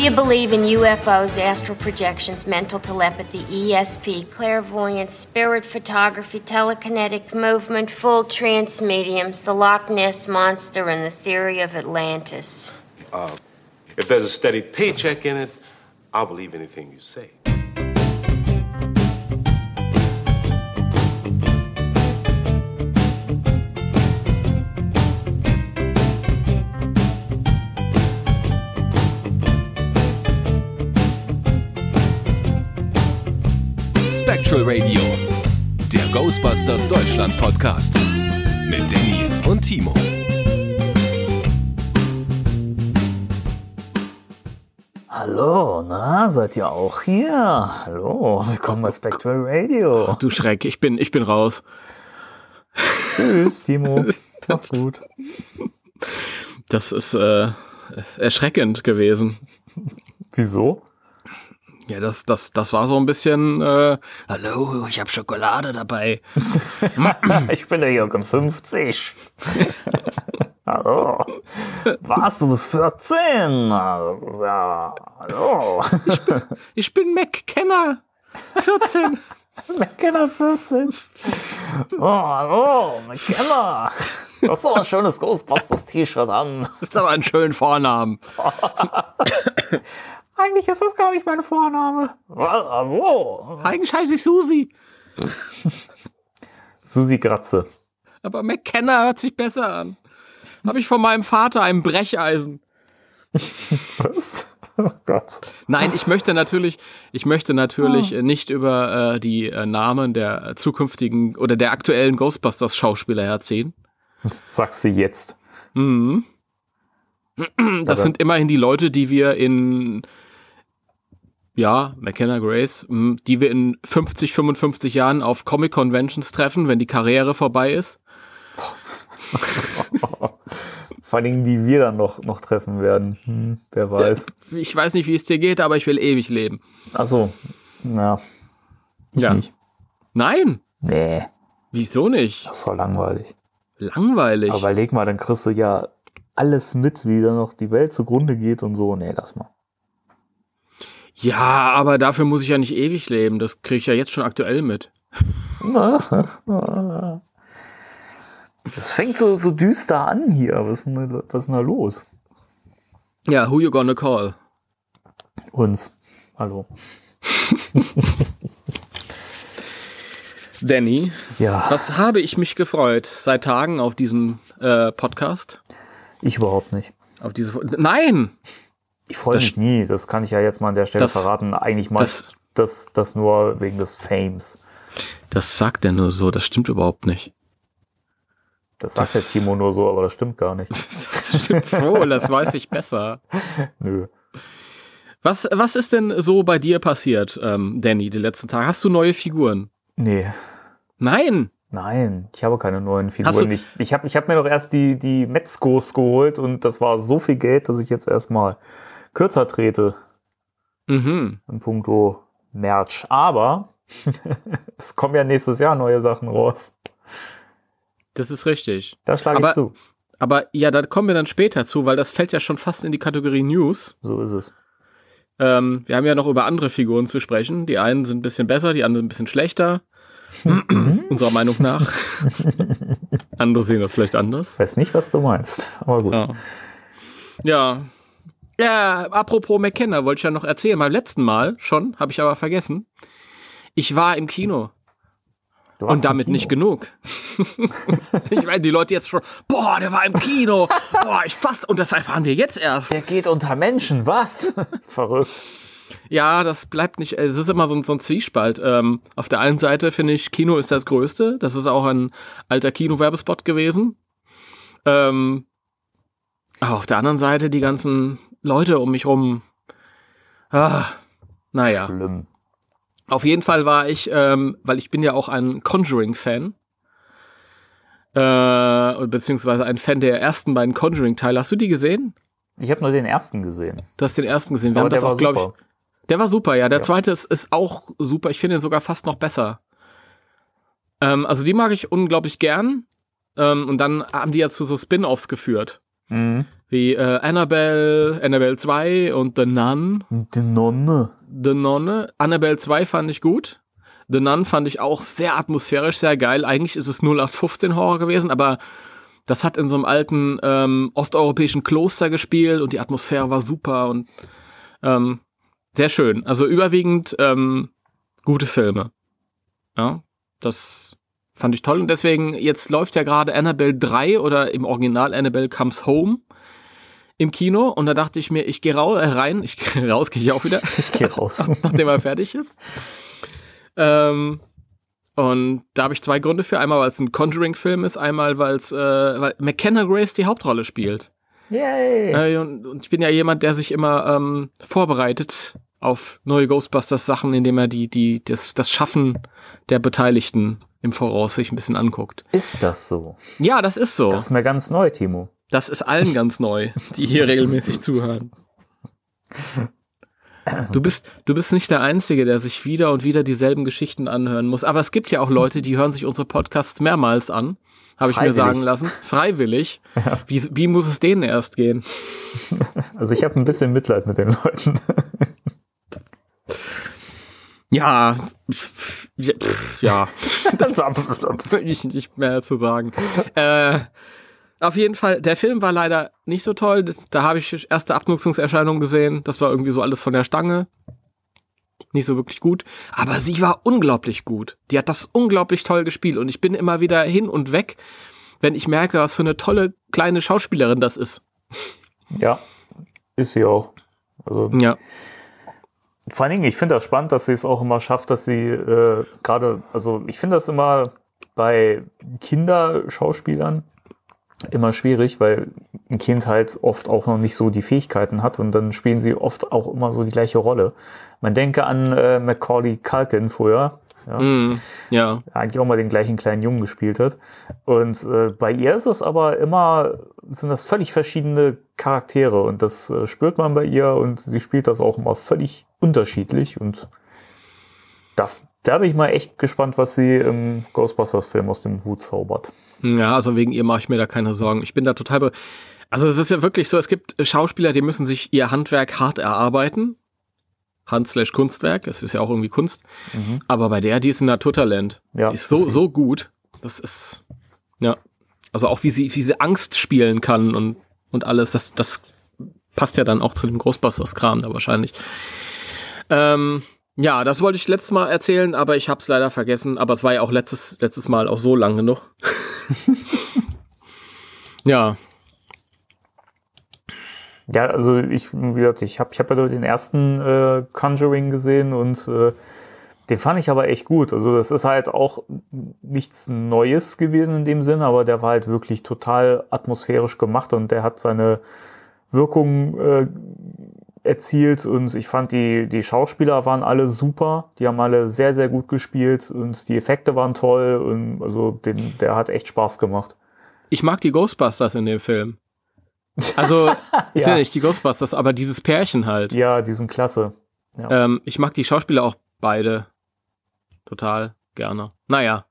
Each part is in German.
you believe in UFOs, astral projections, mental telepathy, ESP, clairvoyance, spirit photography, telekinetic movement, full trance mediums, the Loch Ness Monster, and the theory of Atlantis? Uh, if there's a steady paycheck in it, I'll believe anything you say. Spectral Radio, der Ghostbusters Deutschland Podcast mit Danny und Timo. Hallo, na, seid ihr auch hier? Hallo, willkommen bei Spectral Radio. Ach, du Schreck, ich bin, ich bin raus. Tschüss, Timo. Mach's gut. Das ist äh, erschreckend gewesen. Wieso? Ja, das, das, das war so ein bisschen, äh, hallo, ich habe Schokolade dabei. ich bin der Jürgen 50. hallo. Was, du bist 14? Ja, hallo. ich bin, ich bin McKenna 14. McKenna 14. Oh, hallo, McKenna. Du hast doch ein schönes Ghostbusters-T-Shirt an. Ist aber ein schöner Vornamen. Eigentlich ist das gar nicht mein Vorname. Ach so. Eigentlich heiße ich Susi. Susi Gratze. Aber McKenna hört sich besser an. Habe ich von meinem Vater ein Brecheisen. Was? Oh Gott. Nein, ich möchte natürlich, ich möchte natürlich oh. nicht über äh, die äh, Namen der zukünftigen oder der aktuellen Ghostbusters Schauspieler herziehen. Das sagst du jetzt. Mhm. Das sind immerhin die Leute, die wir in ja, McKenna Grace, die wir in 50, 55 Jahren auf Comic Conventions treffen, wenn die Karriere vorbei ist. Vor allen Dingen, die wir dann noch, noch treffen werden. Hm, wer weiß. Ich weiß nicht, wie es dir geht, aber ich will ewig leben. Ach so. Ja. Ich ja. nicht. Nein. Nee. Wieso nicht? Das ist doch langweilig. Langweilig? Aber überleg mal, dann kriegst du ja alles mit, wie dann noch die Welt zugrunde geht und so. Nee, lass mal. Ja, aber dafür muss ich ja nicht ewig leben. Das kriege ich ja jetzt schon aktuell mit. Das fängt so, so düster an hier. Was ist, denn, was ist denn da los? Ja, who you gonna call? Uns. Hallo. Danny, ja. was habe ich mich gefreut seit Tagen auf diesem äh, Podcast? Ich überhaupt nicht. Auf diese Nein! Ich freue mich nie, das kann ich ja jetzt mal an der Stelle das, verraten. Eigentlich mal das, das, das nur wegen des Fames. Das sagt er nur so, das stimmt überhaupt nicht. Das sagt das, der Timo nur so, aber das stimmt gar nicht. das stimmt wohl, das weiß ich besser. Nö. Was, was ist denn so bei dir passiert, ähm, Danny, die letzten Tage? Hast du neue Figuren? Nee. Nein. Nein, ich habe keine neuen Figuren. Ich, ich habe ich hab mir doch erst die, die Metzgos geholt und das war so viel Geld, dass ich jetzt erstmal kürzer trete. Mhm. In puncto Merch. Aber es kommen ja nächstes Jahr neue Sachen raus. Das ist richtig. Da schlage ich zu. Aber ja, da kommen wir dann später zu, weil das fällt ja schon fast in die Kategorie News. So ist es. Ähm, wir haben ja noch über andere Figuren zu sprechen. Die einen sind ein bisschen besser, die anderen ein bisschen schlechter. unserer Meinung nach. andere sehen das vielleicht anders. Ich weiß nicht, was du meinst, aber gut. Ja. ja, ja, apropos McKenna, wollte ich ja noch erzählen. Beim letzten Mal schon, habe ich aber vergessen. Ich war im Kino. Und damit nicht genug. ich meine, die Leute jetzt schon, boah, der war im Kino. Boah, ich fast, und das erfahren wir jetzt erst. Der geht unter Menschen, was? Verrückt. Ja, das bleibt nicht, es ist immer so ein, so ein Zwiespalt. Ähm, auf der einen Seite finde ich, Kino ist das Größte. Das ist auch ein alter Kino-Werbespot gewesen. Ähm, aber auf der anderen Seite die ganzen Leute um mich rum. Ah, naja. Schlimm. Auf jeden Fall war ich, ähm, weil ich bin ja auch ein Conjuring-Fan. Äh, beziehungsweise ein Fan der ersten beiden Conjuring-Teile. Hast du die gesehen? Ich habe nur den ersten gesehen. Du hast den ersten gesehen. Wir Aber haben das auch, glaube ich. Der war super, ja. Der ja. zweite ist, ist auch super. Ich finde ihn sogar fast noch besser. Ähm, also die mag ich unglaublich gern. Ähm, und dann haben die ja zu so Spin-offs geführt. Mhm Wie äh, Annabelle, Annabelle 2 und The Nun. The Nonne. The Nonne. Annabelle 2 fand ich gut. The Nun fand ich auch sehr atmosphärisch, sehr geil. Eigentlich ist es 0815 Horror gewesen, aber das hat in so einem alten ähm, osteuropäischen Kloster gespielt und die Atmosphäre war super und ähm, sehr schön. Also überwiegend ähm, gute Filme. Ja, das fand ich toll und deswegen, jetzt läuft ja gerade Annabelle 3 oder im Original Annabelle Comes Home im Kino und da dachte ich mir, ich gehe äh, rein, ich raus, gehe ich auch wieder. Ich gehe raus. nachdem er fertig ist. Ähm, und da habe ich zwei Gründe für. Einmal, weil es ein Conjuring-Film ist, einmal, weil's, äh, weil McKenna Grace die Hauptrolle spielt. Yay! Äh, und, und, ich bin ja jemand, der sich immer ähm, vorbereitet auf neue Ghostbusters-Sachen, indem er die, die, das, das Schaffen der Beteiligten im Voraus sich ein bisschen anguckt. Ist das so? Ja, das ist so. Das ist mir ganz neu, Timo. Das ist allen ganz neu, die hier regelmäßig zuhören. Du bist, du bist nicht der Einzige, der sich wieder und wieder dieselben Geschichten anhören muss. Aber es gibt ja auch Leute, die hören sich unsere Podcasts mehrmals an, habe ich mir sagen lassen. Freiwillig. Ja. Wie, wie muss es denen erst gehen? Also ich habe ein bisschen Mitleid mit den Leuten. Ja, pff, ja. das will ich nicht mehr zu sagen. Äh, auf jeden Fall, der Film war leider nicht so toll. Da habe ich erste Abnutzungserscheinungen gesehen. Das war irgendwie so alles von der Stange. Nicht so wirklich gut. Aber sie war unglaublich gut. Die hat das unglaublich toll gespielt. Und ich bin immer wieder hin und weg, wenn ich merke, was für eine tolle kleine Schauspielerin das ist. Ja, ist sie auch. Also, ja. Vor allen Dingen, ich finde das spannend, dass sie es auch immer schafft, dass sie äh, gerade, also ich finde das immer bei Kinderschauspielern, immer schwierig, weil ein Kind halt oft auch noch nicht so die Fähigkeiten hat und dann spielen sie oft auch immer so die gleiche Rolle. Man denke an äh, Macaulay Culkin früher, ja, mm, ja. eigentlich auch mal den gleichen kleinen Jungen gespielt hat. Und äh, bei ihr ist es aber immer, sind das völlig verschiedene Charaktere und das äh, spürt man bei ihr und sie spielt das auch immer völlig unterschiedlich und da, da bin ich mal echt gespannt, was sie im Ghostbusters-Film aus dem Hut zaubert. Ja, also wegen ihr mache ich mir da keine Sorgen. Ich bin da total. Also es ist ja wirklich so, es gibt Schauspieler, die müssen sich ihr Handwerk hart erarbeiten. Hand slash Kunstwerk, es ist ja auch irgendwie Kunst. Mhm. Aber bei der, die ist ein Naturtalent. Ja, die ist so, so gut. Das ist, ja. Also auch wie sie, wie sie Angst spielen kann und, und alles, das, das passt ja dann auch zu dem Ghostbusters-Kram da wahrscheinlich. Ähm, ja, das wollte ich letztes Mal erzählen, aber ich habe es leider vergessen. Aber es war ja auch letztes, letztes Mal auch so lang genug. ja. Ja, also ich, wie gesagt, ich habe ich hab ja den ersten äh, Conjuring gesehen und äh, den fand ich aber echt gut. Also das ist halt auch nichts Neues gewesen in dem Sinn, aber der war halt wirklich total atmosphärisch gemacht und der hat seine Wirkung äh, erzielt und ich fand die, die Schauspieler waren alle super, die haben alle sehr, sehr gut gespielt und die Effekte waren toll und also den, der hat echt Spaß gemacht. Ich mag die Ghostbusters in dem Film. Also, ist ja. ja nicht die Ghostbusters, aber dieses Pärchen halt. Ja, die sind klasse. Ja. Ähm, ich mag die Schauspieler auch beide total gerne. Naja.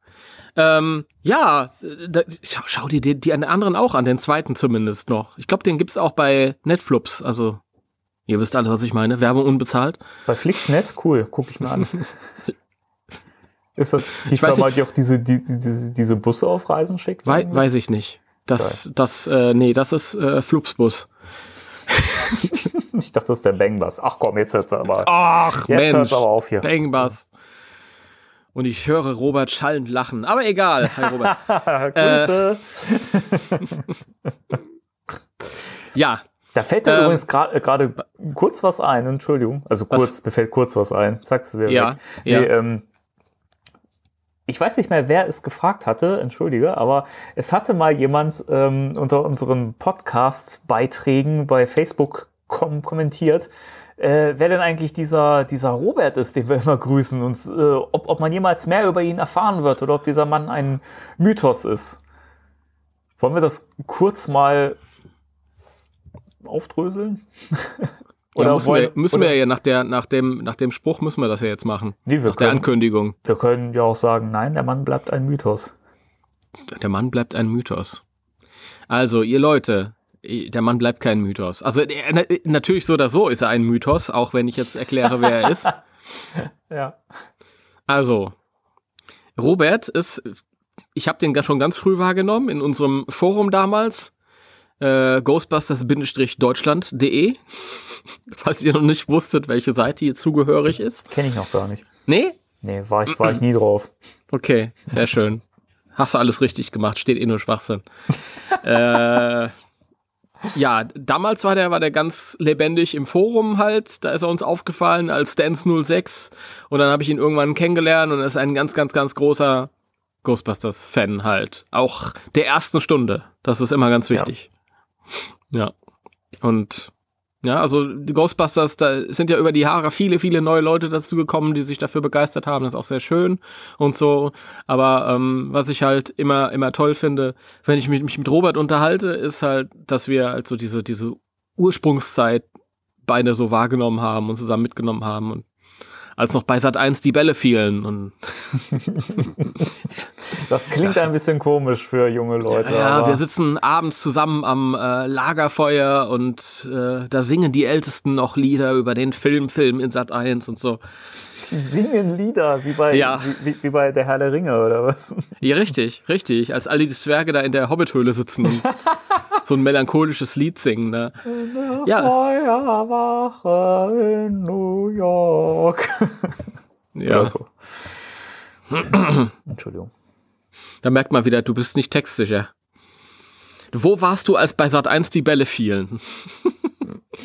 Ähm, ja, da, schau, schau, dir die, die anderen auch an, den zweiten zumindest noch. Ich glaube, den gibt es auch bei Netflix, also Ihr wisst alle, was ich meine. Werbung unbezahlt. Bei Flixnet? Cool, gucke ich mal an. Ist das die ich Firma, die auch diese, die, die, diese Busse auf Reisen schickt? Wei weiß ich nicht. Das, das, äh, nee, das ist äh, Flupsbus. ich dachte, das ist der Bangbus. Ach komm, jetzt hört's aber. Ach, jetzt Mensch. aber auf hier. Bangbus. Und ich höre Robert schallend lachen. Aber egal. Hi, Robert. Grüße. Äh, ja, da fällt mir ähm, übrigens äh, gerade gra kurz was ein, Entschuldigung. Also kurz, was? mir fällt kurz was ein. Sagst du wieder ja, weg. Ja. Nee, ähm, ich weiß nicht mehr, wer es gefragt hatte, entschuldige, aber es hatte mal jemand ähm, unter unseren Podcast-Beiträgen bei Facebook kom kommentiert, äh, wer denn eigentlich dieser, dieser Robert ist, den wir immer grüßen und äh, ob, ob man jemals mehr über ihn erfahren wird oder ob dieser Mann ein Mythos ist. Wollen wir das kurz mal aufdröseln? oder ja, müssen, wollen, wir, müssen wir ja nach, der, nach, dem, nach dem Spruch müssen wir das ja jetzt machen. Nee, nach können, der Ankündigung. Wir können ja auch sagen, nein, der Mann bleibt ein Mythos. Der Mann bleibt ein Mythos. Also, ihr Leute, der Mann bleibt kein Mythos. Also natürlich so oder so ist er ein Mythos, auch wenn ich jetzt erkläre, wer er ist. ja. Also, Robert ist, ich habe den schon ganz früh wahrgenommen in unserem Forum damals, äh, ghostbusters-deutschland.de, falls ihr noch nicht wusstet, welche Seite hier zugehörig ist. Kenne ich noch gar nicht. Nee? Nee, war ich, war ich nie drauf. Okay, sehr schön. Hast du alles richtig gemacht, steht eh nur Schwachsinn. äh, ja, damals war der, war der ganz lebendig im Forum halt. Da ist er uns aufgefallen als Dance06. Und dann habe ich ihn irgendwann kennengelernt und er ist ein ganz, ganz, ganz großer Ghostbusters-Fan halt. Auch der ersten Stunde. Das ist immer ganz wichtig. Ja. Und ja, also die Ghostbusters, da sind ja über die Jahre viele, viele neue Leute dazu gekommen, die sich dafür begeistert haben. Das ist auch sehr schön und so. Aber ähm, was ich halt immer, immer toll finde, wenn ich mich, mich mit Robert unterhalte, ist halt, dass wir halt so diese, diese Ursprungszeit beide so wahrgenommen haben und zusammen mitgenommen haben. Und als noch bei Sat 1 die Bälle fielen. Und das klingt ein bisschen komisch für junge Leute. Ja, wir sitzen abends zusammen am äh, Lagerfeuer und äh, da singen die Ältesten noch Lieder über den Film, Film in Sat 1 und so. Die singen Lieder, wie bei, ja. wie, wie, bei der Herr der Ringe, oder was? Ja, richtig, richtig. Als alle die Zwerge da in der Hobbithöhle sitzen und so ein melancholisches Lied singen. Ne? In der ja. Feuerwache in New York. ja. So. Entschuldigung. Da merkt man wieder, du bist nicht textsicher. Wo warst du, als bei Sat 1 die Bälle fielen?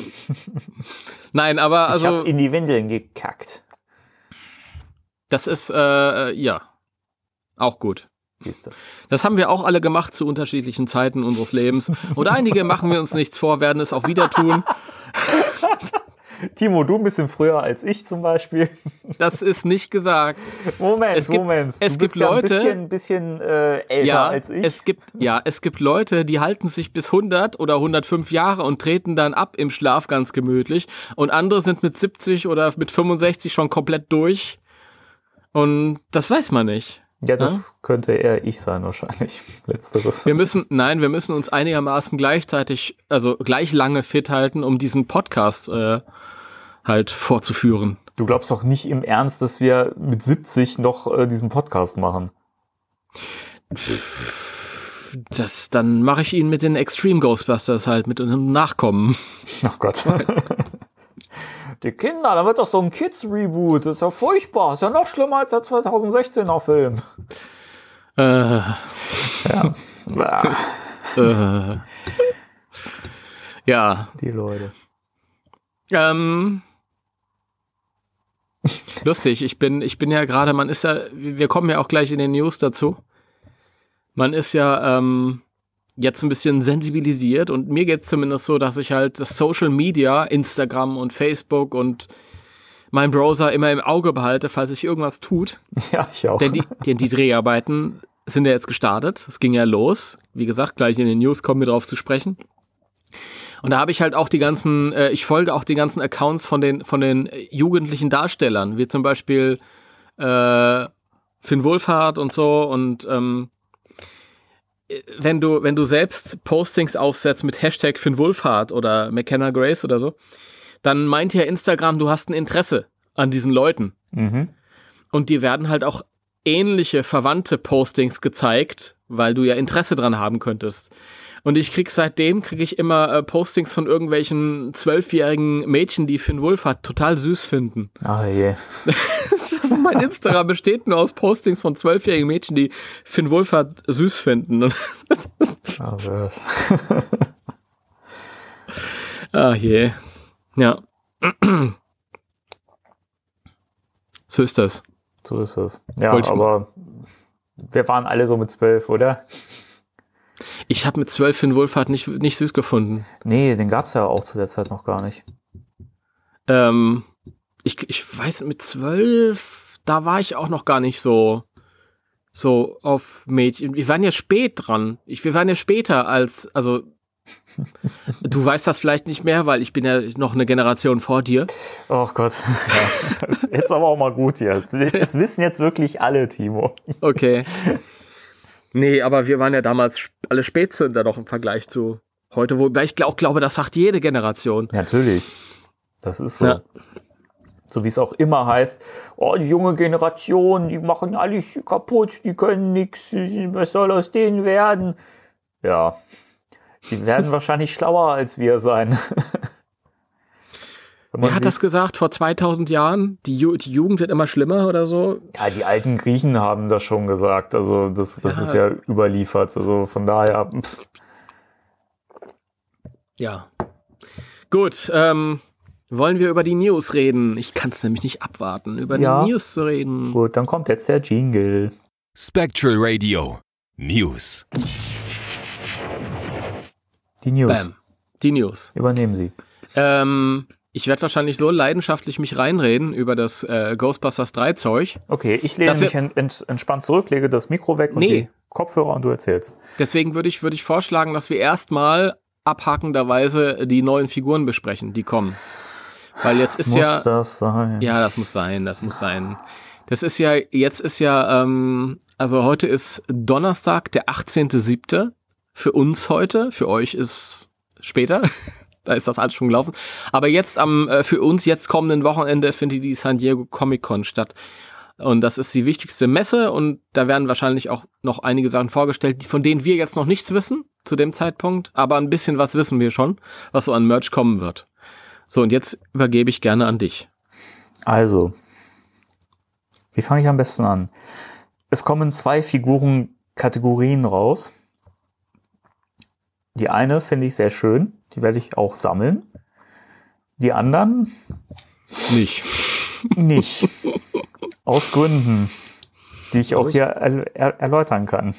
Nein, aber also. Ich hab in die Windeln gekackt. Das ist, äh, ja, auch gut. Das haben wir auch alle gemacht zu unterschiedlichen Zeiten unseres Lebens. Und einige, machen wir uns nichts vor, werden es auch wieder tun. Timo, du ein bisschen früher als ich zum Beispiel. Das ist nicht gesagt. Moment, es gibt, Moment. Es gibt ja Leute, ein bisschen, bisschen äh, älter ja, als ich. Es gibt, ja, es gibt Leute, die halten sich bis 100 oder 105 Jahre und treten dann ab im Schlaf ganz gemütlich. Und andere sind mit 70 oder mit 65 schon komplett durch und das weiß man nicht. Ja, das ja? könnte eher ich sein wahrscheinlich. Letzteres. Wir müssen, nein, wir müssen uns einigermaßen gleichzeitig, also gleich lange fit halten, um diesen Podcast äh, halt vorzuführen. Du glaubst doch nicht im Ernst, dass wir mit 70 noch äh, diesen Podcast machen? Das, dann mache ich ihn mit den Extreme Ghostbusters halt, mit einem Nachkommen. Ach oh Gott. Die Kinder, da wird doch so ein Kids-Reboot. Das ist ja furchtbar. Das ist ja noch schlimmer als der 2016er Film. Äh. Ja. äh. Ja. Die Leute. Ähm. Lustig, ich bin, ich bin ja gerade, man ist ja, wir kommen ja auch gleich in den News dazu. Man ist ja ähm, jetzt ein bisschen sensibilisiert und mir geht es zumindest so, dass ich halt das Social Media, Instagram und Facebook und mein Browser immer im Auge behalte, falls sich irgendwas tut. Ja, ich auch. Denn die, denn die Dreharbeiten sind ja jetzt gestartet. Es ging ja los. Wie gesagt, gleich in den News kommen wir drauf zu sprechen. Und da habe ich halt auch die ganzen, äh, ich folge auch die ganzen Accounts von den, von den jugendlichen Darstellern, wie zum Beispiel äh, Finn Wohlfahrt und so und ähm, wenn du, wenn du selbst Postings aufsetzt mit Hashtag Finn Wolfhard oder McKenna Grace oder so, dann meint ja Instagram, du hast ein Interesse an diesen Leuten. Mhm. Und dir werden halt auch ähnliche verwandte Postings gezeigt, weil du ja Interesse dran haben könntest. Und ich krieg seitdem krieg ich immer äh, Postings von irgendwelchen zwölfjährigen Mädchen, die Finn Wolfhard total süß finden. Ah je. mein Instagram besteht nur aus Postings von zwölfjährigen Mädchen, die Finn Wolfhard süß finden. oh, ah je. Ja. So ist das. So ist das. Ja, aber wir waren alle so mit zwölf, oder? Ich habe mit zwölf Finn Wolfhard nicht, nicht süß gefunden. Nee, den gab es ja auch zu der Zeit noch gar nicht. Ähm, ich, ich weiß, mit zwölf, da war ich auch noch gar nicht so, so auf Mädchen. Wir waren ja spät dran. Ich, wir waren ja später als, also, du weißt das vielleicht nicht mehr, weil ich bin ja noch eine Generation vor dir. Oh Gott. Ja. Jetzt aber auch mal gut hier. Das wissen jetzt wirklich alle, Timo. Okay. Nee, aber wir waren ja damals alle Spätzünder doch im Vergleich zu Heute, wobei ich auch glaube, das sagt jede Generation. Natürlich. Das ist so. Ja. So wie es auch immer heißt, oh, die junge Generation, die machen alles kaputt, die können nichts, was soll aus denen werden? Ja, die werden wahrscheinlich schlauer als wir sein. Wer hat das gesagt vor 2000 Jahren? Die, Ju die, Jugend wird immer schlimmer oder so? Ja, die alten Griechen haben das schon gesagt. Also das, das ja. ist ja überliefert. Also von daher. Pff. Ja. Gut. Ähm, wollen wir über die News reden? Ich kann es nämlich nicht abwarten, über ja. die News zu reden. Gut, dann kommt jetzt der Jingle. Spectral Radio News. Die News. Bam. Die News. Übernehmen Sie. Ähm, ich werde wahrscheinlich so leidenschaftlich mich reinreden über das äh, Ghostbusters 3 Zeug. Okay, ich lehne mich ent entspannt zurück, lege das Mikro weg und nee. die Kopfhörer und du erzählst. Deswegen würde ich, würd ich vorschlagen, dass wir erstmal abhakenderweise die neuen Figuren besprechen, die kommen. Weil jetzt ist muss ja. Muss das sein? Ja, das muss sein, das muss sein. Das ist ja, jetzt ist ja, ähm, also heute ist Donnerstag, der 18.07. Für uns heute, für euch ist später. da ist das alles schon gelaufen. Aber jetzt am, äh, für uns jetzt kommenden Wochenende findet die San Diego Comic Con statt. Und das ist die wichtigste Messe und da werden wahrscheinlich auch noch einige Sachen vorgestellt, von denen wir jetzt noch nichts wissen zu dem Zeitpunkt. Aber ein bisschen was wissen wir schon, was so an Merch kommen wird. So, und jetzt übergebe ich gerne an dich. Also, wie fange ich am besten an? Es kommen zwei Figurenkategorien raus. Die eine finde ich sehr schön, die werde ich auch sammeln. Die anderen nicht. Nicht. Aus Gründen, die ich auch hier er er erläutern kann.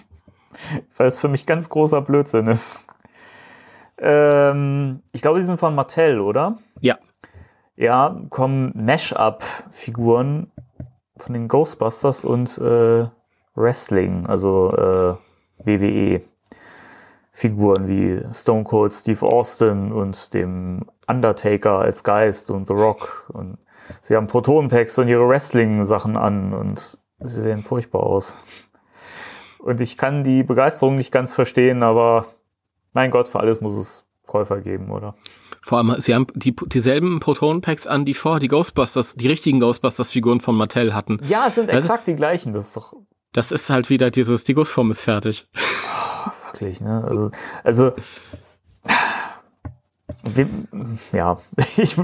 Weil es für mich ganz großer Blödsinn ist. Ähm, ich glaube, sie sind von Mattel, oder? Ja. Ja, kommen Mash-up-Figuren von den Ghostbusters und äh, Wrestling, also äh, WWE. Figuren wie Stone Cold Steve Austin und dem Undertaker als Geist und The Rock. Und sie haben Proton-Packs und ihre Wrestling-Sachen an und sie sehen furchtbar aus. Und ich kann die Begeisterung nicht ganz verstehen, aber mein Gott, für alles muss es Käufer geben, oder? Vor allem, sie haben die, dieselben Proton-Packs an, die vor die Ghostbusters, die richtigen Ghostbusters-Figuren von Mattel hatten. Ja, es sind exakt die gleichen, das ist doch. Das ist halt wieder dieses, die Gussform ist fertig. Oh, wirklich, ne? Also, also wie, ja, ich,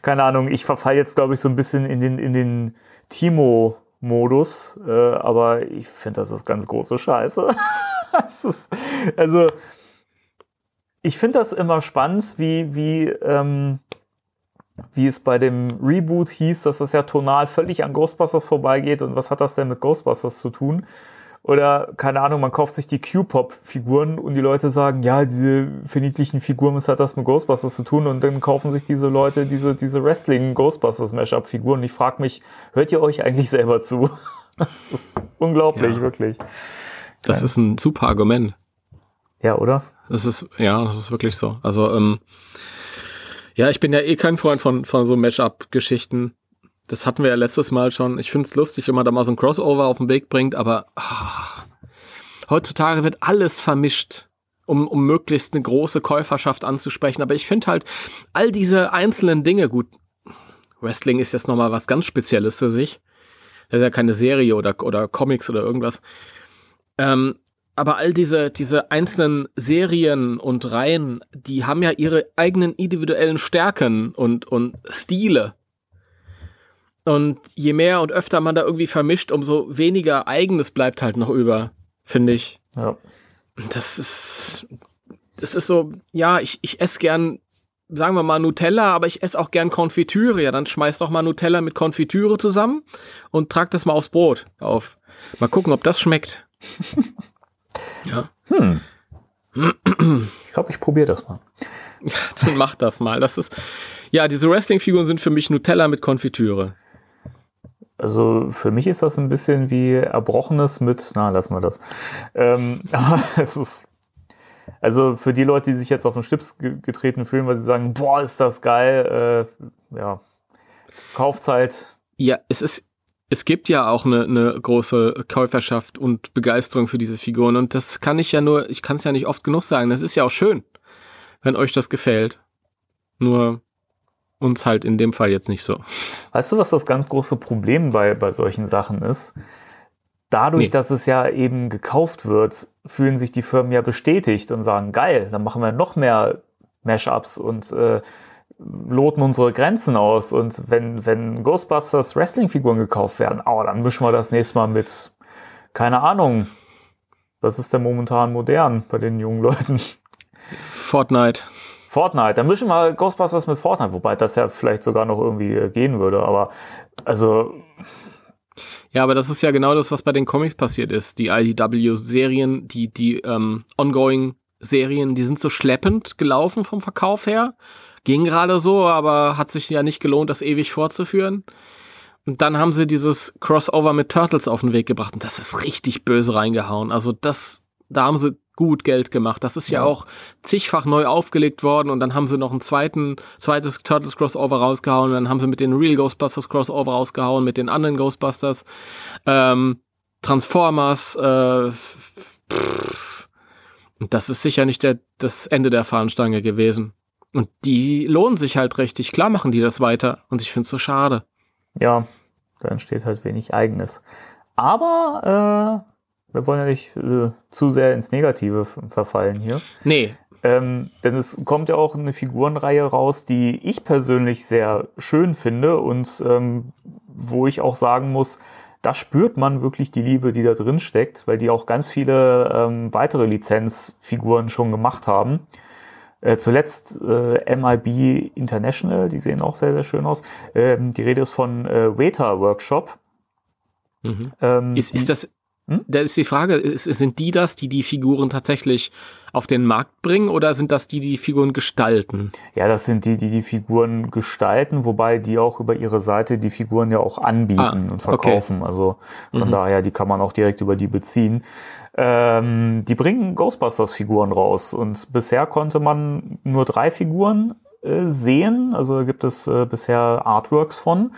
keine Ahnung, ich verfall jetzt, glaube ich, so ein bisschen in den, in den Timo-Modus, äh, aber ich finde, das ist ganz große Scheiße. ist, also, ich finde das immer spannend, wie, wie, ähm, wie es bei dem Reboot hieß, dass das ja tonal völlig an Ghostbusters vorbeigeht und was hat das denn mit Ghostbusters zu tun? Oder, keine Ahnung, man kauft sich die Q-Pop-Figuren und die Leute sagen, ja, diese verniedlichen Figuren, was hat das mit Ghostbusters zu tun? Und dann kaufen sich diese Leute diese, diese Wrestling-Ghostbusters-Mashup-Figuren. Und ich frage mich, hört ihr euch eigentlich selber zu? das ist unglaublich, ja. wirklich. Das ist ein super Argument. Ja, oder? Das ist, ja, das ist wirklich so. Also, ähm, ja, ich bin ja eh kein Freund von, von so Matchup-Geschichten. Das hatten wir ja letztes Mal schon. Ich finde es lustig, wenn man da mal so ein Crossover auf den Weg bringt, aber ah, heutzutage wird alles vermischt, um, um möglichst eine große Käuferschaft anzusprechen. Aber ich finde halt all diese einzelnen Dinge gut. Wrestling ist jetzt nochmal was ganz Spezielles für sich. Das ist ja keine Serie oder, oder Comics oder irgendwas. Ähm, aber all diese, diese einzelnen Serien und Reihen, die haben ja ihre eigenen individuellen Stärken und, und Stile. Und je mehr und öfter man da irgendwie vermischt, umso weniger eigenes bleibt halt noch über, finde ich. Ja. Das ist, das ist so, ja, ich, ich esse gern, sagen wir mal Nutella, aber ich esse auch gern Konfitüre. Ja, dann schmeiß doch mal Nutella mit Konfitüre zusammen und trag das mal aufs Brot auf. Mal gucken, ob das schmeckt. Ja. Hm. Ich glaube, ich probiere das mal. Ja, dann mach das mal. Das ist, ja, diese Wrestling-Figuren sind für mich Nutella mit Konfitüre. Also für mich ist das ein bisschen wie Erbrochenes mit, na, lass mal das. Ähm, aber es ist, also für die Leute, die sich jetzt auf den Stips getreten fühlen, weil sie sagen, boah, ist das geil, äh, ja, Kaufzeit. Ja, es ist, es gibt ja auch eine, eine große Käuferschaft und Begeisterung für diese Figuren und das kann ich ja nur, ich kann es ja nicht oft genug sagen, das ist ja auch schön. wenn euch das gefällt. Nur uns halt in dem Fall jetzt nicht so. Weißt du, was das ganz große Problem bei, bei solchen Sachen ist? Dadurch, nee. dass es ja eben gekauft wird, fühlen sich die Firmen ja bestätigt und sagen, geil, dann machen wir noch mehr Mashups und äh, loten unsere Grenzen aus. Und wenn, wenn Ghostbusters Wrestling-Figuren gekauft werden, oh, dann mischen wir das nächste Mal mit, keine Ahnung, was ist denn momentan modern bei den jungen Leuten? Fortnite. Fortnite, dann mischen wir Ghostbusters mit Fortnite, wobei das ja vielleicht sogar noch irgendwie gehen würde, aber also. Ja, aber das ist ja genau das, was bei den Comics passiert ist. Die IDW-Serien, die, die ähm, Ongoing-Serien, die sind so schleppend gelaufen vom Verkauf her. Ging gerade so, aber hat sich ja nicht gelohnt, das ewig fortzuführen. Und dann haben sie dieses Crossover mit Turtles auf den Weg gebracht und das ist richtig böse reingehauen. Also das, da haben sie gut Geld gemacht. Das ist ja, ja auch zigfach neu aufgelegt worden und dann haben sie noch ein zweiten, zweites Turtles Crossover rausgehauen und dann haben sie mit den Real Ghostbusters Crossover rausgehauen, mit den anderen Ghostbusters, ähm, Transformers, äh, und das ist sicher nicht der, das Ende der Fahnenstange gewesen. Und die lohnen sich halt richtig. Klar machen die das weiter. Und ich finde es so schade. Ja, da entsteht halt wenig Eigenes. Aber äh, wir wollen ja nicht äh, zu sehr ins Negative verfallen hier. Nee. Ähm, denn es kommt ja auch eine Figurenreihe raus, die ich persönlich sehr schön finde und ähm, wo ich auch sagen muss, da spürt man wirklich die Liebe, die da drin steckt, weil die auch ganz viele ähm, weitere Lizenzfiguren schon gemacht haben. Äh, zuletzt äh, MIB International, die sehen auch sehr, sehr schön aus. Ähm, die Rede ist von äh, Waiter Workshop. Mhm. Ähm, ist, ist das, hm? da ist die Frage, ist, sind die das, die die Figuren tatsächlich auf den Markt bringen oder sind das die, die Figuren gestalten? Ja, das sind die, die die Figuren gestalten, wobei die auch über ihre Seite die Figuren ja auch anbieten ah, und verkaufen. Okay. Also von mhm. daher, die kann man auch direkt über die beziehen. Ähm, die bringen Ghostbusters-Figuren raus und bisher konnte man nur drei Figuren äh, sehen. Also gibt es äh, bisher Artworks von.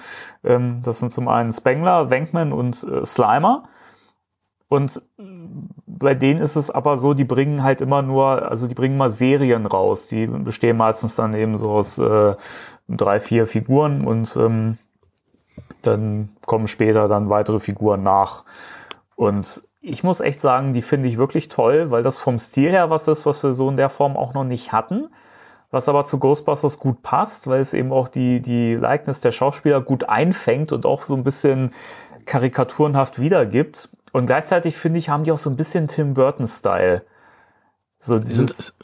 Ähm, das sind zum einen Spengler, Wenkman und äh, Slimer. Und bei denen ist es aber so, die bringen halt immer nur, also die bringen mal Serien raus. Die bestehen meistens dann eben so aus äh, drei, vier Figuren und ähm, dann kommen später dann weitere Figuren nach. Und ich muss echt sagen, die finde ich wirklich toll, weil das vom Stil her was ist, was wir so in der Form auch noch nicht hatten. Was aber zu Ghostbusters gut passt, weil es eben auch die, die Likeness der Schauspieler gut einfängt und auch so ein bisschen karikaturenhaft wiedergibt. Und gleichzeitig finde ich, haben die auch so ein bisschen Tim Burton-Style. So dieses?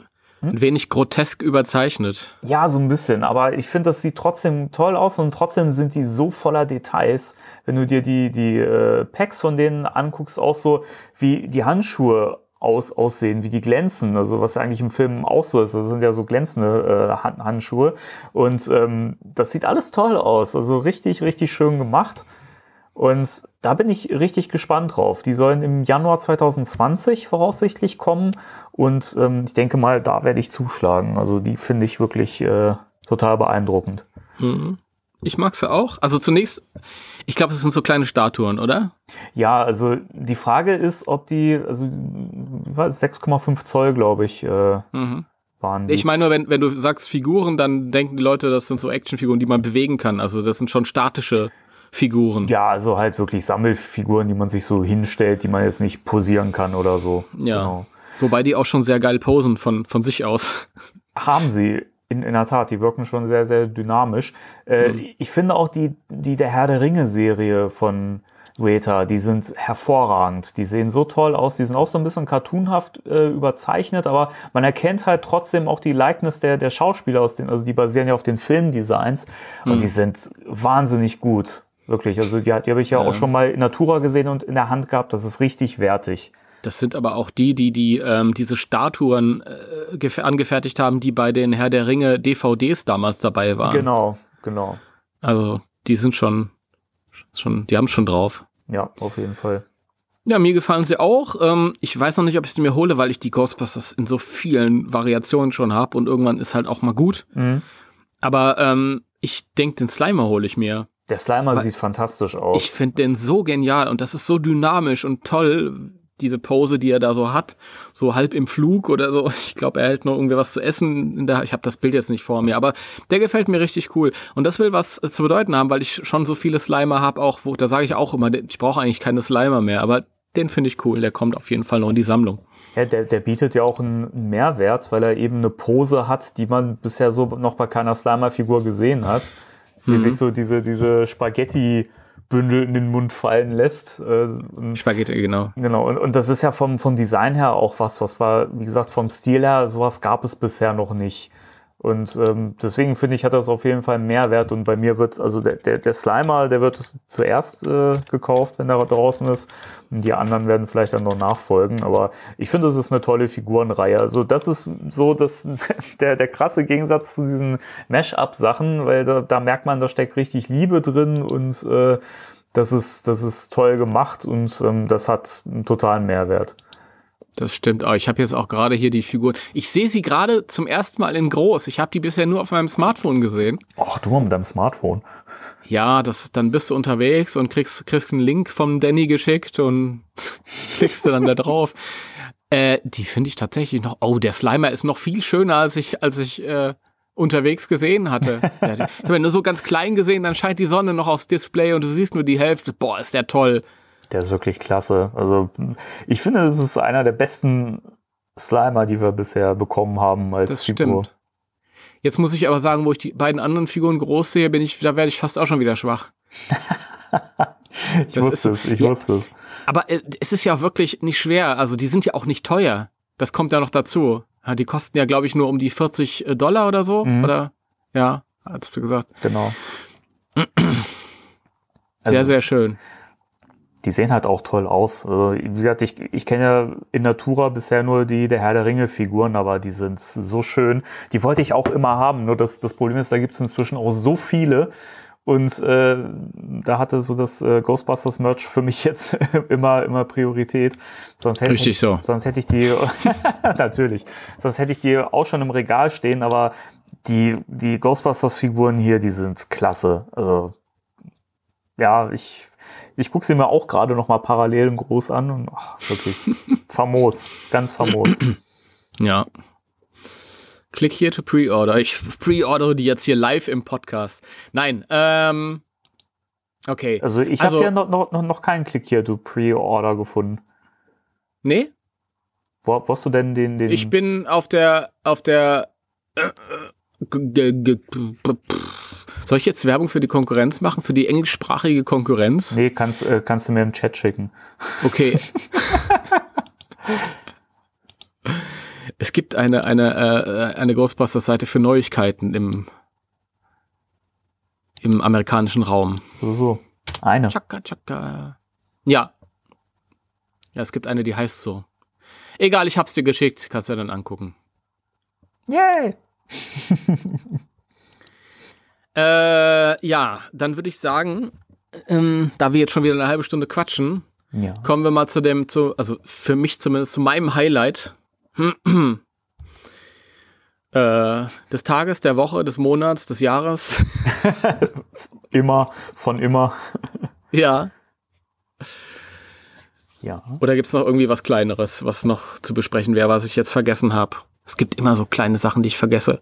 Ein wenig grotesk überzeichnet. Ja, so ein bisschen. Aber ich finde, das sieht trotzdem toll aus und trotzdem sind die so voller Details. Wenn du dir die, die äh, Packs von denen anguckst, auch so wie die Handschuhe aus, aussehen, wie die glänzen. Also was eigentlich im Film auch so ist. Das sind ja so glänzende äh, Handschuhe. Und ähm, das sieht alles toll aus. Also richtig, richtig schön gemacht. Und da bin ich richtig gespannt drauf. Die sollen im Januar 2020 voraussichtlich kommen. Und ähm, ich denke mal, da werde ich zuschlagen. Also die finde ich wirklich äh, total beeindruckend. Mhm. Ich mag sie auch. Also zunächst, ich glaube, es sind so kleine Statuen, oder? Ja, also die Frage ist, ob die, also 6,5 Zoll, glaube ich, äh, mhm. waren. Die. Ich meine nur, wenn, wenn du sagst Figuren, dann denken die Leute, das sind so Actionfiguren, die man bewegen kann. Also das sind schon statische Figuren. Ja, also halt wirklich Sammelfiguren, die man sich so hinstellt, die man jetzt nicht posieren kann oder so. Ja. Genau. Wobei die auch schon sehr geil posen von, von sich aus. Haben sie. In, in der Tat, die wirken schon sehr, sehr dynamisch. Äh, mhm. Ich finde auch die, die der Herr der Ringe-Serie von Weta, die sind hervorragend. Die sehen so toll aus. Die sind auch so ein bisschen cartoonhaft äh, überzeichnet, aber man erkennt halt trotzdem auch die Likeness der, der Schauspieler aus den, also die basieren ja auf den Filmdesigns mhm. und die sind wahnsinnig gut. Wirklich, also die, die habe ich ja, ja, auch schon mal in Natura gesehen und in der Hand gehabt. Das ist richtig wertig. Das sind aber auch die, die, die ähm, diese Statuen äh, angefertigt haben, die bei den Herr der Ringe DVDs damals dabei waren. Genau, genau. Also die sind schon, schon die haben es schon drauf. Ja, auf jeden Fall. Ja, mir gefallen sie auch. Ähm, ich weiß noch nicht, ob ich sie mir hole, weil ich die Ghostbusters in so vielen Variationen schon habe und irgendwann ist halt auch mal gut. Mhm. Aber ähm, ich denke, den Slimer hole ich mir. Der Slimer sieht fantastisch aus. Ich finde den so genial und das ist so dynamisch und toll, diese Pose, die er da so hat, so halb im Flug oder so. Ich glaube, er hält noch irgendwie was zu essen. Ich habe das Bild jetzt nicht vor mir, aber der gefällt mir richtig cool. Und das will was zu bedeuten haben, weil ich schon so viele Slimer habe, auch wo, da sage ich auch immer, ich brauche eigentlich keine Slimer mehr, aber den finde ich cool. Der kommt auf jeden Fall noch in die Sammlung. Ja, der, der bietet ja auch einen Mehrwert, weil er eben eine Pose hat, die man bisher so noch bei keiner Slimer-Figur gesehen hat. Wie mhm. sich so diese, diese Spaghetti- Bündel in den Mund fallen lässt. Äh, Spaghetti, genau. Genau, und, und das ist ja vom, vom Design her auch was, was war, wie gesagt, vom Stil her, sowas gab es bisher noch nicht. Und ähm, deswegen finde ich, hat das auf jeden Fall einen Mehrwert. Und bei mir wird, also der, der, der Slimer, der wird zuerst äh, gekauft, wenn er draußen ist. Und die anderen werden vielleicht dann noch nachfolgen. Aber ich finde, das ist eine tolle Figurenreihe. Also das ist so das, der, der krasse Gegensatz zu diesen Mash-up-Sachen, weil da, da merkt man, da steckt richtig Liebe drin und äh, das ist, das ist toll gemacht und ähm, das hat einen totalen Mehrwert. Das stimmt auch. Ich habe jetzt auch gerade hier die Figuren. Ich sehe sie gerade zum ersten Mal in groß. Ich habe die bisher nur auf meinem Smartphone gesehen. Ach, du mal mit deinem Smartphone. Ja, das, dann bist du unterwegs und kriegst, kriegst einen Link vom Danny geschickt und klickst du dann da drauf. Äh, die finde ich tatsächlich noch. Oh, der Slimer ist noch viel schöner, als ich, als ich äh, unterwegs gesehen hatte. ich habe nur so ganz klein gesehen, dann scheint die Sonne noch aufs Display und du siehst nur die Hälfte. Boah, ist der toll. Der ist wirklich klasse. Also ich finde, es ist einer der besten Slimer, die wir bisher bekommen haben als das Figur. Stimmt. Jetzt muss ich aber sagen, wo ich die beiden anderen Figuren groß sehe, bin ich, da werde ich fast auch schon wieder schwach. ich das wusste ist, es, ich ja, wusste es. Aber äh, es ist ja auch wirklich nicht schwer. Also die sind ja auch nicht teuer. Das kommt ja noch dazu. Ja, die kosten ja, glaube ich, nur um die 40 äh, Dollar oder so. Mhm. Oder ja, hattest du gesagt. Genau. Sehr, also, sehr schön die sehen halt auch toll aus. Also, wie gesagt, ich, ich kenne ja in Natura bisher nur die der Herr der Ringe Figuren, aber die sind so schön. Die wollte ich auch immer haben. Nur das, das Problem ist, da gibt es inzwischen auch so viele. Und äh, da hatte so das äh, Ghostbusters Merch für mich jetzt immer immer Priorität. Sonst hätte Richtig ich, so. Sonst hätte ich die natürlich. Sonst hätte ich die auch schon im Regal stehen. Aber die die Ghostbusters Figuren hier, die sind klasse. Also, ja, ich ich gucke sie mir auch gerade noch mal parallel im Groß an und ach, wirklich famos, ganz famos. Ja. Click here to pre-order. Ich pre-ordere die jetzt hier live im Podcast. Nein, ähm, okay. Also ich also, habe ja noch, noch, noch keinen Click here to pre-order gefunden. Nee? Wo, wo hast du denn den, den? Ich bin auf der, auf der, äh, soll ich jetzt Werbung für die Konkurrenz machen, für die englischsprachige Konkurrenz? Nee, kannst, äh, kannst du mir im Chat schicken. Okay. es gibt eine, eine, äh, eine Ghostbusters-Seite für Neuigkeiten im, im amerikanischen Raum. So, so. Eine. Chaka, chaka. Ja. Ja, es gibt eine, die heißt so. Egal, ich hab's dir geschickt, kannst du ja dann angucken. Yay! Äh, ja, dann würde ich sagen, ähm, da wir jetzt schon wieder eine halbe Stunde quatschen, ja. kommen wir mal zu dem, zu, also für mich zumindest zu meinem Highlight äh, des Tages, der Woche, des Monats, des Jahres. immer, von immer. ja. Ja. Oder gibt es noch irgendwie was Kleineres, was noch zu besprechen wäre, was ich jetzt vergessen habe? Es gibt immer so kleine Sachen, die ich vergesse.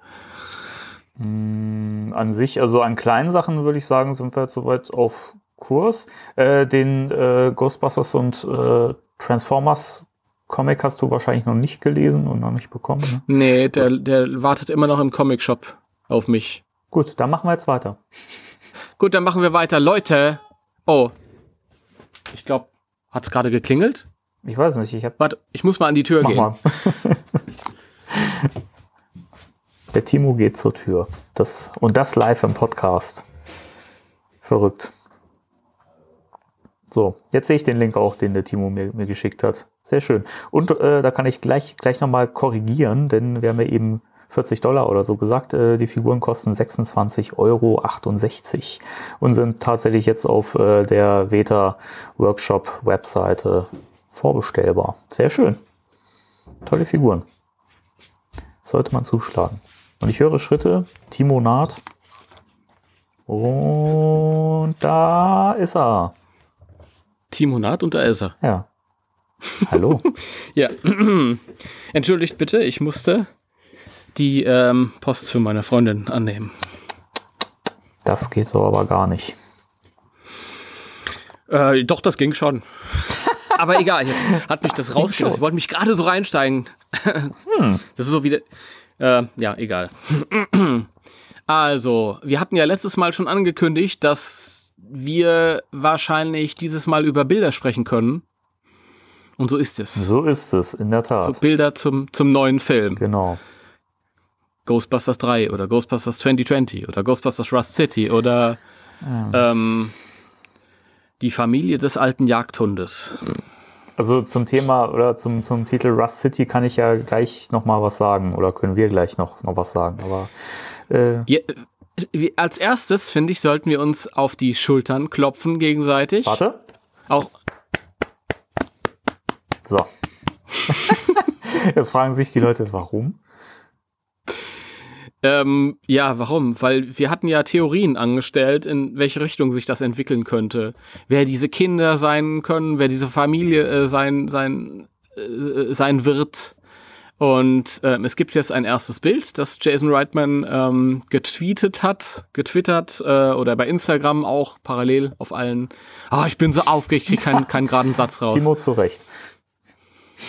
Hm, an sich, also an kleinen Sachen würde ich sagen, sind wir jetzt soweit auf Kurs. Äh, den äh, Ghostbusters und äh, Transformers Comic hast du wahrscheinlich noch nicht gelesen und noch nicht bekommen. Ne? Nee, der, der wartet immer noch im Comic Shop auf mich. Gut, dann machen wir jetzt weiter. Gut, dann machen wir weiter. Leute, oh, ich glaube, hat es gerade geklingelt? Ich weiß nicht, ich hab... Warte, ich muss mal an die Tür Mach gehen. Mal. Der Timo geht zur Tür. Das, und das live im Podcast. Verrückt. So, jetzt sehe ich den Link auch, den der Timo mir, mir geschickt hat. Sehr schön. Und äh, da kann ich gleich, gleich nochmal korrigieren, denn wir haben ja eben 40 Dollar oder so gesagt. Äh, die Figuren kosten 26,68 Euro und sind tatsächlich jetzt auf äh, der Veta Workshop Webseite vorbestellbar. Sehr schön. Tolle Figuren. Sollte man zuschlagen. Und ich höre Schritte. Timo naht. Und da ist er. Timo naht und da ist er. Ja. Hallo. ja. Entschuldigt bitte, ich musste die ähm, Post für meine Freundin annehmen. Das geht so aber gar nicht. Äh, doch, das ging schon. aber egal, jetzt hat mich das, das rausgerissen. Ich wollte mich gerade so reinsteigen. hm. Das ist so wie. Äh, ja, egal. also, wir hatten ja letztes Mal schon angekündigt, dass wir wahrscheinlich dieses Mal über Bilder sprechen können. Und so ist es. So ist es, in der Tat. So Bilder zum, zum neuen Film. Genau. Ghostbusters 3 oder Ghostbusters 2020 oder Ghostbusters Rust City oder ja. ähm, die Familie des alten Jagdhundes. Also zum Thema oder zum, zum Titel Rust City kann ich ja gleich noch mal was sagen oder können wir gleich noch, noch was sagen. Aber äh ja, als erstes finde ich, sollten wir uns auf die Schultern klopfen gegenseitig. Warte. Auch so. Jetzt fragen sich die Leute, warum? Ähm, ja, warum? Weil wir hatten ja Theorien angestellt, in welche Richtung sich das entwickeln könnte. Wer diese Kinder sein können, wer diese Familie äh, sein, sein, äh, sein wird. Und ähm, es gibt jetzt ein erstes Bild, das Jason Reitman ähm, getweetet hat, getwittert äh, oder bei Instagram auch parallel auf allen. Ah, oh, ich bin so aufgeregt, ich kriege keinen, keinen geraden Satz raus. Timo zu Recht.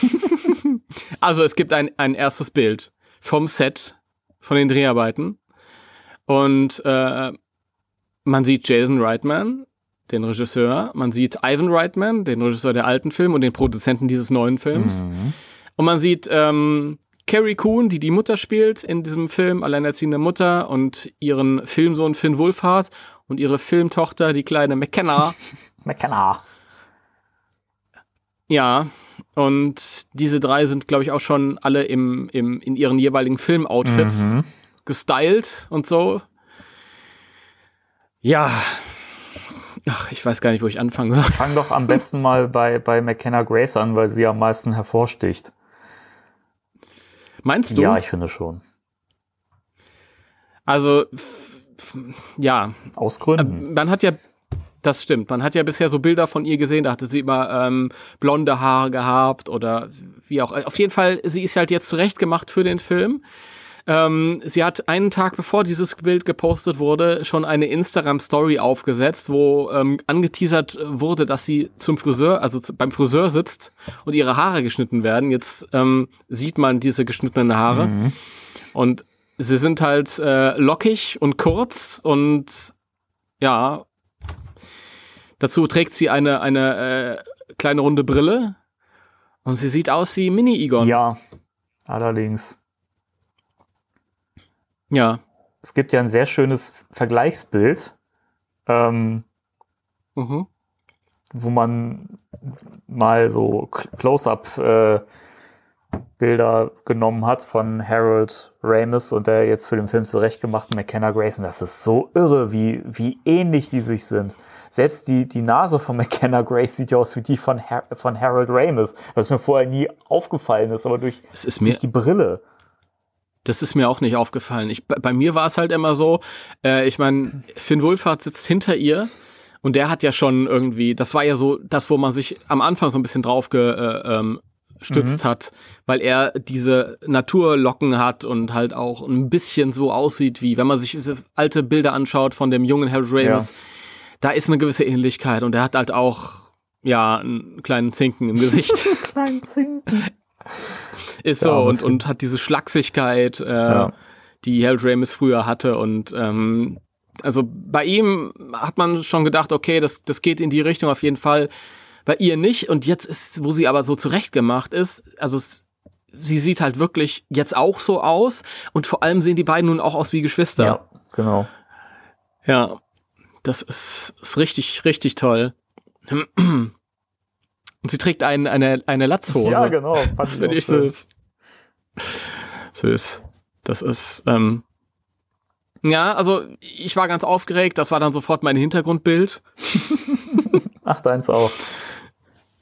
also es gibt ein, ein erstes Bild vom Set, von den Dreharbeiten. Und äh, man sieht Jason Reitman, den Regisseur, man sieht Ivan Reitman, den Regisseur der alten Film und den Produzenten dieses neuen Films. Mhm. Und man sieht ähm, Carrie Coon, die die Mutter spielt in diesem Film, alleinerziehende Mutter, und ihren Filmsohn Finn Wolfhard und ihre Filmtochter, die kleine McKenna. McKenna. Ja, und diese drei sind, glaube ich, auch schon alle im, im, in ihren jeweiligen Filmoutfits mhm. gestylt und so. Ja. Ach, ich weiß gar nicht, wo ich anfangen soll. Fang doch am besten mal bei, bei McKenna Grace an, weil sie am meisten hervorsticht. Meinst du? Ja, ich finde schon. Also, ja. Aus Gründen. Äh, man hat ja das stimmt. Man hat ja bisher so Bilder von ihr gesehen, da hatte sie immer ähm, blonde Haare gehabt oder wie auch. Auf jeden Fall, sie ist halt jetzt zurechtgemacht für den Film. Ähm, sie hat einen Tag bevor dieses Bild gepostet wurde, schon eine Instagram-Story aufgesetzt, wo ähm, angeteasert wurde, dass sie zum Friseur, also zu, beim Friseur sitzt und ihre Haare geschnitten werden. Jetzt ähm, sieht man diese geschnittenen Haare. Mhm. Und sie sind halt äh, lockig und kurz und ja, Dazu trägt sie eine, eine äh, kleine runde Brille und sie sieht aus wie Mini-Egon. Ja, allerdings. Ja. Es gibt ja ein sehr schönes Vergleichsbild, ähm, mhm. wo man mal so Close-up äh, Bilder genommen hat von Harold Ramis und der jetzt für den Film zurechtgemachten McKenna Grayson. Das ist so irre, wie, wie ähnlich die sich sind. Selbst die, die Nase von McKenna Grace sieht ja aus wie die von, Har von Harold Ramis, was mir vorher nie aufgefallen ist, aber durch, ist durch die Brille. Das ist mir auch nicht aufgefallen. Ich, bei, bei mir war es halt immer so, äh, ich meine, Finn Wohlfahrt sitzt hinter ihr und der hat ja schon irgendwie, das war ja so das, wo man sich am Anfang so ein bisschen drauf ge, äh, ähm, stützt mhm. hat, weil er diese Naturlocken hat und halt auch ein bisschen so aussieht, wie wenn man sich alte Bilder anschaut von dem jungen Harold Ramis, ja. da ist eine gewisse Ähnlichkeit und er hat halt auch ja einen kleinen Zinken im Gesicht. kleinen Zinken. Ist so und, und hat diese Schlachsigkeit, äh, ja. die Harold Ramis früher hatte und ähm, also bei ihm hat man schon gedacht, okay, das, das geht in die Richtung auf jeden Fall bei ihr nicht. Und jetzt ist, wo sie aber so zurechtgemacht ist, also es, sie sieht halt wirklich jetzt auch so aus. Und vor allem sehen die beiden nun auch aus wie Geschwister. Ja, genau. Ja, das ist, ist richtig, richtig toll. Und sie trägt ein, eine, eine Latzhose. Ja, genau. Das finde ich süß. Süß. Das ist, ähm, ja, also ich war ganz aufgeregt. Das war dann sofort mein Hintergrundbild. Ach, deins auch.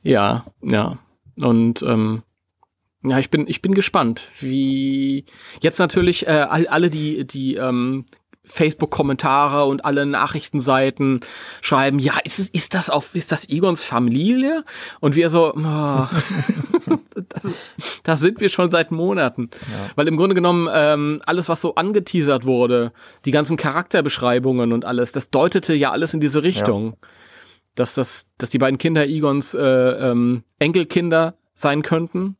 Ja, ja. Und ähm, ja, ich bin, ich bin gespannt, wie jetzt natürlich äh, alle, die, die ähm, Facebook-Kommentare und alle Nachrichtenseiten schreiben, ja, ist, ist das auf, ist das Egons Familie? Und wir so, oh, das, das, sind wir schon seit Monaten. Ja. Weil im Grunde genommen ähm, alles, was so angeteasert wurde, die ganzen Charakterbeschreibungen und alles, das deutete ja alles in diese Richtung. Ja. Dass, das, dass die beiden Kinder Egons äh, ähm, Enkelkinder sein könnten.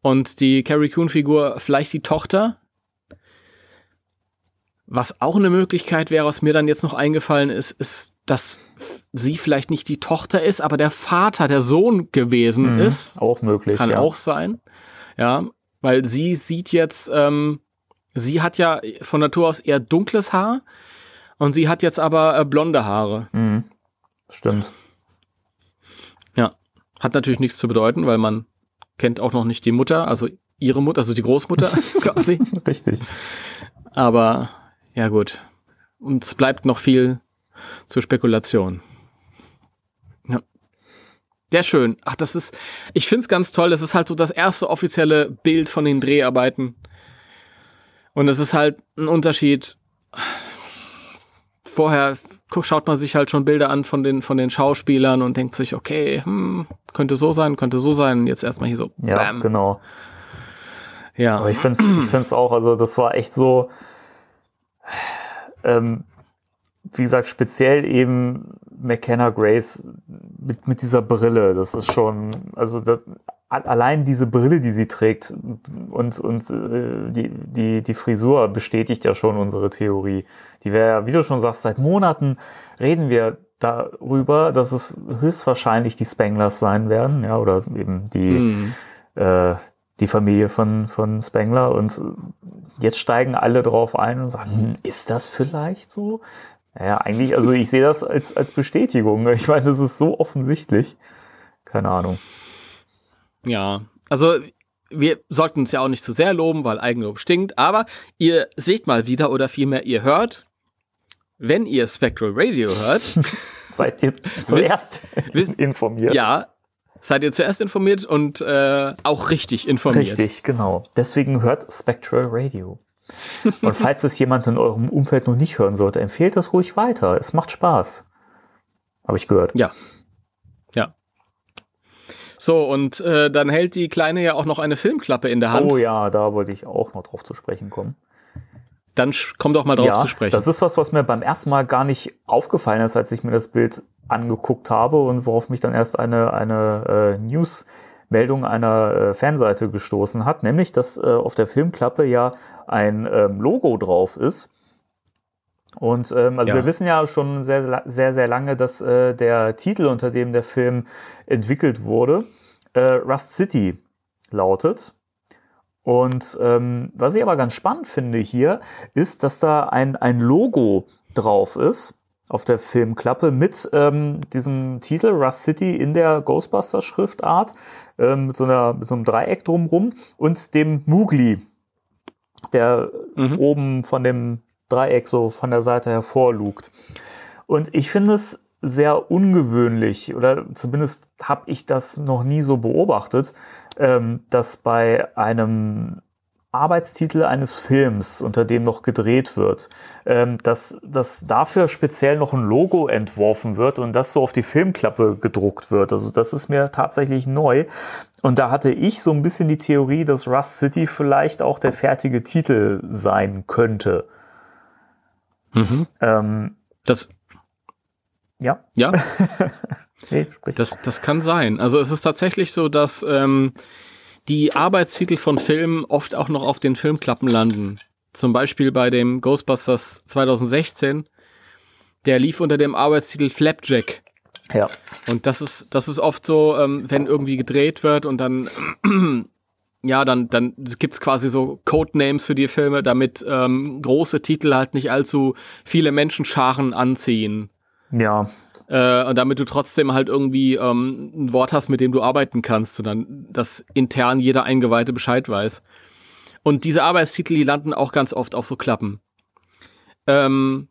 Und die Carrie Coon-Figur vielleicht die Tochter was auch eine Möglichkeit wäre, was mir dann jetzt noch eingefallen ist, ist, dass sie vielleicht nicht die Tochter ist, aber der Vater, der Sohn gewesen mhm, ist. Auch möglich. Kann ja. auch sein. Ja, weil sie sieht jetzt, ähm, sie hat ja von Natur aus eher dunkles Haar und sie hat jetzt aber äh, blonde Haare. Mhm. Stimmt. Ja, hat natürlich nichts zu bedeuten, weil man kennt auch noch nicht die Mutter, also ihre Mutter, also die Großmutter quasi. Richtig. Aber ja, gut. Und es bleibt noch viel zur Spekulation. Ja. Sehr schön. Ach, das ist, ich finde es ganz toll. Das ist halt so das erste offizielle Bild von den Dreharbeiten. Und es ist halt ein Unterschied. Vorher schaut man sich halt schon Bilder an von den, von den Schauspielern und denkt sich, okay, hm, könnte so sein, könnte so sein. Jetzt erstmal hier so. Ja, bam. genau. Ja. Aber ich finde es ich find's auch, also das war echt so, ähm, wie gesagt, speziell eben McKenna Grace mit, mit dieser Brille, das ist schon, also das, allein diese Brille, die sie trägt und, und äh, die, die, die Frisur bestätigt ja schon unsere Theorie. Die wäre ja, wie du schon sagst, seit Monaten reden wir darüber, dass es höchstwahrscheinlich die Spanglers sein werden, ja, oder eben die, mm. äh, die Familie von, von Spengler und jetzt steigen alle drauf ein und sagen, hm, ist das vielleicht so? Naja, eigentlich, also ich sehe das als, als Bestätigung. Ich meine, das ist so offensichtlich. Keine Ahnung. Ja, also wir sollten uns ja auch nicht zu sehr loben, weil Eigenlob stinkt, aber ihr seht mal wieder oder vielmehr ihr hört, wenn ihr Spectral Radio hört, seid ihr zuerst wisst, informiert. Ja, seid ihr zuerst informiert und äh, auch richtig informiert. Richtig, genau. Deswegen hört Spectral Radio. Und falls es jemand in eurem Umfeld noch nicht hören sollte, empfehlt das ruhig weiter. Es macht Spaß. Habe ich gehört. Ja. So, und äh, dann hält die Kleine ja auch noch eine Filmklappe in der Hand. Oh ja, da wollte ich auch noch drauf zu sprechen kommen. Dann komm doch mal drauf ja, zu sprechen. Das ist was, was mir beim ersten Mal gar nicht aufgefallen ist, als ich mir das Bild angeguckt habe und worauf mich dann erst eine, eine äh, News-Meldung einer äh, Fanseite gestoßen hat, nämlich, dass äh, auf der Filmklappe ja ein ähm, Logo drauf ist. Und ähm, also ja. wir wissen ja schon sehr, sehr, sehr lange, dass äh, der Titel, unter dem der Film entwickelt wurde, äh, Rust City lautet. Und ähm, was ich aber ganz spannend finde hier, ist, dass da ein, ein Logo drauf ist auf der Filmklappe mit ähm, diesem Titel Rust City in der Ghostbusters Schriftart ähm, mit so einer mit so einem Dreieck drumrum und dem Mugli, der mhm. oben von dem Dreieck so von der Seite hervorlugt. Und ich finde es sehr ungewöhnlich oder zumindest habe ich das noch nie so beobachtet, ähm, dass bei einem Arbeitstitel eines Films, unter dem noch gedreht wird, ähm, dass, dass dafür speziell noch ein Logo entworfen wird und das so auf die Filmklappe gedruckt wird. Also das ist mir tatsächlich neu. Und da hatte ich so ein bisschen die Theorie, dass Rust City vielleicht auch der fertige Titel sein könnte. Mhm. Ähm, das ja. Ja. nee, das, das kann sein. Also es ist tatsächlich so, dass ähm, die Arbeitstitel von Filmen oft auch noch auf den Filmklappen landen. Zum Beispiel bei dem Ghostbusters 2016. Der lief unter dem Arbeitstitel Flapjack. Ja. Und das ist, das ist oft so, ähm, wenn irgendwie gedreht wird und dann, ja, dann, dann gibt's quasi so Codenames für die Filme, damit ähm, große Titel halt nicht allzu viele Menschenscharen anziehen. Ja. Äh, und damit du trotzdem halt irgendwie ähm, ein Wort hast, mit dem du arbeiten kannst, sondern dass intern jeder Eingeweihte Bescheid weiß. Und diese Arbeitstitel, die landen auch ganz oft auf so Klappen. Ähm,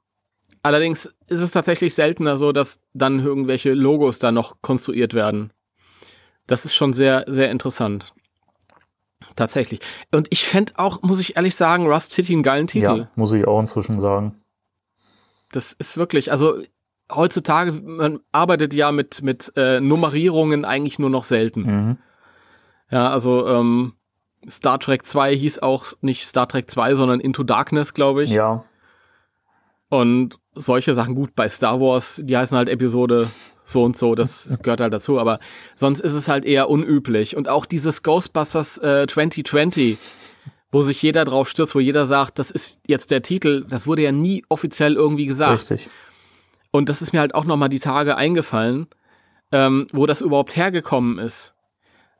allerdings ist es tatsächlich seltener so, dass dann irgendwelche Logos da noch konstruiert werden. Das ist schon sehr, sehr interessant. Tatsächlich. Und ich fände auch, muss ich ehrlich sagen, Rust City einen geilen Titel. Ja, muss ich auch inzwischen sagen. Das ist wirklich, also heutzutage, man arbeitet ja mit, mit äh, Nummerierungen eigentlich nur noch selten. Mhm. Ja, also ähm, Star Trek 2 hieß auch nicht Star Trek 2, sondern Into Darkness, glaube ich. Ja. Und solche Sachen, gut, bei Star Wars, die heißen halt Episode so und so, das gehört halt dazu, aber sonst ist es halt eher unüblich. Und auch dieses Ghostbusters äh, 2020, wo sich jeder drauf stürzt, wo jeder sagt, das ist jetzt der Titel, das wurde ja nie offiziell irgendwie gesagt. Richtig. Und das ist mir halt auch nochmal die Tage eingefallen, ähm, wo das überhaupt hergekommen ist.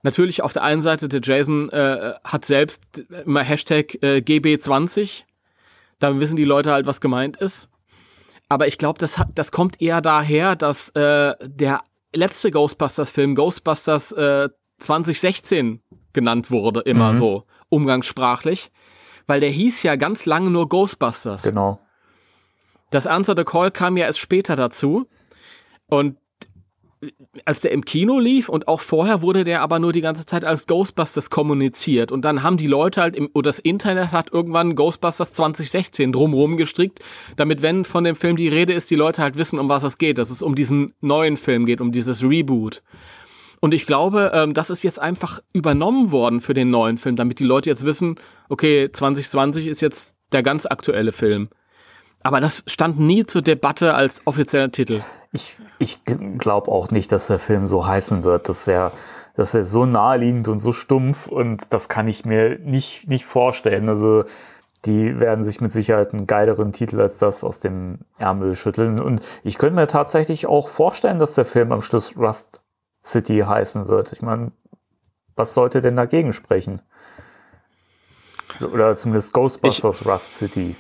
Natürlich auf der einen Seite, der Jason äh, hat selbst immer Hashtag äh, GB20. Da wissen die Leute halt, was gemeint ist. Aber ich glaube, das, das kommt eher daher, dass äh, der letzte Ghostbusters-Film Ghostbusters äh, 2016 genannt wurde, immer mhm. so umgangssprachlich. Weil der hieß ja ganz lange nur Ghostbusters. Genau. Das Answer the Call kam ja erst später dazu. Und als der im Kino lief und auch vorher wurde der aber nur die ganze Zeit als Ghostbusters kommuniziert und dann haben die Leute halt im, oder das Internet hat irgendwann Ghostbusters 2016 drumherum gestrickt, damit wenn von dem Film die Rede ist, die Leute halt wissen, um was es geht, dass es um diesen neuen Film geht, um dieses Reboot. Und ich glaube, ähm, das ist jetzt einfach übernommen worden für den neuen Film, damit die Leute jetzt wissen, okay, 2020 ist jetzt der ganz aktuelle Film. Aber das stand nie zur Debatte als offizieller Titel. Ich, ich glaube auch nicht, dass der Film so heißen wird. Das wäre das wäre so naheliegend und so stumpf und das kann ich mir nicht, nicht vorstellen. Also die werden sich mit Sicherheit einen geileren Titel als das aus dem Ärmel schütteln. Und ich könnte mir tatsächlich auch vorstellen, dass der Film am Schluss Rust City heißen wird. Ich meine, was sollte denn dagegen sprechen? Oder zumindest Ghostbusters ich, Rust City.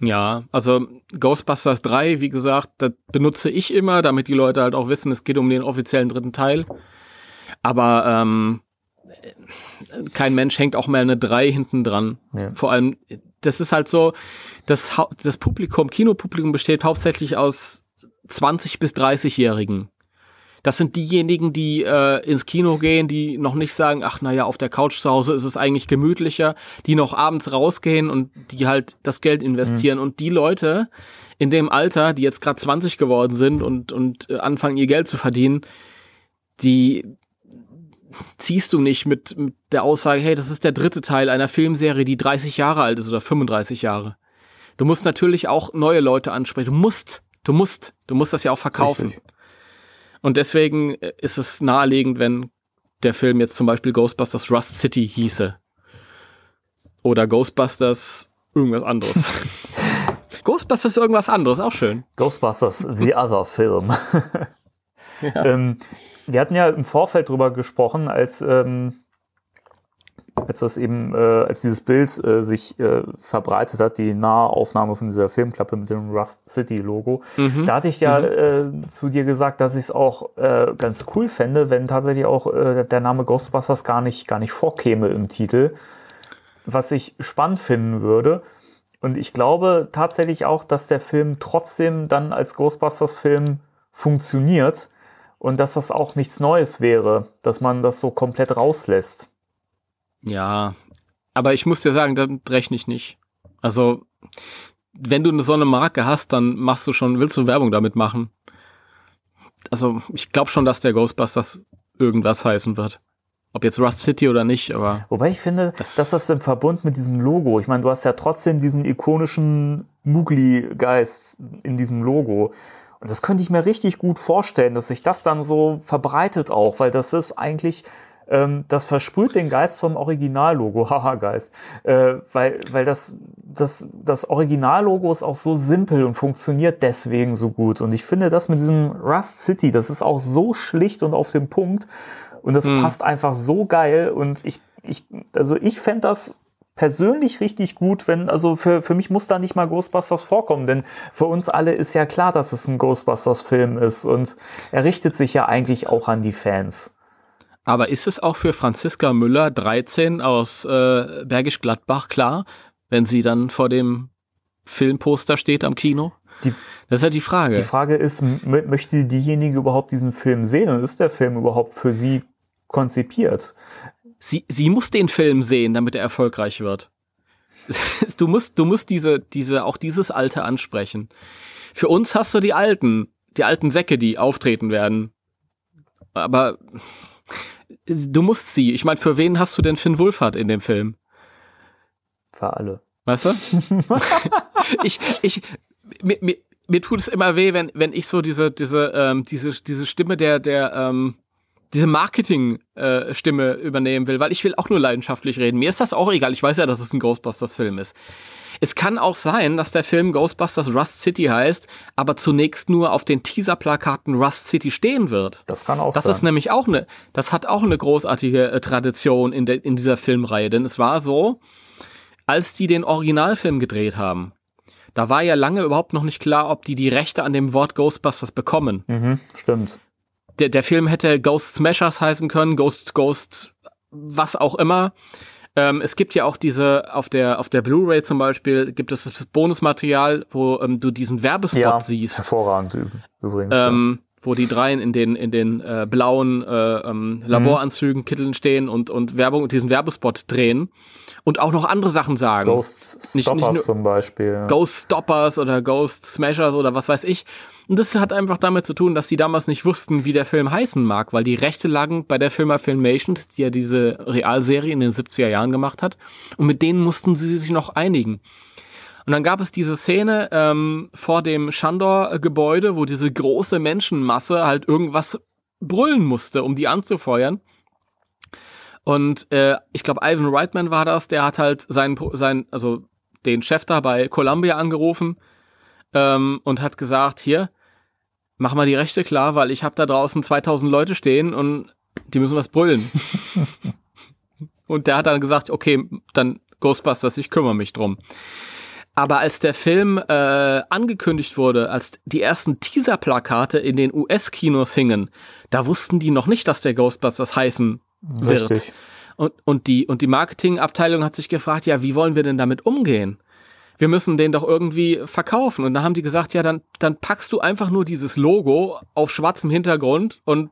Ja, also Ghostbusters 3, wie gesagt, das benutze ich immer, damit die Leute halt auch wissen, es geht um den offiziellen dritten Teil. Aber ähm, kein Mensch hängt auch mehr eine 3 hinten dran. Ja. Vor allem, das ist halt so, das, das Publikum, Kinopublikum besteht hauptsächlich aus 20 bis 30-Jährigen. Das sind diejenigen, die äh, ins Kino gehen, die noch nicht sagen, ach naja, auf der Couch zu Hause ist es eigentlich gemütlicher, die noch abends rausgehen und die halt das Geld investieren. Mhm. Und die Leute in dem Alter, die jetzt gerade 20 geworden sind und, und äh, anfangen ihr Geld zu verdienen, die ziehst du nicht mit, mit der Aussage, hey, das ist der dritte Teil einer Filmserie, die 30 Jahre alt ist oder 35 Jahre. Du musst natürlich auch neue Leute ansprechen. Du musst, du musst, du musst das ja auch verkaufen. Richtig. Und deswegen äh, ist es naheliegend, wenn der Film jetzt zum Beispiel Ghostbusters Rust City hieße. Oder Ghostbusters irgendwas anderes. Ghostbusters irgendwas anderes, auch schön. Ghostbusters The Other Film. ja. ähm, wir hatten ja im Vorfeld drüber gesprochen, als ähm, als das eben, äh, als dieses Bild äh, sich äh, verbreitet hat, die Nahaufnahme von dieser Filmklappe mit dem Rust City Logo, mhm. da hatte ich ja mhm. äh, zu dir gesagt, dass ich es auch äh, ganz cool fände, wenn tatsächlich auch äh, der Name Ghostbusters gar nicht, gar nicht vorkäme im Titel, was ich spannend finden würde. Und ich glaube tatsächlich auch, dass der Film trotzdem dann als Ghostbusters-Film funktioniert und dass das auch nichts Neues wäre, dass man das so komplett rauslässt. Ja, aber ich muss dir sagen, damit rechne ich nicht. Also, wenn du so eine Marke hast, dann machst du schon, willst du Werbung damit machen. Also, ich glaube schon, dass der Ghostbusters irgendwas heißen wird. Ob jetzt Rust City oder nicht, aber. Wobei ich finde, das dass das im Verbund mit diesem Logo, ich meine, du hast ja trotzdem diesen ikonischen Mugli-Geist in diesem Logo. Und das könnte ich mir richtig gut vorstellen, dass sich das dann so verbreitet auch, weil das ist eigentlich ähm, das versprüht den Geist vom Originallogo, haha Geist, äh, weil, weil das, das, das Originallogo ist auch so simpel und funktioniert deswegen so gut. Und ich finde das mit diesem Rust City, das ist auch so schlicht und auf dem Punkt und das hm. passt einfach so geil und ich, ich, also ich fände das persönlich richtig gut, wenn, also für, für mich muss da nicht mal Ghostbusters vorkommen, denn für uns alle ist ja klar, dass es ein Ghostbusters-Film ist und er richtet sich ja eigentlich auch an die Fans. Aber ist es auch für Franziska Müller 13 aus äh, Bergisch Gladbach klar, wenn sie dann vor dem Filmposter steht am Kino? Die, das ist halt die Frage. Die Frage ist, möchte diejenige überhaupt diesen Film sehen und ist der Film überhaupt für sie konzipiert? sie, sie muss den Film sehen, damit er erfolgreich wird. Du musst, du musst diese, diese, auch dieses Alte ansprechen. Für uns hast du die Alten, die alten Säcke, die auftreten werden. Aber du musst sie. Ich meine, für wen hast du denn Finn Wulfhard in dem Film? Für alle. Weißt du? ich, ich, mir, mir, mir tut es immer weh, wenn, wenn ich so diese, diese, ähm, diese, diese Stimme der, der, ähm, diese Marketing-Stimme äh, übernehmen will, weil ich will auch nur leidenschaftlich reden. Mir ist das auch egal. Ich weiß ja, dass es ein Ghostbusters-Film ist. Es kann auch sein, dass der Film Ghostbusters Rust City heißt, aber zunächst nur auf den Teaser-Plakaten Rust City stehen wird. Das kann auch das sein. Das ist nämlich auch eine, das hat auch eine großartige äh, Tradition in, de, in dieser Filmreihe, denn es war so, als die den Originalfilm gedreht haben, da war ja lange überhaupt noch nicht klar, ob die die Rechte an dem Wort Ghostbusters bekommen. Mhm, stimmt. Der, der Film hätte Ghost Smashers heißen können, Ghost, Ghost, was auch immer. Ähm, es gibt ja auch diese, auf der, auf der Blu-ray zum Beispiel, gibt es das Bonusmaterial, wo ähm, du diesen Werbespot ja, siehst. Hervorragend übrigens. Ähm, ja. Wo die dreien in den, in den äh, blauen äh, ähm, Laboranzügen, mhm. Kitteln stehen und, und Werbung, diesen Werbespot drehen und auch noch andere Sachen sagen. Ghost Stoppers nicht, nicht zum Beispiel. Ja. Ghost Stoppers oder Ghost Smashers oder was weiß ich. Und das hat einfach damit zu tun, dass sie damals nicht wussten, wie der Film heißen mag, weil die Rechte lagen bei der Firma Filmations, die ja diese Realserie in den 70er Jahren gemacht hat. Und mit denen mussten sie sich noch einigen. Und dann gab es diese Szene ähm, vor dem Shandor-Gebäude, wo diese große Menschenmasse halt irgendwas brüllen musste, um die anzufeuern. Und äh, ich glaube, Ivan Reitman war das, der hat halt seinen, sein, also den Chef da bei Columbia angerufen ähm, und hat gesagt, hier, mach mal die Rechte klar, weil ich habe da draußen 2000 Leute stehen und die müssen was brüllen. und der hat dann gesagt, okay, dann Ghostbusters, ich kümmere mich drum. Aber als der Film äh, angekündigt wurde, als die ersten Teaser-Plakate in den US-Kinos hingen, da wussten die noch nicht, dass der Ghostbusters heißen wird. Richtig. Und, und die, und die Marketingabteilung hat sich gefragt, ja, wie wollen wir denn damit umgehen? Wir müssen den doch irgendwie verkaufen. Und da haben die gesagt, ja, dann, dann packst du einfach nur dieses Logo auf schwarzem Hintergrund und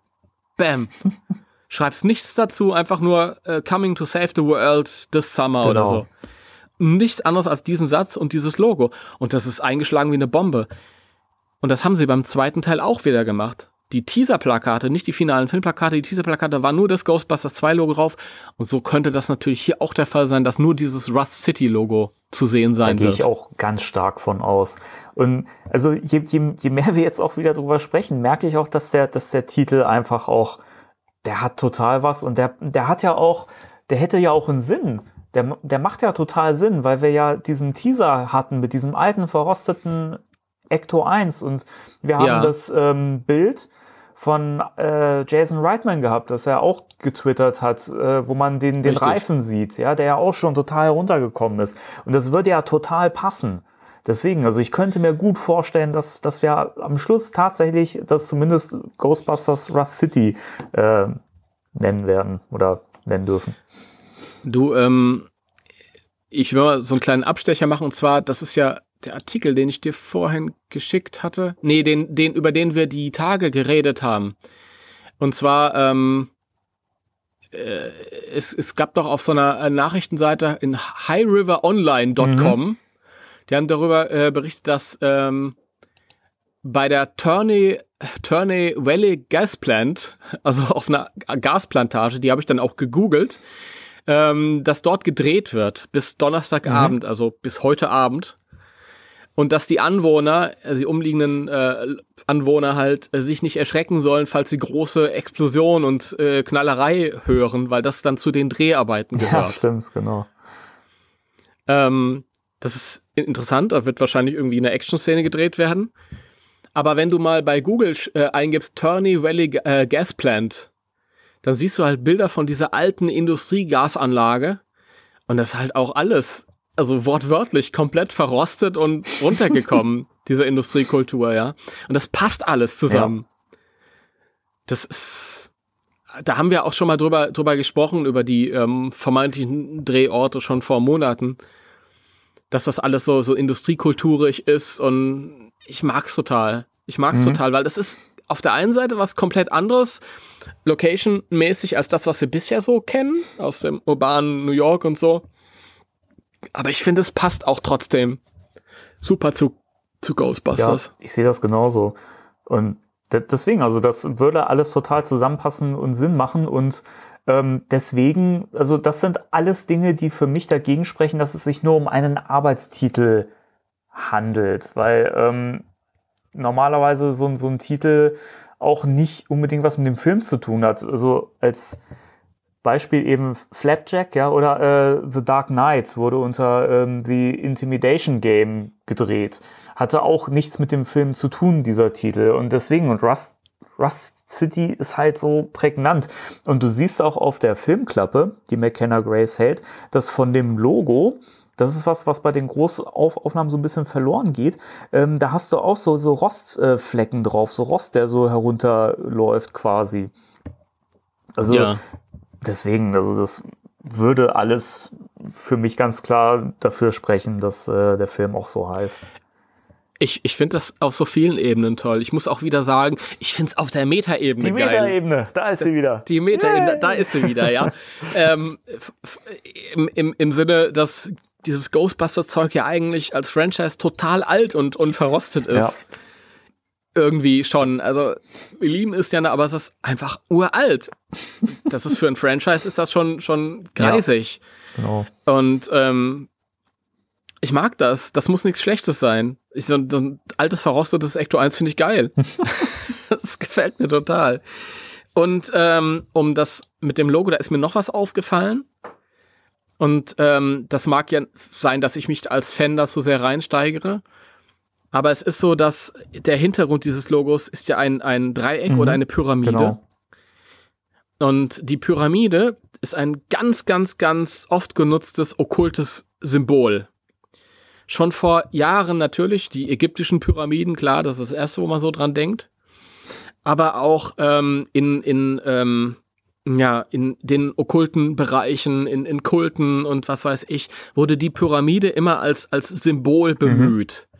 bam. Schreibst nichts dazu, einfach nur uh, Coming to Save the World this Summer genau. oder so. Nichts anderes als diesen Satz und dieses Logo. Und das ist eingeschlagen wie eine Bombe. Und das haben sie beim zweiten Teil auch wieder gemacht die Teaser-Plakate, nicht die finalen Filmplakate, die Teaser-Plakate, da war nur das Ghostbusters 2 Logo drauf. Und so könnte das natürlich hier auch der Fall sein, dass nur dieses Rust City Logo zu sehen sein da wird. Da gehe ich auch ganz stark von aus. Und also je, je, je mehr wir jetzt auch wieder drüber sprechen, merke ich auch, dass der, dass der Titel einfach auch, der hat total was und der, der hat ja auch, der hätte ja auch einen Sinn. Der, der macht ja total Sinn, weil wir ja diesen Teaser hatten mit diesem alten, verrosteten Ecto 1 und wir haben ja. das ähm, Bild von äh, Jason Reitman gehabt, das er auch getwittert hat, äh, wo man den, den Reifen sieht, ja, der ja auch schon total runtergekommen ist. Und das würde ja total passen. Deswegen, also ich könnte mir gut vorstellen, dass, dass wir am Schluss tatsächlich das zumindest Ghostbusters Rust City äh, nennen werden oder nennen dürfen. Du, ähm, ich will mal so einen kleinen Abstecher machen und zwar, das ist ja der Artikel, den ich dir vorhin geschickt hatte. Nee, den, den, über den wir die Tage geredet haben. Und zwar, ähm, äh, es, es gab doch auf so einer äh, Nachrichtenseite in highriveronline.com, mhm. die haben darüber äh, berichtet, dass ähm, bei der Turney, Turney Valley Gas Plant, also auf einer Gasplantage, die habe ich dann auch gegoogelt, ähm, dass dort gedreht wird bis Donnerstagabend, mhm. also bis heute Abend und dass die Anwohner, also die umliegenden äh, Anwohner halt äh, sich nicht erschrecken sollen, falls sie große Explosion und äh, Knallerei hören, weil das dann zu den Dreharbeiten gehört. Ja, stimmt, genau. Ähm, das ist interessant, da wird wahrscheinlich irgendwie eine Action-Szene gedreht werden. Aber wenn du mal bei Google äh, eingibst Turney Valley äh, Gas Plant, dann siehst du halt Bilder von dieser alten Industriegasanlage. Und das ist halt auch alles also wortwörtlich komplett verrostet und runtergekommen, diese Industriekultur, ja. Und das passt alles zusammen. Ja. Das ist, da haben wir auch schon mal drüber, drüber gesprochen, über die ähm, vermeintlichen Drehorte schon vor Monaten, dass das alles so, so industriekulturig ist und ich mag's total. Ich mag's mhm. total, weil das ist auf der einen Seite was komplett anderes, location-mäßig als das, was wir bisher so kennen, aus dem urbanen New York und so. Aber ich finde, es passt auch trotzdem super zu, zu Ghostbusters. Ja, ich sehe das genauso. Und deswegen, also das würde alles total zusammenpassen und Sinn machen und ähm, deswegen, also das sind alles Dinge, die für mich dagegen sprechen, dass es sich nur um einen Arbeitstitel handelt, weil ähm, normalerweise so, so ein Titel auch nicht unbedingt was mit dem Film zu tun hat. Also als Beispiel eben Flapjack, ja, oder äh, The Dark Knight wurde unter ähm, The Intimidation Game gedreht. Hatte auch nichts mit dem Film zu tun, dieser Titel. Und deswegen, und Rust, Rust City ist halt so prägnant. Und du siehst auch auf der Filmklappe, die McKenna Grace hält, dass von dem Logo das ist was, was bei den Großaufnahmen so ein bisschen verloren geht. Ähm, da hast du auch so, so Rostflecken drauf, so Rost, der so herunterläuft quasi. Also ja. Deswegen, also das würde alles für mich ganz klar dafür sprechen, dass äh, der Film auch so heißt. Ich, ich finde das auf so vielen Ebenen toll. Ich muss auch wieder sagen, ich finde es auf der Metaebene. Die Metaebene, da ist sie wieder. Die Metaebene, da ist sie wieder, ja. ähm, im, im, Im Sinne, dass dieses Ghostbuster-Zeug ja eigentlich als Franchise total alt und, und verrostet ist. Ja. Irgendwie schon. Also, wir lieben es ja, aber es ist einfach uralt. Das ist für ein Franchise ist das schon, schon greisig. Ja, genau. Und ähm, ich mag das. Das muss nichts Schlechtes sein. Ich, so, so ein altes, verrostetes Ecto 1 finde ich geil. das gefällt mir total. Und ähm, um das mit dem Logo, da ist mir noch was aufgefallen. Und ähm, das mag ja sein, dass ich mich als Fan da so sehr reinsteigere. Aber es ist so, dass der Hintergrund dieses Logos ist ja ein, ein Dreieck mhm, oder eine Pyramide. Genau. Und die Pyramide ist ein ganz, ganz, ganz oft genutztes okkultes Symbol. Schon vor Jahren natürlich, die ägyptischen Pyramiden, klar, das ist das Erste, wo man so dran denkt. Aber auch ähm, in, in ähm, ja, in den okkulten Bereichen, in, in Kulten und was weiß ich, wurde die Pyramide immer als, als Symbol mhm. bemüht. Mhm.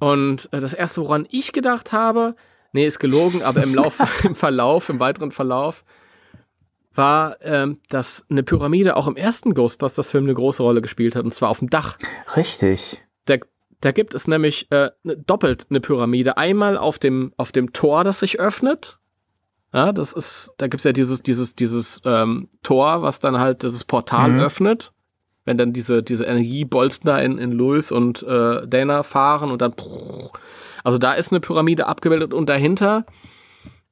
Und äh, das erste, woran ich gedacht habe, nee, ist gelogen, aber im Lauf, im Verlauf, im weiteren Verlauf, war, ähm, dass eine Pyramide auch im ersten Ghostbusters-Film eine große Rolle gespielt hat, und zwar auf dem Dach. Richtig. Da, da gibt es nämlich äh, ne, doppelt eine Pyramide. Einmal auf dem, auf dem Tor, das sich öffnet, ja, das ist, da gibt's ja dieses, dieses, dieses ähm, Tor, was dann halt dieses Portal mhm. öffnet, wenn dann diese, diese Energiebolzen da in, in Louis und äh, Dana fahren und dann. Also da ist eine Pyramide abgebildet und dahinter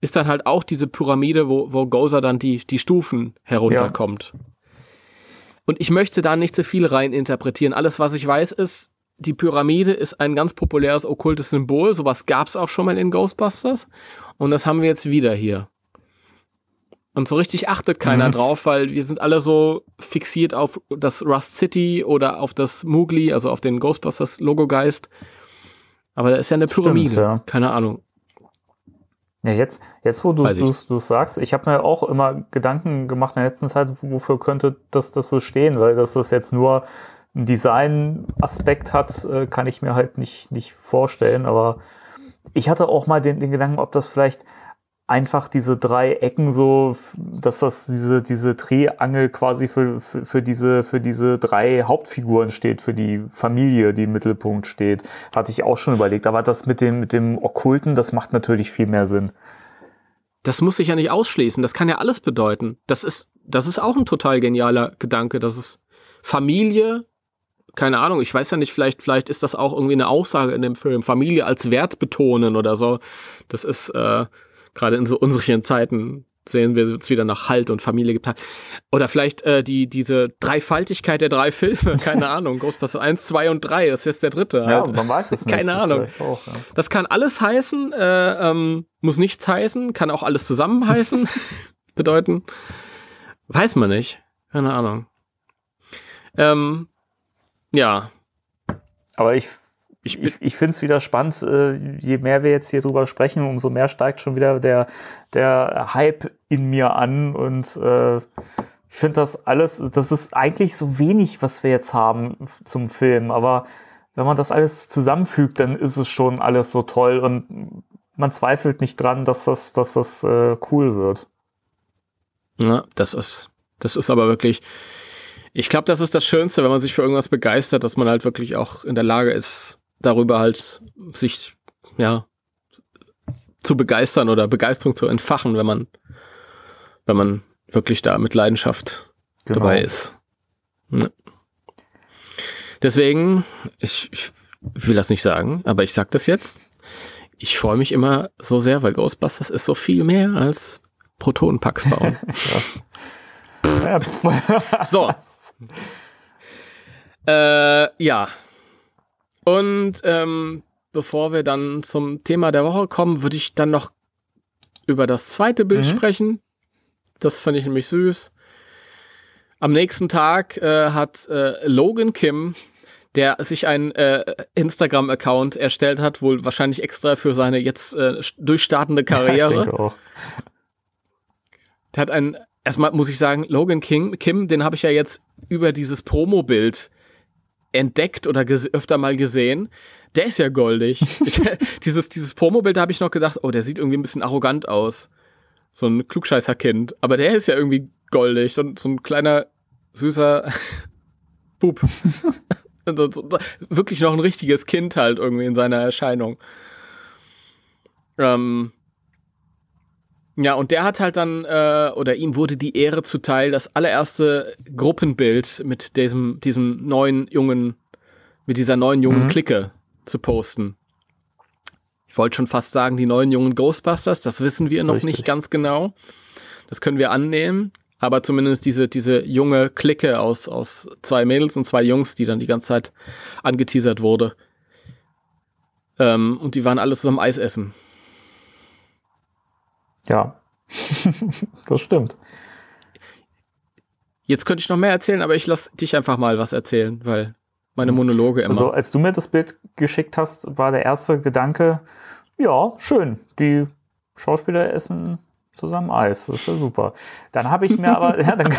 ist dann halt auch diese Pyramide, wo, wo Gozer dann die, die Stufen herunterkommt. Ja. Und ich möchte da nicht zu viel rein interpretieren. Alles, was ich weiß, ist, die Pyramide ist ein ganz populäres okkultes Symbol. Sowas gab es auch schon mal in Ghostbusters. Und das haben wir jetzt wieder hier. Und so richtig achtet keiner mhm. drauf, weil wir sind alle so fixiert auf das Rust City oder auf das Moogly, also auf den Ghostbusters Logo-Geist. Aber da ist ja eine Pyramide. Stimmt, ja. Keine Ahnung. Ja, jetzt, jetzt wo du es sagst, ich habe mir auch immer Gedanken gemacht in der letzten Zeit, wofür könnte das, das bestehen, weil dass das jetzt nur einen Design-Aspekt hat, äh, kann ich mir halt nicht, nicht vorstellen, aber ich hatte auch mal den, den Gedanken, ob das vielleicht einfach diese drei Ecken so, dass das diese, diese Triangel quasi für, für, für, diese, für diese drei Hauptfiguren steht, für die Familie, die im Mittelpunkt steht. Hatte ich auch schon überlegt. Aber das mit dem, mit dem Okkulten, das macht natürlich viel mehr Sinn. Das muss sich ja nicht ausschließen. Das kann ja alles bedeuten. Das ist, das ist auch ein total genialer Gedanke. Das ist Familie, keine Ahnung, ich weiß ja nicht, vielleicht, vielleicht ist das auch irgendwie eine Aussage in dem Film, Familie als Wert betonen oder so. Das ist äh, gerade in so unsicheren Zeiten sehen wir es wieder nach Halt und Familie gibt. Oder vielleicht äh, die, diese Dreifaltigkeit der drei Filme, keine Ahnung, Ghostbusters 1, 2 und 3, das ist jetzt der dritte. Halt. Ja, man weiß es nicht. Keine Ahnung. Auch, ja. Das kann alles heißen, äh, ähm, muss nichts heißen, kann auch alles zusammen heißen, bedeuten. Weiß man nicht. Keine Ahnung. Ähm, ja. Aber ich, ich, ich, ich finde es wieder spannend, äh, je mehr wir jetzt hier drüber sprechen, umso mehr steigt schon wieder der, der Hype in mir an und äh, ich finde das alles, das ist eigentlich so wenig, was wir jetzt haben zum Film, aber wenn man das alles zusammenfügt, dann ist es schon alles so toll und man zweifelt nicht dran, dass das, dass das äh, cool wird. Ja, das ist, das ist aber wirklich, ich glaube, das ist das Schönste, wenn man sich für irgendwas begeistert, dass man halt wirklich auch in der Lage ist, darüber halt sich, ja, zu begeistern oder Begeisterung zu entfachen, wenn man, wenn man wirklich da mit Leidenschaft genau. dabei ist. Ja. Deswegen, ich, ich will das nicht sagen, aber ich sag das jetzt. Ich freue mich immer so sehr, weil Ghostbusters ist so viel mehr als Protonenpacks bauen. so. Äh, ja. Und ähm, bevor wir dann zum Thema der Woche kommen, würde ich dann noch über das zweite Bild mhm. sprechen. Das fand ich nämlich süß. Am nächsten Tag äh, hat äh, Logan Kim, der sich einen äh, Instagram-Account erstellt hat, wohl wahrscheinlich extra für seine jetzt äh, durchstartende Karriere. Ja, ich denke auch. Der hat einen, erstmal muss ich sagen, Logan King, Kim, den habe ich ja jetzt über dieses Promo-Bild entdeckt oder öfter mal gesehen. Der ist ja goldig. ich, dieses dieses Promo-Bild, da habe ich noch gedacht, oh, der sieht irgendwie ein bisschen arrogant aus. So ein Klugscheißer-Kind. Aber der ist ja irgendwie goldig. So, so ein kleiner, süßer Bub. Wirklich noch ein richtiges Kind halt irgendwie in seiner Erscheinung. Ähm, ja, und der hat halt dann, äh, oder ihm wurde die Ehre zuteil, das allererste Gruppenbild mit diesem, diesem neuen jungen, mit dieser neuen jungen mhm. Clique zu posten. Ich wollte schon fast sagen, die neuen jungen Ghostbusters, das wissen wir noch Richtig. nicht ganz genau. Das können wir annehmen. Aber zumindest diese, diese junge Clique aus, aus zwei Mädels und zwei Jungs, die dann die ganze Zeit angeteasert wurde. Ähm, und die waren alle zusammen Eis essen. Ja, das stimmt. Jetzt könnte ich noch mehr erzählen, aber ich lasse dich einfach mal was erzählen, weil meine Monologe immer. Also, als du mir das Bild geschickt hast, war der erste Gedanke, ja, schön, die Schauspieler essen zusammen Eis, das ist ja super. Dann habe ich mir aber, ja, dann,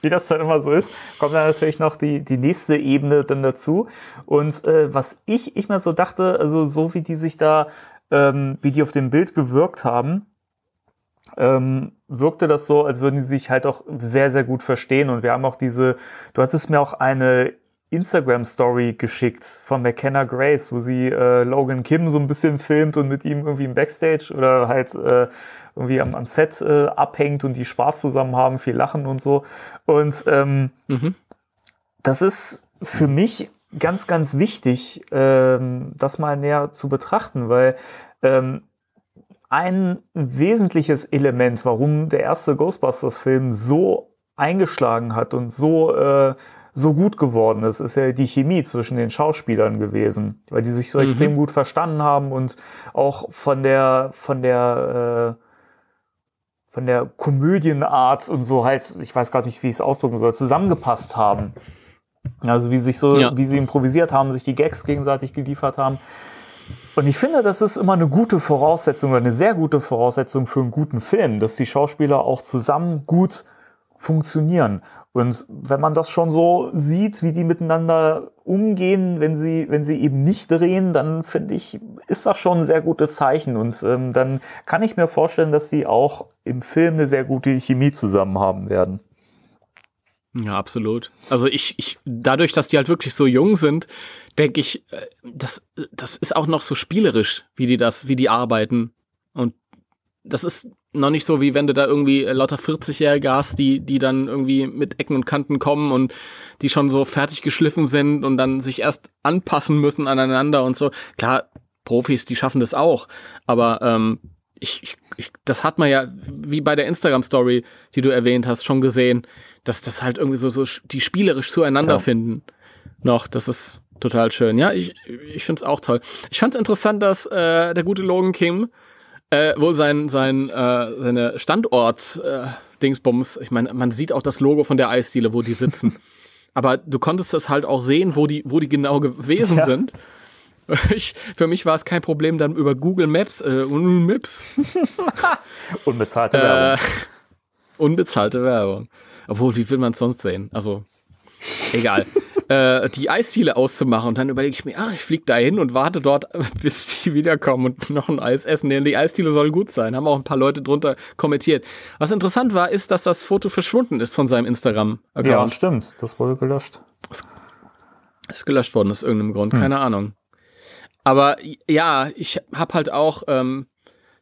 wie das dann immer so ist, kommt dann natürlich noch die, die nächste Ebene dann dazu. Und äh, was ich, ich mir so dachte, also so wie die sich da, ähm, wie die auf dem Bild gewirkt haben, ähm, wirkte das so, als würden die sich halt auch sehr, sehr gut verstehen. Und wir haben auch diese, du hattest mir auch eine Instagram-Story geschickt von McKenna Grace, wo sie äh, Logan Kim so ein bisschen filmt und mit ihm irgendwie im Backstage oder halt äh, irgendwie am, am Set äh, abhängt und die Spaß zusammen haben, viel lachen und so. Und ähm, mhm. das ist für mich ganz, ganz wichtig, ähm, das mal näher zu betrachten, weil ähm, ein wesentliches Element, warum der erste Ghostbusters-Film so eingeschlagen hat und so, äh, so gut geworden ist, ist ja die Chemie zwischen den Schauspielern gewesen, weil die sich so mhm. extrem gut verstanden haben und auch von der, von der, äh, von der Komödienart und so halt, ich weiß gar nicht, wie ich es ausdrücken soll, zusammengepasst haben. Also wie sich so, ja. wie sie improvisiert haben, sich die Gags gegenseitig geliefert haben. Und ich finde, das ist immer eine gute Voraussetzung oder eine sehr gute Voraussetzung für einen guten Film, dass die Schauspieler auch zusammen gut funktionieren. Und wenn man das schon so sieht, wie die miteinander umgehen, wenn sie, wenn sie eben nicht drehen, dann finde ich, ist das schon ein sehr gutes Zeichen. Und ähm, dann kann ich mir vorstellen, dass sie auch im Film eine sehr gute Chemie zusammen haben werden. Ja, absolut. Also ich, ich, dadurch, dass die halt wirklich so jung sind, denke ich, äh, das, das ist auch noch so spielerisch, wie die das, wie die arbeiten. Und das ist noch nicht so, wie wenn du da irgendwie lauter 40-Jährige hast, die, die dann irgendwie mit Ecken und Kanten kommen und die schon so fertig geschliffen sind und dann sich erst anpassen müssen aneinander und so. Klar, Profis, die schaffen das auch, aber ähm, ich, ich, ich, das hat man ja, wie bei der Instagram-Story, die du erwähnt hast, schon gesehen dass das halt irgendwie so, so die spielerisch zueinander ja. finden noch. Das ist total schön. Ja, ich, ich finde es auch toll. Ich fand es interessant, dass äh, der gute Logan King äh, wohl sein, sein, äh, seine Standort-Dingsbums, ich meine, man sieht auch das Logo von der Eisdiele, wo die sitzen. Aber du konntest das halt auch sehen, wo die, wo die genau gewesen ja. sind. Ich, für mich war es kein Problem, dann über Google Maps, äh, Maps. Unbezahlte Werbung. Äh, unbezahlte Werbung. Obwohl, wie will man es sonst sehen? Also, egal. äh, die Eisziele auszumachen. Und dann überlege ich mir, ah, ich fliege da hin und warte dort, bis die wiederkommen und noch ein Eis essen. Denn die Eisziele sollen gut sein. Haben auch ein paar Leute drunter kommentiert. Was interessant war, ist, dass das Foto verschwunden ist von seinem Instagram-Account. Ja, stimmt. Das wurde gelöscht. Ist gelöscht worden aus irgendeinem Grund. Hm. Keine Ahnung. Aber ja, ich habe halt auch, ähm,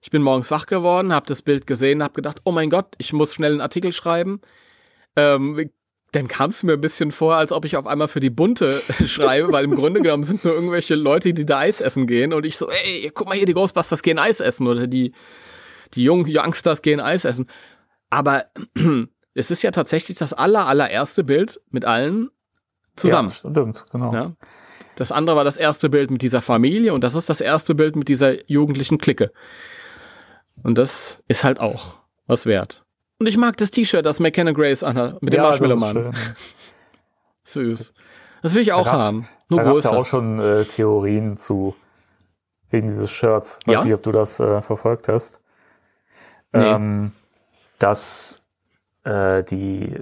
ich bin morgens wach geworden, habe das Bild gesehen, habe gedacht, oh mein Gott, ich muss schnell einen Artikel schreiben. Ähm, dann kam es mir ein bisschen vor, als ob ich auf einmal für die Bunte schreibe, weil im Grunde genommen sind nur irgendwelche Leute, die da Eis essen gehen und ich so, ey, guck mal hier, die Ghostbusters gehen Eis essen oder die, die jungen Youngsters gehen Eis essen. Aber es ist ja tatsächlich das aller, allererste Bild mit allen zusammen. Ja, stimmt, genau. Ja? Das andere war das erste Bild mit dieser Familie und das ist das erste Bild mit dieser jugendlichen Clique. Und das ist halt auch was wert. Und ich mag das T-Shirt, das McKenna Grace anhat, mit dem ja, Marshmallow-Mann. Süß. Das will ich auch da haben. Nur da gab es ja auch schon äh, Theorien zu wegen dieses Shirts. Weiß ja? nicht, ob du das äh, verfolgt hast. Nee. Ähm, dass äh, die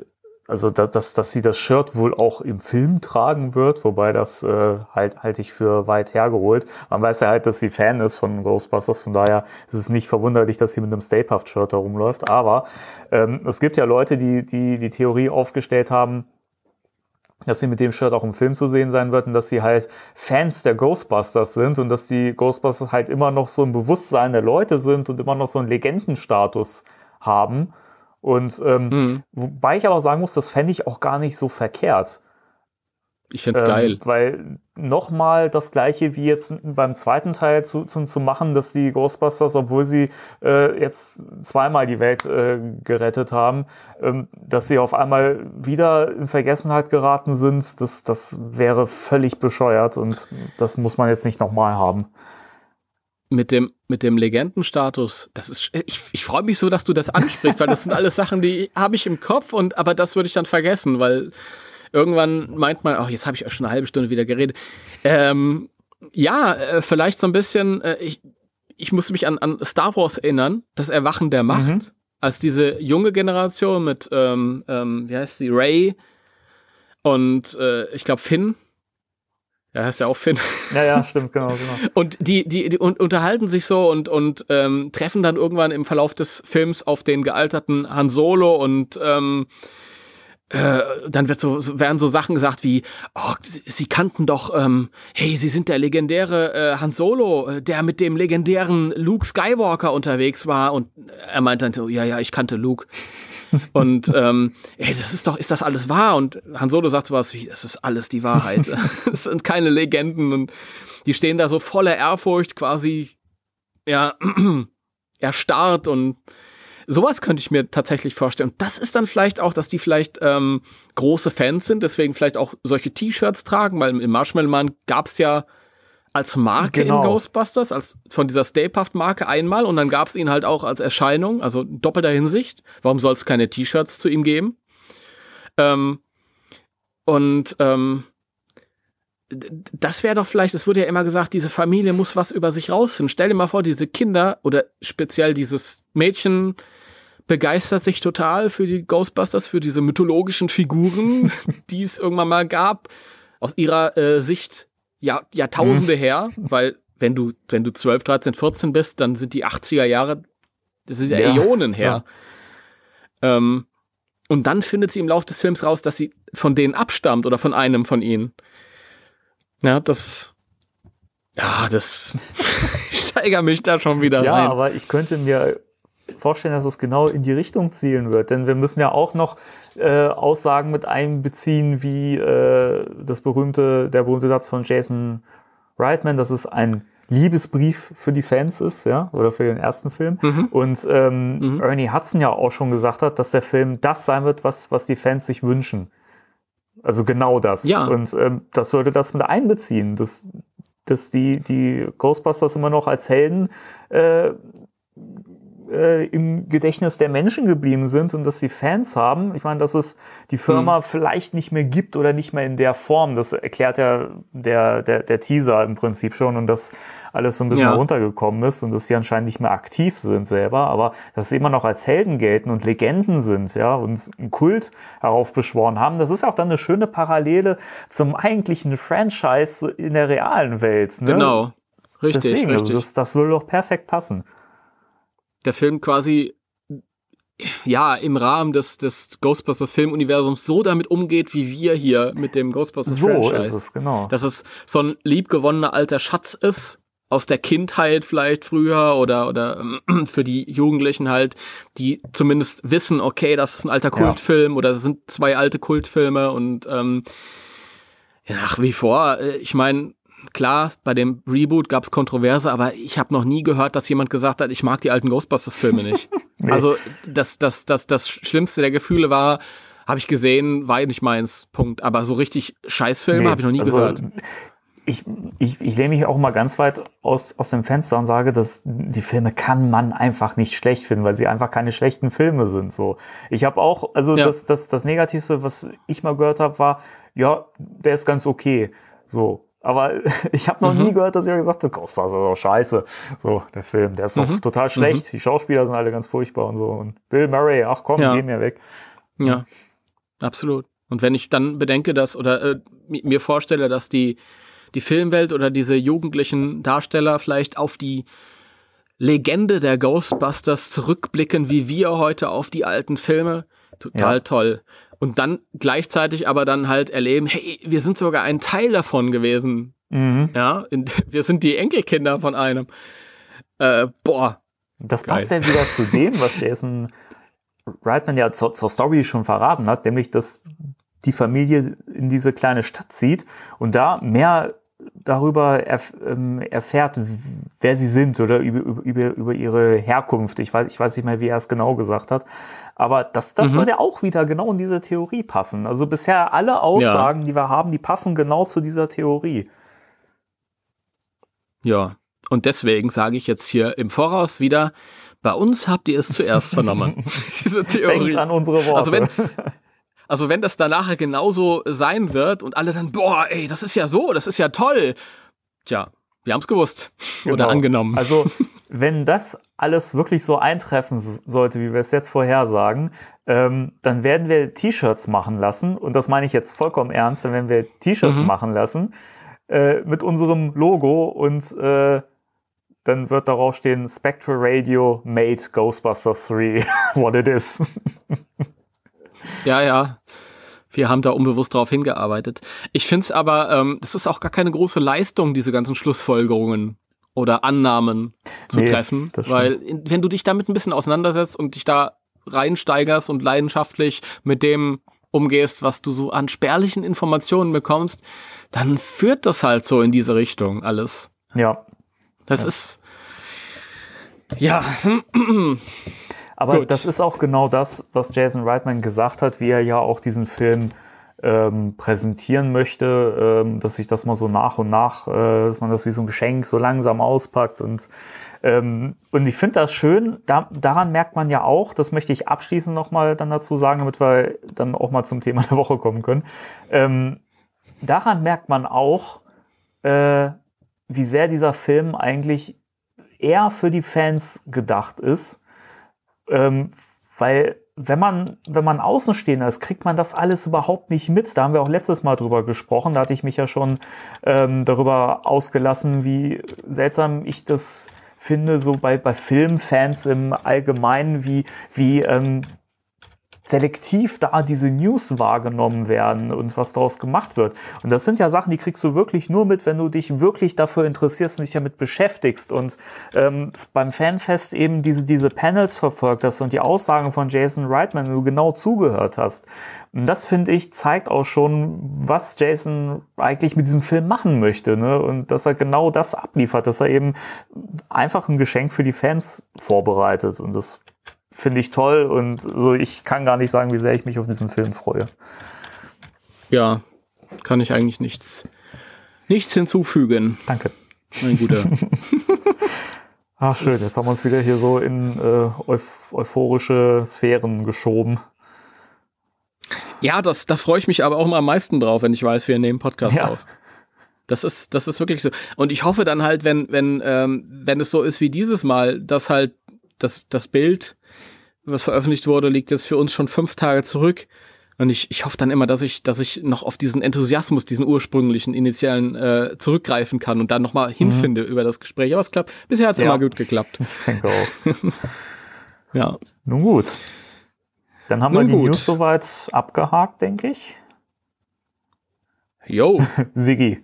also dass, dass, dass sie das Shirt wohl auch im Film tragen wird, wobei das äh, halt halte ich für weit hergeholt. Man weiß ja halt, dass sie Fan ist von Ghostbusters, von daher ist es nicht verwunderlich, dass sie mit einem Stay Puft Shirt herumläuft. Aber ähm, es gibt ja Leute, die, die die Theorie aufgestellt haben, dass sie mit dem Shirt auch im Film zu sehen sein wird und dass sie halt Fans der Ghostbusters sind und dass die Ghostbusters halt immer noch so ein Bewusstsein der Leute sind und immer noch so einen Legendenstatus haben. Und ähm, mhm. wobei ich aber sagen muss, das fände ich auch gar nicht so verkehrt. Ich fände es ähm, geil. Weil nochmal das gleiche wie jetzt beim zweiten Teil zu, zu, zu machen, dass die Ghostbusters, obwohl sie äh, jetzt zweimal die Welt äh, gerettet haben, ähm, dass sie auf einmal wieder in Vergessenheit geraten sind, das, das wäre völlig bescheuert und das muss man jetzt nicht nochmal haben mit dem, mit dem Legendenstatus, das ist, ich, ich freue mich so, dass du das ansprichst, weil das sind alles Sachen, die habe ich im Kopf und, aber das würde ich dann vergessen, weil irgendwann meint man, ach, jetzt habe ich auch schon eine halbe Stunde wieder geredet. Ähm, ja, äh, vielleicht so ein bisschen, äh, ich, ich musste mich an, an Star Wars erinnern, das Erwachen der Macht, mhm. als diese junge Generation mit, ähm, ähm, wie heißt sie, Ray und äh, ich glaube Finn, ja, heißt ja auch Finn. Ja, ja, stimmt, genau, genau. Und die, die, die und, unterhalten sich so und, und ähm, treffen dann irgendwann im Verlauf des Films auf den gealterten Han Solo und ähm, äh, dann wird so, werden so Sachen gesagt wie, oh, sie kannten doch, ähm, hey, sie sind der legendäre äh, Han Solo, äh, der mit dem legendären Luke Skywalker unterwegs war. Und er meint dann so, ja, ja, ich kannte Luke. Und ähm, ey, das ist doch, ist das alles wahr? Und Han Solo sagt sowas wie, das ist alles die Wahrheit. Es sind keine Legenden und die stehen da so voller Ehrfurcht quasi, ja, erstarrt und sowas könnte ich mir tatsächlich vorstellen. Und das ist dann vielleicht auch, dass die vielleicht ähm, große Fans sind, deswegen vielleicht auch solche T-Shirts tragen, weil im Marshmallow Man gab es ja als Marke genau. in Ghostbusters, als von dieser Stay Puft Marke einmal und dann gab es ihn halt auch als Erscheinung, also in doppelter Hinsicht. Warum soll es keine T-Shirts zu ihm geben? Ähm, und ähm, das wäre doch vielleicht, es wurde ja immer gesagt, diese Familie muss was über sich rausfinden. Stell dir mal vor, diese Kinder oder speziell dieses Mädchen begeistert sich total für die Ghostbusters, für diese mythologischen Figuren, die es irgendwann mal gab. Aus ihrer äh, Sicht Jahr, Jahrtausende hm. her, weil wenn du, wenn du 12, 13, 14 bist, dann sind die 80er Jahre, das ist ja, ja Äonen her. Ja. Ähm, und dann findet sie im Laufe des Films raus, dass sie von denen abstammt oder von einem von ihnen. Ja, das, ja, das, ich steigere mich da schon wieder ja, rein. Ja, aber ich könnte mir vorstellen, dass es genau in die Richtung zielen wird. Denn wir müssen ja auch noch äh, Aussagen mit einbeziehen, wie äh, das berühmte, der berühmte Satz von Jason Reitman, dass es ein Liebesbrief für die Fans ist, ja, oder für den ersten Film. Mhm. Und ähm, mhm. Ernie Hudson ja auch schon gesagt hat, dass der Film das sein wird, was, was die Fans sich wünschen. Also genau das. Ja. Und ähm, das würde das mit einbeziehen, dass, dass die, die Ghostbusters immer noch als Helden äh, äh, im Gedächtnis der Menschen geblieben sind und dass sie Fans haben. Ich meine, dass es die Firma hm. vielleicht nicht mehr gibt oder nicht mehr in der Form. Das erklärt ja der, der, der Teaser im Prinzip schon und dass alles so ein bisschen ja. runtergekommen ist und dass sie anscheinend nicht mehr aktiv sind selber, aber dass sie immer noch als Helden gelten und Legenden sind, ja, und einen Kult heraufbeschworen haben. Das ist auch dann eine schöne Parallele zum eigentlichen Franchise in der realen Welt. Ne? Genau. Richtig. Deswegen, also richtig. Also das, das würde doch perfekt passen. Der Film quasi ja, im Rahmen des, des Ghostbusters Filmuniversums so damit umgeht, wie wir hier mit dem Ghostbusters so ist es, genau. Dass es so ein liebgewonnener alter Schatz ist, aus der Kindheit vielleicht früher oder, oder für die Jugendlichen halt, die zumindest wissen, okay, das ist ein alter Kultfilm ja. oder es sind zwei alte Kultfilme und ähm, nach wie vor, äh, ich meine, klar, bei dem Reboot gab es Kontroverse, aber ich habe noch nie gehört, dass jemand gesagt hat, ich mag die alten Ghostbusters-Filme nicht. nee. Also das, das, das, das Schlimmste der Gefühle war, habe ich gesehen, war nicht meins. Punkt. Aber so richtig Scheißfilme nee, habe ich noch nie also, gehört. Ich, ich, ich lehne mich auch mal ganz weit aus, aus dem Fenster und sage, dass die Filme kann man einfach nicht schlecht finden, weil sie einfach keine schlechten Filme sind. So, ich habe auch, also ja. das, das, das Negativste, was ich mal gehört habe, war, ja, der ist ganz okay. So, aber ich habe noch mhm. nie gehört, dass jemand gesagt hat, Ghostbusters ist doch scheiße. So, der Film, der ist doch mhm. total schlecht. Mhm. Die Schauspieler sind alle ganz furchtbar und so. Und Bill Murray, ach komm, ja. geh mir weg. Ja, absolut. Und wenn ich dann bedenke, dass oder äh, mir vorstelle, dass die, die Filmwelt oder diese jugendlichen Darsteller vielleicht auf die Legende der Ghostbusters zurückblicken, wie wir heute auf die alten Filme, total ja. toll und dann gleichzeitig aber dann halt erleben, hey, wir sind sogar ein Teil davon gewesen. Mhm. Ja, wir sind die Enkelkinder von einem. Äh, boah. Das geil. passt ja wieder zu dem, was Jason Reitman ja zur, zur Story schon verraten hat, nämlich dass die Familie in diese kleine Stadt zieht und da mehr darüber erf ähm, erfährt, wer sie sind oder über, über, über ihre Herkunft. Ich weiß, ich weiß nicht mehr, wie er es genau gesagt hat. Aber das, das mhm. würde auch wieder genau in diese Theorie passen. Also bisher alle Aussagen, ja. die wir haben, die passen genau zu dieser Theorie. Ja, und deswegen sage ich jetzt hier im Voraus wieder, bei uns habt ihr es zuerst vernommen. diese Theorie. Denkt an unsere Worte. Also wenn, also wenn das dann nachher genauso sein wird und alle dann, boah, ey, das ist ja so, das ist ja toll. Tja, wir haben es gewusst genau. oder angenommen. Also wenn das alles wirklich so eintreffen sollte, wie wir es jetzt vorhersagen, ähm, dann werden wir T-Shirts machen lassen. Und das meine ich jetzt vollkommen ernst. Dann werden wir T-Shirts mhm. machen lassen äh, mit unserem Logo und äh, dann wird darauf stehen Spectral Radio made Ghostbusters 3 what it is. Ja, ja. Wir haben da unbewusst darauf hingearbeitet. Ich finde es aber, ähm, das ist auch gar keine große Leistung, diese ganzen Schlussfolgerungen oder Annahmen zu nee, treffen. Weil wenn du dich damit ein bisschen auseinandersetzt und dich da reinsteigerst und leidenschaftlich mit dem umgehst, was du so an spärlichen Informationen bekommst, dann führt das halt so in diese Richtung alles. Ja. Das ja. ist ja. Aber Gut. das ist auch genau das, was Jason Reitman gesagt hat, wie er ja auch diesen Film ähm, präsentieren möchte, ähm, dass sich das mal so nach und nach, äh, dass man das wie so ein Geschenk so langsam auspackt und ähm, und ich finde das schön. Da, daran merkt man ja auch, das möchte ich abschließend nochmal dann dazu sagen, damit wir dann auch mal zum Thema der Woche kommen können. Ähm, daran merkt man auch, äh, wie sehr dieser Film eigentlich eher für die Fans gedacht ist ähm, weil wenn man, wenn man Außenstehender ist, kriegt man das alles überhaupt nicht mit. Da haben wir auch letztes Mal drüber gesprochen. Da hatte ich mich ja schon ähm, darüber ausgelassen, wie seltsam ich das finde, so bei, bei Filmfans im Allgemeinen, wie, wie ähm, selektiv da diese News wahrgenommen werden und was daraus gemacht wird. Und das sind ja Sachen, die kriegst du wirklich nur mit, wenn du dich wirklich dafür interessierst und dich damit beschäftigst und ähm, beim Fanfest eben diese, diese Panels verfolgt hast und die Aussagen von Jason Reitman, wenn du genau zugehört hast. Und das finde ich zeigt auch schon, was Jason eigentlich mit diesem Film machen möchte, ne? Und dass er genau das abliefert, dass er eben einfach ein Geschenk für die Fans vorbereitet. Und das finde ich toll und so, ich kann gar nicht sagen, wie sehr ich mich auf diesen Film freue. Ja, kann ich eigentlich nichts, nichts hinzufügen. Danke. Mein Guter. Ach schön, jetzt haben wir uns wieder hier so in äh, euph euphorische Sphären geschoben. Ja, das, da freue ich mich aber auch immer am meisten drauf, wenn ich weiß, wir nehmen Podcast ja. auf. Das ist, das ist wirklich so. Und ich hoffe dann halt, wenn, wenn, ähm, wenn es so ist wie dieses Mal, dass halt das, das Bild, was veröffentlicht wurde, liegt jetzt für uns schon fünf Tage zurück. Und ich, ich hoffe dann immer, dass ich, dass ich noch auf diesen Enthusiasmus, diesen ursprünglichen, initialen äh, zurückgreifen kann und dann nochmal mhm. hinfinde über das Gespräch. Aber es klappt. Bisher hat es ja. immer gut geklappt. Ich denke auch. ja. Nun gut. Dann haben Nun wir die gut. News soweit abgehakt, denke ich. Jo. Sigi.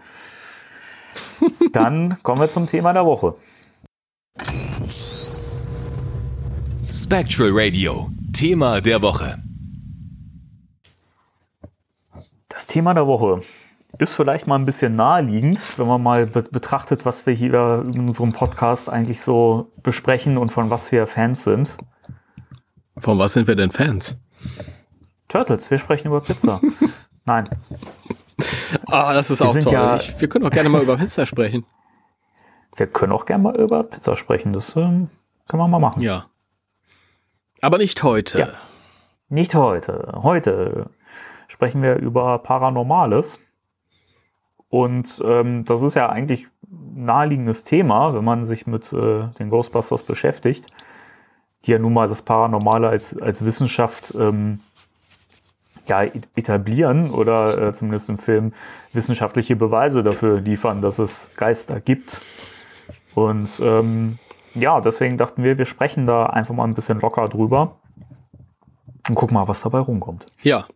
Dann kommen wir zum Thema der Woche. Spectral Radio, Thema der Woche. Das Thema der Woche ist vielleicht mal ein bisschen naheliegend, wenn man mal be betrachtet, was wir hier in unserem Podcast eigentlich so besprechen und von was wir Fans sind. Von was sind wir denn Fans? Turtles, wir sprechen über Pizza. Nein. Ah, das ist wir auch toll. Ja, ich, wir können auch gerne mal über Pizza sprechen. Wir können auch gerne mal über Pizza sprechen. Das ähm, können wir mal machen. Ja. Aber nicht heute. Ja. Nicht heute. Heute sprechen wir über Paranormales. Und ähm, das ist ja eigentlich naheliegendes Thema, wenn man sich mit äh, den Ghostbusters beschäftigt, die ja nun mal das Paranormale als, als Wissenschaft ähm, ja, etablieren oder äh, zumindest im Film wissenschaftliche Beweise dafür liefern, dass es Geister gibt. Und ähm, ja, deswegen dachten wir, wir sprechen da einfach mal ein bisschen locker drüber und gucken mal, was dabei rumkommt. Ja.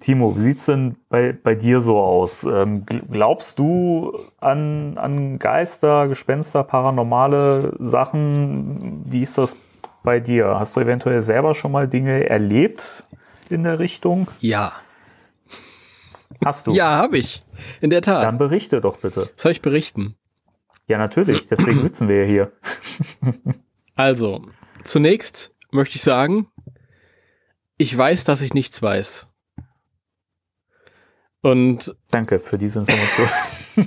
Timo, wie sieht's denn bei, bei dir so aus? Ähm, glaubst du an, an Geister, Gespenster, paranormale Sachen? Wie ist das bei dir? Hast du eventuell selber schon mal Dinge erlebt, in der Richtung? Ja. Hast du? Ja, habe ich. In der Tat. Dann berichte doch bitte. Soll ich berichten? Ja, natürlich. Deswegen sitzen wir ja hier. also, zunächst möchte ich sagen, ich weiß, dass ich nichts weiß. Und. Danke für diese Information.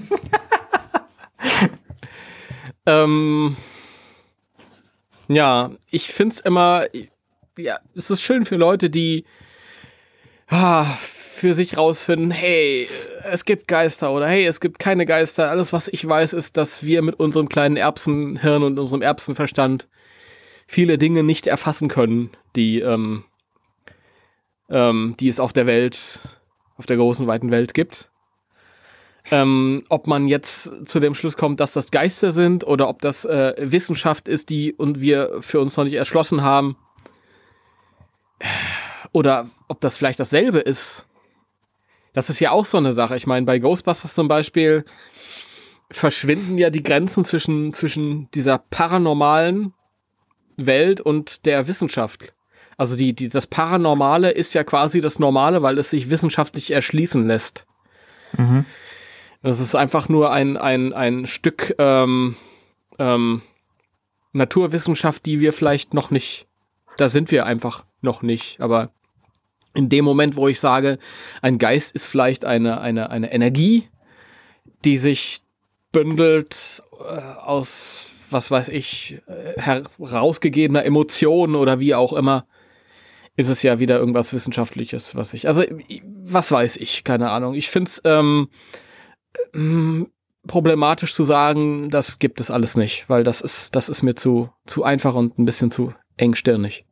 ähm, ja, ich finde es immer, ja, es ist schön für Leute, die ah, für sich rausfinden, hey, es gibt Geister oder hey, es gibt keine Geister. Alles, was ich weiß, ist, dass wir mit unserem kleinen Erbsenhirn und unserem Erbsenverstand viele Dinge nicht erfassen können, die, ähm, ähm, die es auf der Welt, auf der großen, weiten Welt gibt. Ähm, ob man jetzt zu dem Schluss kommt, dass das Geister sind oder ob das äh, Wissenschaft ist, die und wir für uns noch nicht erschlossen haben, oder ob das vielleicht dasselbe ist. Das ist ja auch so eine Sache. Ich meine, bei Ghostbusters zum Beispiel verschwinden ja die Grenzen zwischen, zwischen dieser paranormalen Welt und der Wissenschaft. Also die, die, das Paranormale ist ja quasi das Normale, weil es sich wissenschaftlich erschließen lässt. Mhm. Das ist einfach nur ein, ein, ein Stück ähm, ähm, Naturwissenschaft, die wir vielleicht noch nicht, da sind wir einfach noch nicht. Aber in dem Moment, wo ich sage, ein Geist ist vielleicht eine, eine, eine Energie, die sich bündelt äh, aus, was weiß ich, äh, herausgegebener Emotionen oder wie auch immer, ist es ja wieder irgendwas Wissenschaftliches, was ich, also was weiß ich, keine Ahnung. Ich finde es ähm, ähm, problematisch zu sagen, das gibt es alles nicht, weil das ist, das ist mir zu, zu einfach und ein bisschen zu engstirnig.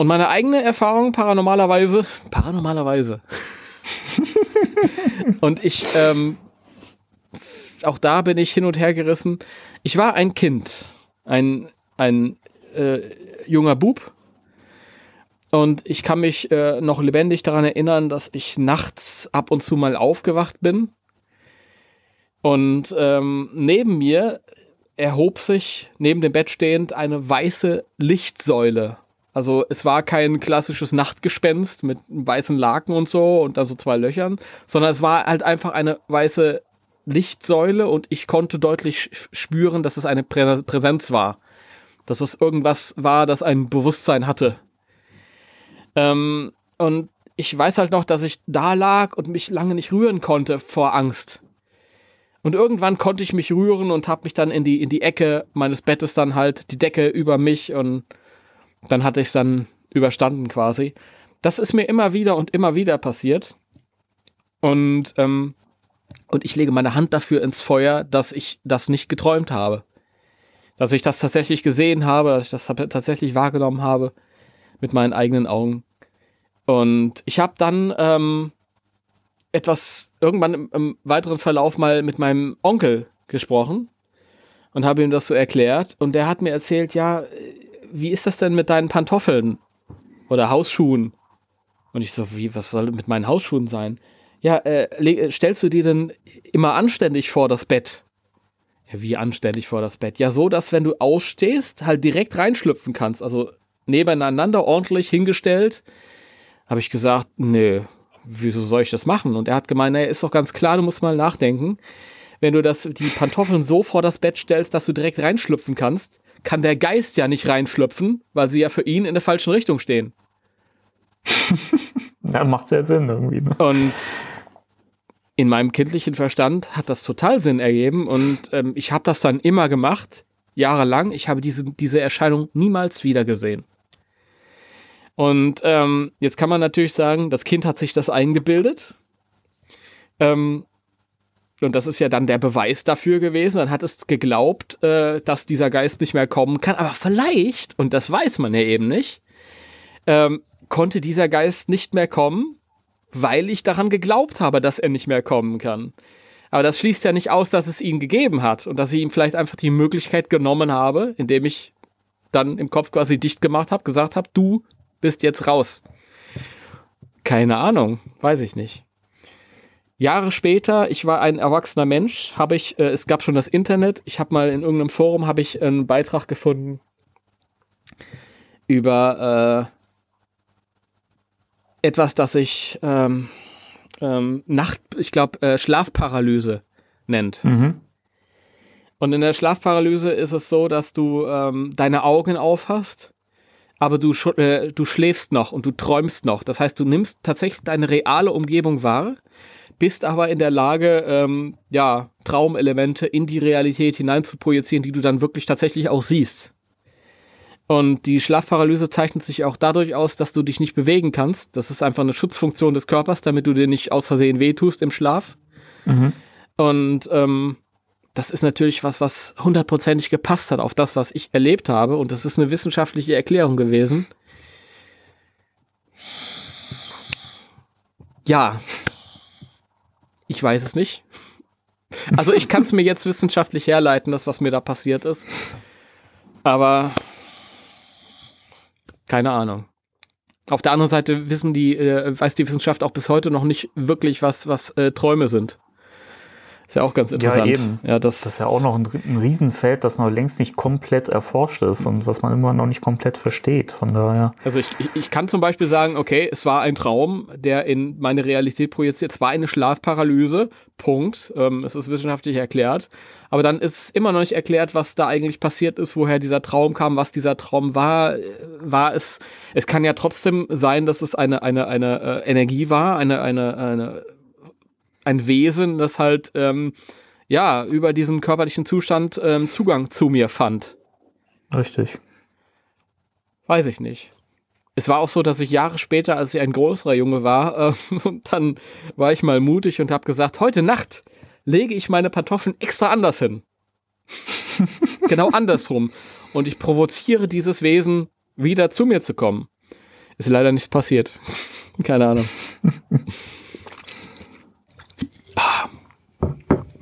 Und meine eigene Erfahrung paranormalerweise, paranormalerweise. und ich, ähm, auch da bin ich hin und her gerissen. Ich war ein Kind, ein, ein äh, junger Bub. Und ich kann mich äh, noch lebendig daran erinnern, dass ich nachts ab und zu mal aufgewacht bin. Und ähm, neben mir erhob sich, neben dem Bett stehend, eine weiße Lichtsäule also es war kein klassisches Nachtgespenst mit einem weißen Laken und so und dann so zwei Löchern, sondern es war halt einfach eine weiße Lichtsäule und ich konnte deutlich spüren, dass es eine Prä Präsenz war. Dass es irgendwas war, das ein Bewusstsein hatte. Ähm, und ich weiß halt noch, dass ich da lag und mich lange nicht rühren konnte vor Angst. Und irgendwann konnte ich mich rühren und habe mich dann in die, in die Ecke meines Bettes dann halt, die Decke über mich und dann hatte ich es dann überstanden quasi. Das ist mir immer wieder und immer wieder passiert. Und, ähm, und ich lege meine Hand dafür ins Feuer, dass ich das nicht geträumt habe. Dass ich das tatsächlich gesehen habe, dass ich das tatsächlich wahrgenommen habe mit meinen eigenen Augen. Und ich habe dann ähm, etwas irgendwann im, im, weiteren Verlauf mal mit meinem Onkel gesprochen und habe ihm das so erklärt. Und der hat mir erzählt, ja, wie ist das denn mit deinen Pantoffeln oder Hausschuhen? Und ich so, wie, was soll mit meinen Hausschuhen sein? Ja, äh, stellst du dir denn immer anständig vor das Bett? Ja, wie anständig vor das Bett? Ja, so, dass wenn du ausstehst, halt direkt reinschlüpfen kannst. Also nebeneinander ordentlich hingestellt. Habe ich gesagt, nee, wieso soll ich das machen? Und er hat gemeint, naja, ist doch ganz klar, du musst mal nachdenken. Wenn du das, die Pantoffeln so vor das Bett stellst, dass du direkt reinschlüpfen kannst, kann der Geist ja nicht reinschlüpfen, weil sie ja für ihn in der falschen Richtung stehen. ja, macht ja Sinn irgendwie. Ne? Und in meinem kindlichen Verstand hat das total Sinn ergeben und ähm, ich habe das dann immer gemacht, jahrelang. Ich habe diese, diese Erscheinung niemals wieder gesehen. Und ähm, jetzt kann man natürlich sagen, das Kind hat sich das eingebildet. Ähm, und das ist ja dann der Beweis dafür gewesen. Dann hat es geglaubt, äh, dass dieser Geist nicht mehr kommen kann. Aber vielleicht, und das weiß man ja eben nicht, ähm, konnte dieser Geist nicht mehr kommen, weil ich daran geglaubt habe, dass er nicht mehr kommen kann. Aber das schließt ja nicht aus, dass es ihn gegeben hat und dass ich ihm vielleicht einfach die Möglichkeit genommen habe, indem ich dann im Kopf quasi dicht gemacht habe, gesagt habe, du bist jetzt raus. Keine Ahnung, weiß ich nicht. Jahre später, ich war ein erwachsener Mensch, habe ich, äh, es gab schon das Internet, ich habe mal in irgendeinem Forum habe ich einen Beitrag gefunden über äh, etwas, das ich ähm, ähm, Nacht, ich glaube äh, Schlafparalyse nennt. Mhm. Und in der Schlafparalyse ist es so, dass du ähm, deine Augen aufhast, aber du, äh, du schläfst noch und du träumst noch. Das heißt, du nimmst tatsächlich deine reale Umgebung wahr bist aber in der Lage, ähm, ja, Traumelemente in die Realität hinein zu projizieren, die du dann wirklich tatsächlich auch siehst. Und die Schlafparalyse zeichnet sich auch dadurch aus, dass du dich nicht bewegen kannst. Das ist einfach eine Schutzfunktion des Körpers, damit du dir nicht aus Versehen wehtust im Schlaf. Mhm. Und ähm, das ist natürlich was, was hundertprozentig gepasst hat auf das, was ich erlebt habe. Und das ist eine wissenschaftliche Erklärung gewesen. Ja, ich weiß es nicht. Also ich kann es mir jetzt wissenschaftlich herleiten, das, was mir da passiert ist. Aber keine Ahnung. Auf der anderen Seite wissen die, äh, weiß die Wissenschaft auch bis heute noch nicht wirklich, was, was äh, Träume sind. Ist ja auch ganz interessant. Ja, eben. Ja, das, das ist ja auch noch ein, ein Riesenfeld, das noch längst nicht komplett erforscht ist und was man immer noch nicht komplett versteht. Von daher. Also ich, ich, ich kann zum Beispiel sagen, okay, es war ein Traum, der in meine Realität projiziert. Es war eine Schlafparalyse. Punkt. Ähm, es ist wissenschaftlich erklärt. Aber dann ist es immer noch nicht erklärt, was da eigentlich passiert ist, woher dieser Traum kam, was dieser Traum war. War es, es kann ja trotzdem sein, dass es eine, eine, eine äh, Energie war, eine, eine, eine ein Wesen, das halt ähm, ja über diesen körperlichen Zustand ähm, Zugang zu mir fand. Richtig. Weiß ich nicht. Es war auch so, dass ich Jahre später, als ich ein größerer Junge war, äh, dann war ich mal mutig und habe gesagt, heute Nacht lege ich meine Pantoffeln extra anders hin. genau andersrum. Und ich provoziere dieses Wesen, wieder zu mir zu kommen. Ist leider nichts passiert. Keine Ahnung.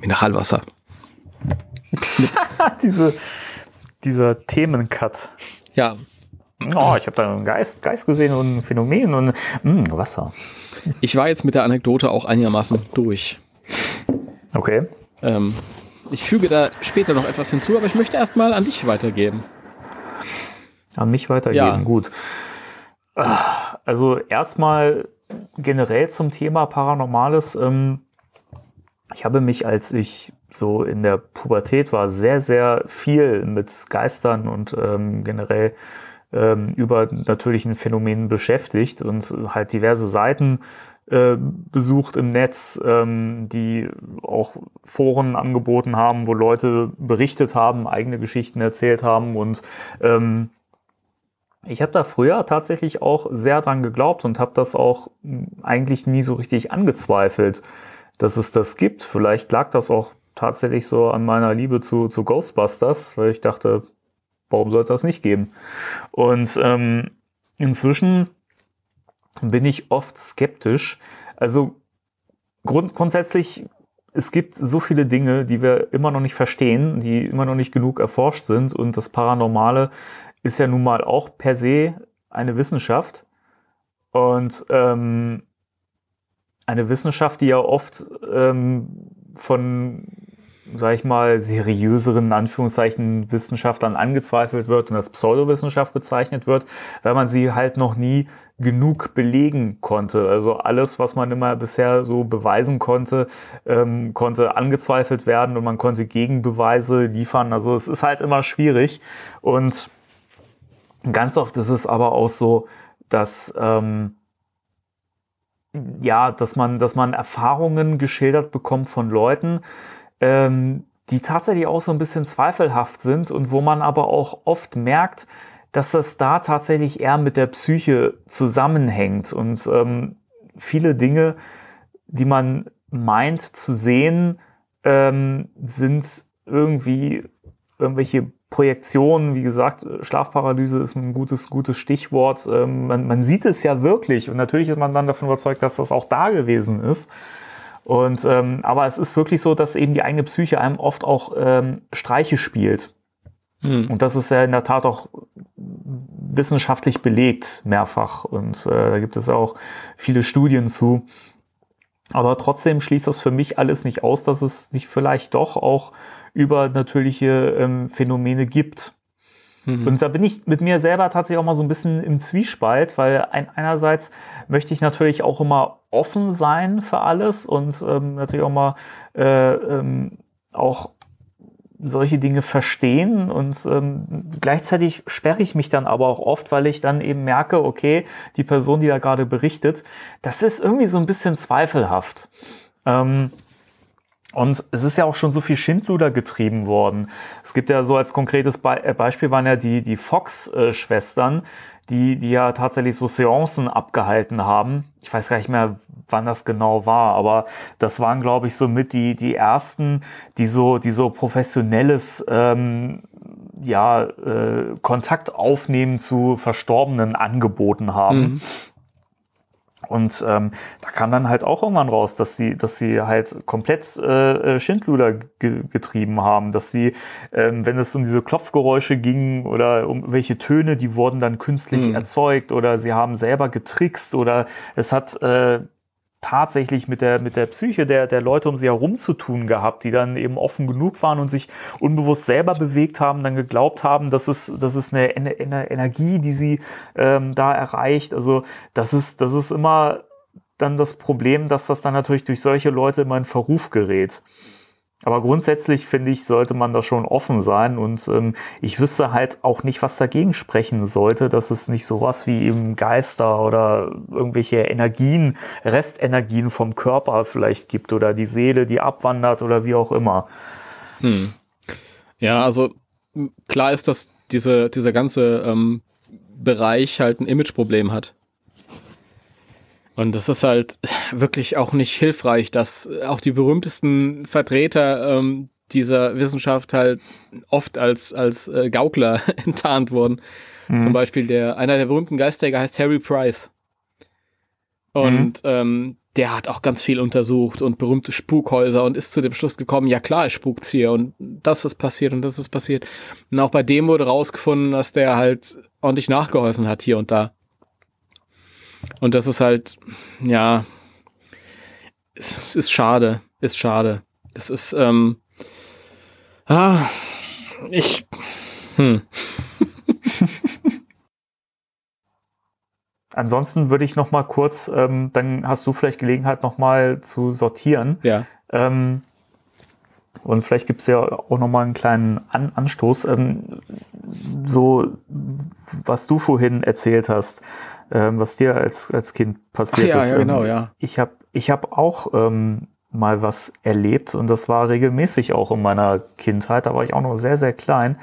Mineralwasser. Diese, dieser Themencut. Ja. Oh, ich habe da einen Geist, Geist gesehen und ein Phänomen und mh, hm, Wasser. Ich war jetzt mit der Anekdote auch einigermaßen durch. Okay. Ähm, ich füge da später noch etwas hinzu, aber ich möchte erstmal an dich weitergeben. An mich weitergeben, ja. gut. Also erstmal generell zum Thema Paranormales. Ähm, ich habe mich, als ich so in der Pubertät war, sehr, sehr viel mit Geistern und ähm, generell ähm, über natürlichen Phänomenen beschäftigt und halt diverse Seiten äh, besucht im Netz, ähm, die auch Foren angeboten haben, wo Leute berichtet haben, eigene Geschichten erzählt haben und ähm, ich habe da früher tatsächlich auch sehr dran geglaubt und habe das auch eigentlich nie so richtig angezweifelt, dass es das gibt. Vielleicht lag das auch tatsächlich so an meiner Liebe zu, zu Ghostbusters, weil ich dachte, warum soll es das nicht geben? Und ähm, inzwischen bin ich oft skeptisch. Also grund grundsätzlich, es gibt so viele Dinge, die wir immer noch nicht verstehen, die immer noch nicht genug erforscht sind. Und das Paranormale ist ja nun mal auch per se eine Wissenschaft. Und ähm, eine Wissenschaft, die ja oft ähm, von sag ich mal, seriöseren, Anführungszeichen, Wissenschaftlern angezweifelt wird und als Pseudowissenschaft bezeichnet wird, weil man sie halt noch nie genug belegen konnte. Also alles, was man immer bisher so beweisen konnte, ähm, konnte angezweifelt werden und man konnte Gegenbeweise liefern. Also es ist halt immer schwierig. Und ganz oft ist es aber auch so, dass ähm, ja, dass man, dass man Erfahrungen geschildert bekommt von Leuten, ähm, die tatsächlich auch so ein bisschen zweifelhaft sind und wo man aber auch oft merkt, dass das da tatsächlich eher mit der Psyche zusammenhängt und ähm, viele Dinge, die man meint zu sehen, ähm, sind irgendwie irgendwelche Projektionen, wie gesagt, Schlafparalyse ist ein gutes, gutes Stichwort. Ähm, man, man sieht es ja wirklich und natürlich ist man dann davon überzeugt, dass das auch da gewesen ist. Und ähm, aber es ist wirklich so, dass eben die eigene Psyche einem oft auch ähm, Streiche spielt. Hm. Und das ist ja in der Tat auch wissenschaftlich belegt mehrfach. Und äh, da gibt es auch viele Studien zu. Aber trotzdem schließt das für mich alles nicht aus, dass es nicht vielleicht doch auch übernatürliche ähm, Phänomene gibt. Mhm. Und da bin ich mit mir selber tatsächlich auch mal so ein bisschen im Zwiespalt, weil ein, einerseits möchte ich natürlich auch immer offen sein für alles und ähm, natürlich auch mal äh, ähm, auch solche Dinge verstehen und ähm, gleichzeitig sperre ich mich dann aber auch oft, weil ich dann eben merke, okay, die Person, die da gerade berichtet, das ist irgendwie so ein bisschen zweifelhaft. Ähm, und es ist ja auch schon so viel Schindluder getrieben worden. Es gibt ja so als konkretes Be äh, Beispiel waren ja die, die Fox-Schwestern, die, die ja tatsächlich so Seancen abgehalten haben. Ich weiß gar nicht mehr, wann das genau war, aber das waren, glaube ich, so mit die, die ersten, die so, die so professionelles ähm, ja, äh, Kontakt aufnehmen zu Verstorbenen angeboten haben. Mhm. Und ähm, da kam dann halt auch irgendwann raus, dass sie, dass sie halt komplett äh, äh, Schindluder ge getrieben haben, dass sie, ähm, wenn es um diese Klopfgeräusche ging oder um welche Töne, die wurden dann künstlich mhm. erzeugt oder sie haben selber getrickst oder es hat äh, tatsächlich mit der, mit der Psyche der, der Leute um sie herum zu tun gehabt, die dann eben offen genug waren und sich unbewusst selber bewegt haben, dann geglaubt haben, dass es, das ist eine, eine Energie, die sie ähm, da erreicht. Also das ist, das ist immer dann das Problem, dass das dann natürlich durch solche Leute immer in Verruf gerät. Aber grundsätzlich finde ich, sollte man da schon offen sein und ähm, ich wüsste halt auch nicht, was dagegen sprechen sollte, dass es nicht sowas wie eben Geister oder irgendwelche Energien, Restenergien vom Körper vielleicht gibt oder die Seele, die abwandert oder wie auch immer. Hm. Ja, also klar ist, dass diese, dieser ganze ähm, Bereich halt ein Imageproblem hat. Und das ist halt wirklich auch nicht hilfreich, dass auch die berühmtesten Vertreter ähm, dieser Wissenschaft halt oft als, als äh, Gaukler enttarnt wurden. Mhm. Zum Beispiel der, einer der berühmten Geistjäger heißt Harry Price. Und mhm. ähm, der hat auch ganz viel untersucht und berühmte Spukhäuser und ist zu dem Schluss gekommen, ja klar, es spukt's hier und das ist passiert und das ist passiert. Und auch bei dem wurde rausgefunden, dass der halt ordentlich nachgeholfen hat hier und da. Und das ist halt, ja, es, ist schade, ist schade. Es ist, ähm, ah, ich, hm. Ansonsten würde ich noch mal kurz, ähm, dann hast du vielleicht Gelegenheit noch mal zu sortieren. Ja. Ähm, und vielleicht gibt es ja auch noch mal einen kleinen An Anstoß. Ähm, so was du vorhin erzählt hast, ähm, was dir als, als Kind passiert Ach, ist. Ja, genau, ja. Ich habe ich hab auch ähm, mal was erlebt und das war regelmäßig auch in meiner Kindheit. Da war ich auch noch sehr, sehr klein.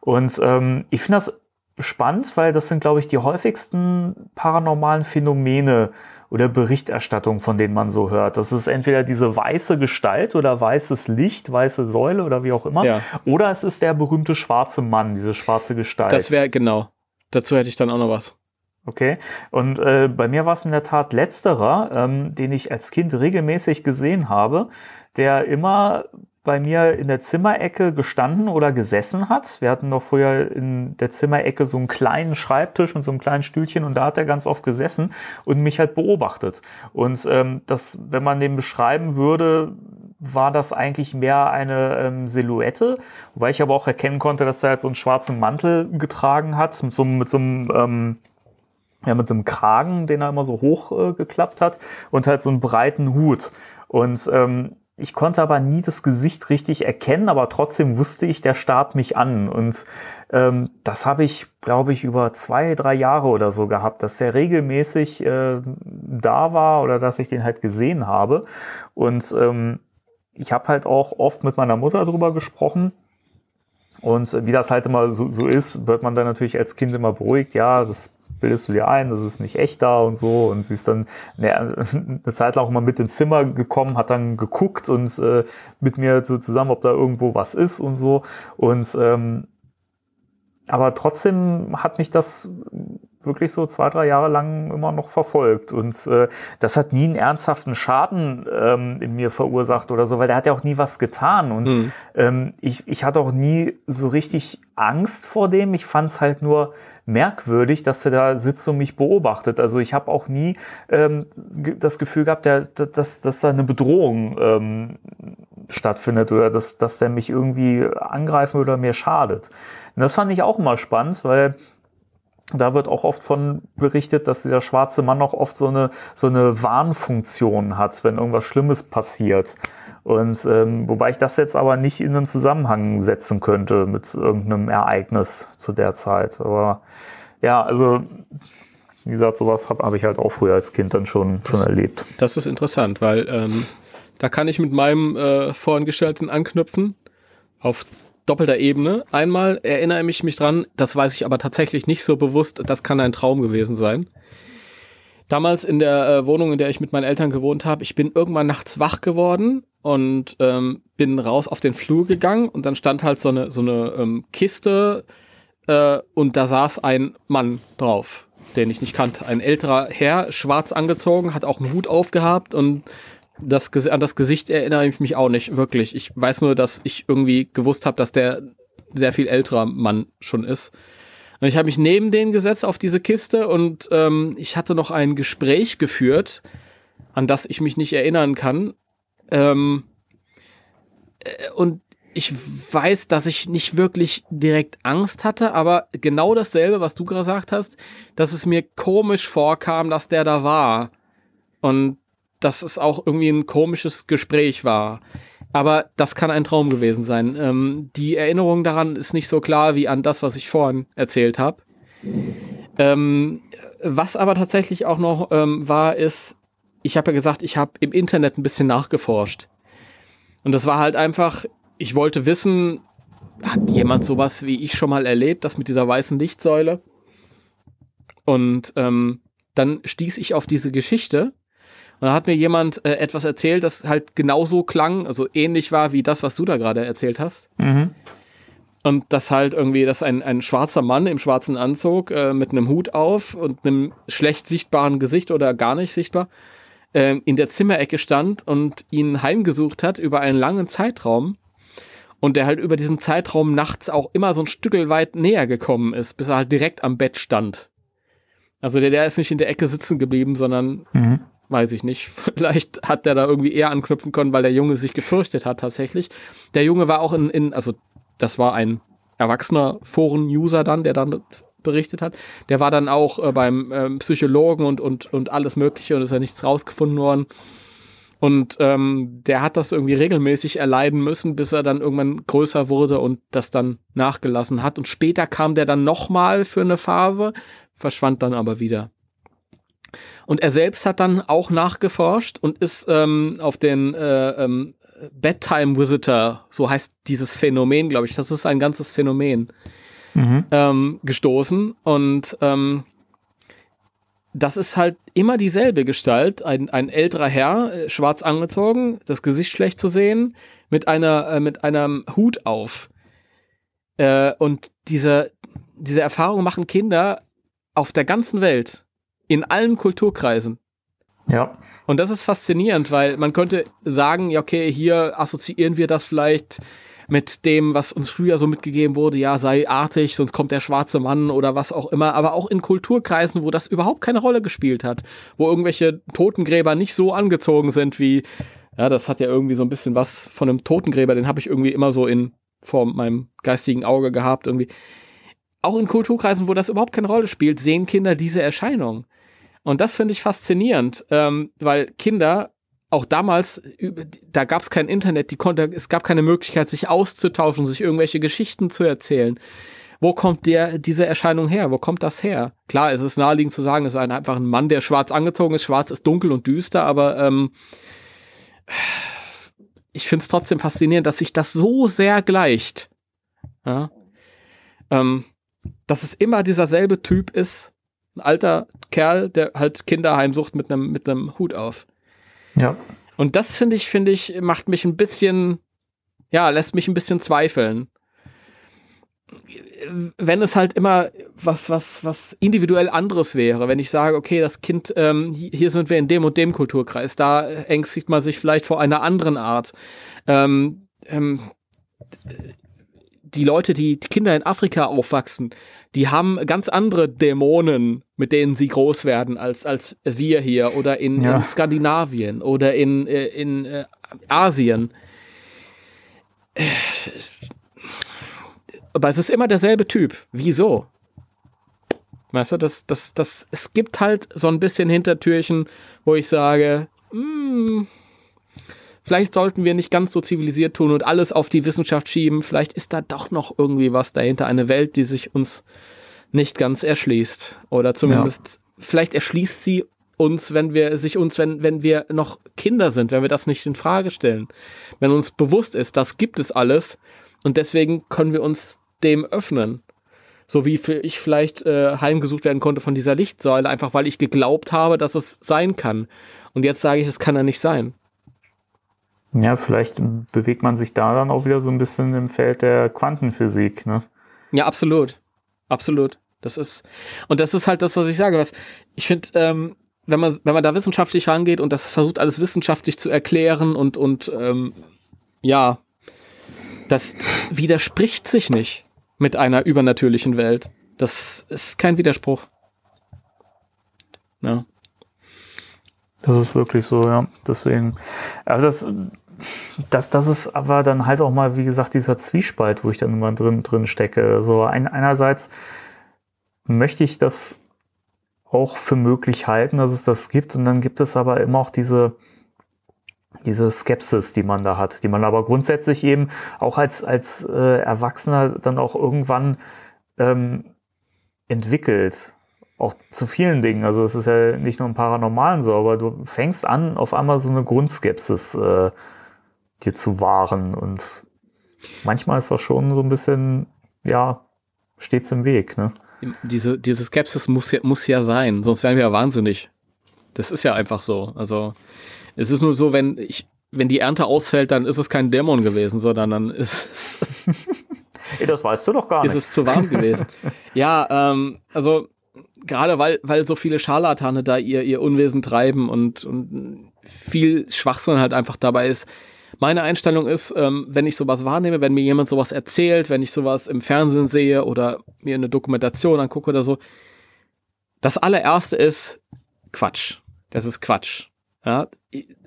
Und ähm, ich finde das spannend, weil das sind, glaube ich, die häufigsten paranormalen Phänomene oder Berichterstattung, von denen man so hört. Das ist entweder diese weiße Gestalt oder weißes Licht, weiße Säule oder wie auch immer. Ja. Oder es ist der berühmte schwarze Mann, diese schwarze Gestalt. Das wäre genau. Dazu hätte ich dann auch noch was. Okay. Und äh, bei mir war es in der Tat letzterer, ähm, den ich als Kind regelmäßig gesehen habe, der immer bei mir in der Zimmerecke gestanden oder gesessen hat. Wir hatten doch früher in der Zimmerecke so einen kleinen Schreibtisch mit so einem kleinen Stühlchen und da hat er ganz oft gesessen und mich halt beobachtet. Und ähm, das, wenn man den beschreiben würde, war das eigentlich mehr eine ähm, Silhouette, wobei ich aber auch erkennen konnte, dass er halt so einen schwarzen Mantel getragen hat mit so, mit so einem ähm, ja, mit so einem Kragen, den er immer so hoch äh, geklappt hat und halt so einen breiten Hut. Und ähm, ich konnte aber nie das Gesicht richtig erkennen, aber trotzdem wusste ich, der starrt mich an. Und ähm, das habe ich, glaube ich, über zwei, drei Jahre oder so gehabt, dass der regelmäßig äh, da war oder dass ich den halt gesehen habe. Und ähm, ich habe halt auch oft mit meiner Mutter drüber gesprochen. Und wie das halt immer so, so ist, wird man dann natürlich als Kind immer beruhigt, ja, das bildest du dir ein, das ist nicht echt da und so. Und sie ist dann eine, eine Zeit lang auch mal mit ins Zimmer gekommen, hat dann geguckt und äh, mit mir so zusammen, ob da irgendwo was ist und so. Und ähm, aber trotzdem hat mich das wirklich so zwei, drei Jahre lang immer noch verfolgt. Und äh, das hat nie einen ernsthaften Schaden ähm, in mir verursacht oder so, weil der hat ja auch nie was getan. Und mhm. ähm, ich, ich hatte auch nie so richtig Angst vor dem. Ich fand es halt nur merkwürdig, dass er da sitzt und mich beobachtet. Also ich habe auch nie ähm, das Gefühl gehabt, der, dass, dass da eine Bedrohung ähm, stattfindet oder dass, dass der mich irgendwie angreifen oder mir schadet. Und das fand ich auch immer spannend, weil da wird auch oft von berichtet, dass dieser schwarze Mann auch oft so eine, so eine Warnfunktion hat, wenn irgendwas Schlimmes passiert. Und ähm, wobei ich das jetzt aber nicht in einen Zusammenhang setzen könnte mit irgendeinem Ereignis zu der Zeit. Aber ja, also wie gesagt, sowas habe hab ich halt auch früher als Kind dann schon, schon das, erlebt. Das ist interessant, weil ähm, da kann ich mit meinem äh, vorhin gestellten anknüpfen. Auf doppelter Ebene. Einmal erinnere ich mich dran, das weiß ich aber tatsächlich nicht so bewusst, das kann ein Traum gewesen sein. Damals in der äh, Wohnung, in der ich mit meinen Eltern gewohnt habe, ich bin irgendwann nachts wach geworden und ähm, bin raus auf den Flur gegangen und dann stand halt so eine, so eine ähm, Kiste äh, und da saß ein Mann drauf, den ich nicht kannte. Ein älterer Herr, schwarz angezogen, hat auch einen Hut aufgehabt und das, an das Gesicht erinnere ich mich auch nicht wirklich. Ich weiß nur, dass ich irgendwie gewusst habe, dass der sehr viel älterer Mann schon ist. Und ich habe mich neben den gesetzt auf diese Kiste und ähm, ich hatte noch ein Gespräch geführt, an das ich mich nicht erinnern kann. Ähm, äh, und ich weiß, dass ich nicht wirklich direkt Angst hatte, aber genau dasselbe, was du gesagt hast, dass es mir komisch vorkam, dass der da war. Und dass es auch irgendwie ein komisches Gespräch war. Aber das kann ein Traum gewesen sein. Ähm, die Erinnerung daran ist nicht so klar wie an das, was ich vorhin erzählt habe. Ähm, was aber tatsächlich auch noch ähm, war, ist, ich habe ja gesagt, ich habe im Internet ein bisschen nachgeforscht. Und das war halt einfach, ich wollte wissen, hat jemand sowas wie ich schon mal erlebt, das mit dieser weißen Lichtsäule? Und ähm, dann stieß ich auf diese Geschichte und da hat mir jemand äh, etwas erzählt, das halt genauso klang, also ähnlich war wie das, was du da gerade erzählt hast. Mhm. Und das halt irgendwie, dass ein, ein schwarzer Mann im schwarzen Anzug äh, mit einem Hut auf und einem schlecht sichtbaren Gesicht oder gar nicht sichtbar äh, in der Zimmerecke stand und ihn heimgesucht hat über einen langen Zeitraum. Und der halt über diesen Zeitraum nachts auch immer so ein Stück weit näher gekommen ist, bis er halt direkt am Bett stand. Also der, der ist nicht in der Ecke sitzen geblieben, sondern mhm weiß ich nicht. Vielleicht hat der da irgendwie eher anknüpfen können, weil der Junge sich gefürchtet hat tatsächlich. Der Junge war auch in, in also das war ein erwachsener Foren-User dann, der dann berichtet hat. Der war dann auch äh, beim ähm, Psychologen und, und, und alles Mögliche und ist ja nichts rausgefunden worden. Und ähm, der hat das irgendwie regelmäßig erleiden müssen, bis er dann irgendwann größer wurde und das dann nachgelassen hat. Und später kam der dann nochmal für eine Phase, verschwand dann aber wieder. Und er selbst hat dann auch nachgeforscht und ist ähm, auf den äh, ähm, Bedtime Visitor, so heißt dieses Phänomen, glaube ich, das ist ein ganzes Phänomen, mhm. ähm, gestoßen. Und ähm, das ist halt immer dieselbe Gestalt. Ein, ein älterer Herr, äh, schwarz angezogen, das Gesicht schlecht zu sehen, mit einer, äh, mit einem Hut auf. Äh, und diese, diese Erfahrung machen Kinder auf der ganzen Welt, in allen Kulturkreisen. Ja. Und das ist faszinierend, weil man könnte sagen, ja, okay, hier assoziieren wir das vielleicht mit dem, was uns früher so mitgegeben wurde, ja, sei artig, sonst kommt der schwarze Mann oder was auch immer, aber auch in Kulturkreisen, wo das überhaupt keine Rolle gespielt hat, wo irgendwelche Totengräber nicht so angezogen sind wie, ja, das hat ja irgendwie so ein bisschen was von einem Totengräber, den habe ich irgendwie immer so in vor meinem geistigen Auge gehabt, irgendwie. Auch in Kulturkreisen, wo das überhaupt keine Rolle spielt, sehen Kinder diese Erscheinung. Und das finde ich faszinierend, ähm, weil Kinder auch damals, da gab es kein Internet, die konnte, es gab keine Möglichkeit, sich auszutauschen, sich irgendwelche Geschichten zu erzählen. Wo kommt der, diese Erscheinung her? Wo kommt das her? Klar, es ist naheliegend zu sagen, es ist ein, einfach ein Mann, der schwarz angezogen ist. Schwarz ist dunkel und düster, aber ähm, ich finde es trotzdem faszinierend, dass sich das so sehr gleicht. Ja? Ähm, dass es immer dieser selbe Typ ist, ein alter Kerl, der halt Kinder heimsucht mit einem mit einem Hut auf. Ja. Und das finde ich, finde ich, macht mich ein bisschen, ja, lässt mich ein bisschen zweifeln. Wenn es halt immer was, was, was individuell anderes wäre, wenn ich sage, okay, das Kind, ähm, hier sind wir in dem und dem Kulturkreis, da ängstigt man sich vielleicht vor einer anderen Art. Ähm, ähm, die Leute, die, die Kinder in Afrika aufwachsen, die haben ganz andere Dämonen, mit denen sie groß werden, als, als wir hier oder in, ja. in Skandinavien oder in, äh, in äh, Asien. Aber es ist immer derselbe Typ. Wieso? Weißt du, das, das, das, es gibt halt so ein bisschen Hintertürchen, wo ich sage, mh, hm, vielleicht sollten wir nicht ganz so zivilisiert tun und alles auf die Wissenschaft schieben. Vielleicht ist da doch noch irgendwie was dahinter, eine Welt, die sich uns nicht ganz erschließt. Oder zumindest, ja. vielleicht erschließt sie uns, wenn wir sich uns, wenn, wenn wir noch Kinder sind, wenn wir das nicht in Frage stellen. Wenn uns bewusst ist, das gibt es alles und deswegen können wir uns dem öffnen. So wie ich vielleicht äh, heimgesucht werden konnte von dieser Lichtsäule, einfach weil ich geglaubt habe, dass es sein kann. Und jetzt sage ich, es kann ja nicht sein. Ja, vielleicht bewegt man sich da dann auch wieder so ein bisschen im Feld der Quantenphysik, ne? Ja, absolut. Absolut. Das ist, und das ist halt das, was ich sage. Was, ich finde, ähm, wenn man, wenn man da wissenschaftlich rangeht und das versucht, alles wissenschaftlich zu erklären und, und ähm, ja, das widerspricht sich nicht mit einer übernatürlichen Welt. Das ist kein Widerspruch. Ja. Das ist wirklich so, ja. Deswegen, also das, das, das ist aber dann halt auch mal, wie gesagt, dieser Zwiespalt, wo ich dann immer drin, drin stecke. So ein, einerseits möchte ich das auch für möglich halten, dass es das gibt. Und dann gibt es aber immer auch diese, diese Skepsis, die man da hat, die man aber grundsätzlich eben auch als, als äh, Erwachsener dann auch irgendwann ähm, entwickelt. Auch zu vielen Dingen. Also es ist ja nicht nur im Paranormalen so, aber du fängst an, auf einmal so eine Grundskepsis äh, dir zu wahren. Und manchmal ist das schon so ein bisschen, ja, stets im Weg. Ne? Diese, diese Skepsis muss ja, muss ja sein, sonst wären wir ja wahnsinnig. Das ist ja einfach so. Also es ist nur so, wenn ich, wenn die Ernte ausfällt, dann ist es kein Dämon gewesen, sondern dann ist es. Ey, das weißt du doch gar nicht. Ist es zu warm gewesen. ja, ähm, also gerade weil, weil so viele Scharlatane da ihr, ihr Unwesen treiben und, und viel Schwachsinn halt einfach dabei ist, meine Einstellung ist, ähm, wenn ich sowas wahrnehme, wenn mir jemand sowas erzählt, wenn ich sowas im Fernsehen sehe oder mir eine Dokumentation angucke oder so, das allererste ist Quatsch. Das ist Quatsch. Ja?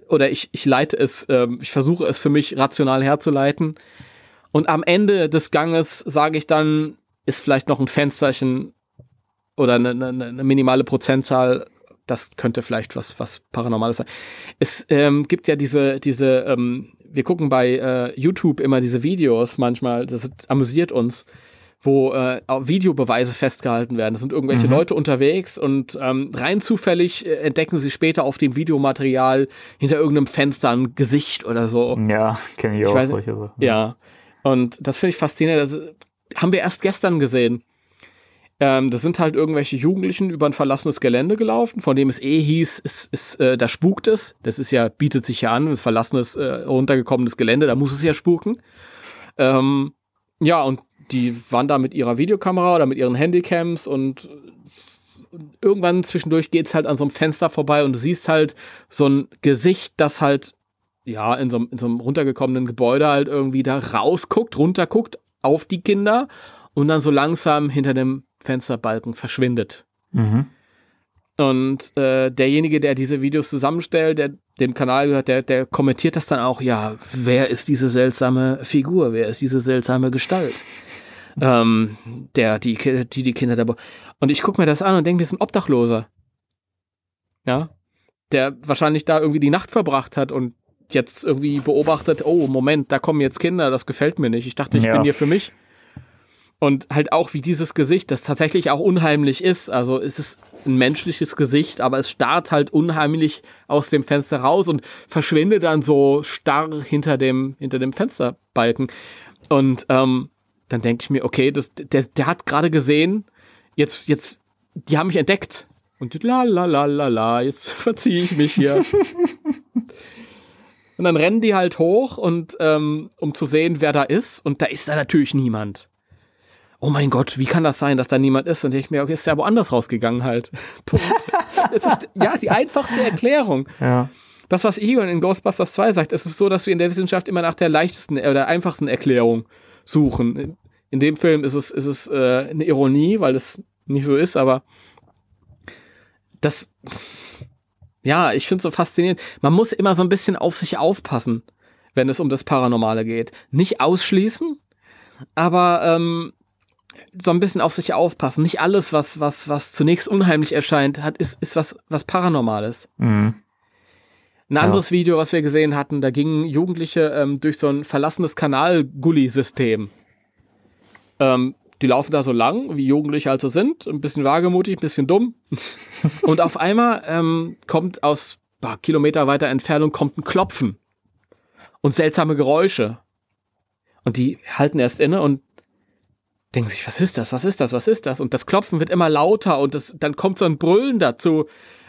Oder ich, ich leite es, ähm, ich versuche es für mich rational herzuleiten. Und am Ende des Ganges sage ich dann, ist vielleicht noch ein Fensterchen oder eine, eine, eine minimale Prozentzahl das könnte vielleicht was, was Paranormales sein. Es ähm, gibt ja diese, diese, ähm, wir gucken bei äh, YouTube immer diese Videos manchmal, das amüsiert uns, wo äh, Videobeweise festgehalten werden. Es sind irgendwelche mhm. Leute unterwegs und ähm, rein zufällig äh, entdecken sie später auf dem Videomaterial hinter irgendeinem Fenster ein Gesicht oder so. Ja, kenne ich, ich auch weiß, solche Sachen. Ja, und das finde ich faszinierend. Das haben wir erst gestern gesehen. Ähm, das sind halt irgendwelche Jugendlichen über ein verlassenes Gelände gelaufen, von dem es eh hieß, es, es, äh, da spukt es. Das ist ja, bietet sich ja an, ein verlassenes, äh, runtergekommenes Gelände, da muss es ja spuken. Ähm, ja, und die waren da mit ihrer Videokamera oder mit ihren Handycams und irgendwann zwischendurch geht es halt an so einem Fenster vorbei und du siehst halt so ein Gesicht, das halt ja in so, in so einem runtergekommenen Gebäude halt irgendwie da rausguckt, runterguckt auf die Kinder und dann so langsam hinter dem Fensterbalken verschwindet. Mhm. Und äh, derjenige, der diese Videos zusammenstellt, der dem Kanal gehört, der, der kommentiert das dann auch, ja, wer ist diese seltsame Figur, wer ist diese seltsame Gestalt? ähm, der, die, die, die Kinder da. Und ich gucke mir das an und denke, wir sind Obdachloser. Ja. Der wahrscheinlich da irgendwie die Nacht verbracht hat und jetzt irgendwie beobachtet, oh, Moment, da kommen jetzt Kinder, das gefällt mir nicht. Ich dachte, ich ja. bin hier für mich. Und halt auch wie dieses Gesicht, das tatsächlich auch unheimlich ist. Also es ist ein menschliches Gesicht, aber es starrt halt unheimlich aus dem Fenster raus und verschwindet dann so starr hinter dem, hinter dem Fensterbalken. Und ähm, dann denke ich mir, okay, das, der, der hat gerade gesehen, jetzt, jetzt, die haben mich entdeckt. Und la la la la la, jetzt verziehe ich mich hier. und dann rennen die halt hoch und um, um zu sehen, wer da ist. Und da ist da natürlich niemand. Oh mein Gott, wie kann das sein, dass da niemand ist? Und ich mir, okay, ist ja woanders rausgegangen halt. Punkt. es ist ja die einfachste Erklärung. Ja. Das, was Egon in Ghostbusters 2 sagt, es ist so, dass wir in der Wissenschaft immer nach der leichtesten oder einfachsten Erklärung suchen. In dem Film ist es, ist es äh, eine Ironie, weil es nicht so ist, aber das, ja, ich finde es so faszinierend. Man muss immer so ein bisschen auf sich aufpassen, wenn es um das Paranormale geht. Nicht ausschließen, aber ähm, so ein bisschen auf sich aufpassen. Nicht alles, was, was, was zunächst unheimlich erscheint, hat, ist, ist was, was Paranormales. Mhm. Ein anderes ja. Video, was wir gesehen hatten, da gingen Jugendliche ähm, durch so ein verlassenes Kanal-Gully-System. Ähm, die laufen da so lang, wie Jugendliche also sind, ein bisschen wagemutig, ein bisschen dumm. und auf einmal ähm, kommt aus paar Kilometer weiter Entfernung kommt ein Klopfen und seltsame Geräusche. Und die halten erst inne und denken sich, was ist das, was ist das, was ist das? Und das Klopfen wird immer lauter und das, dann kommt so ein Brüllen dazu.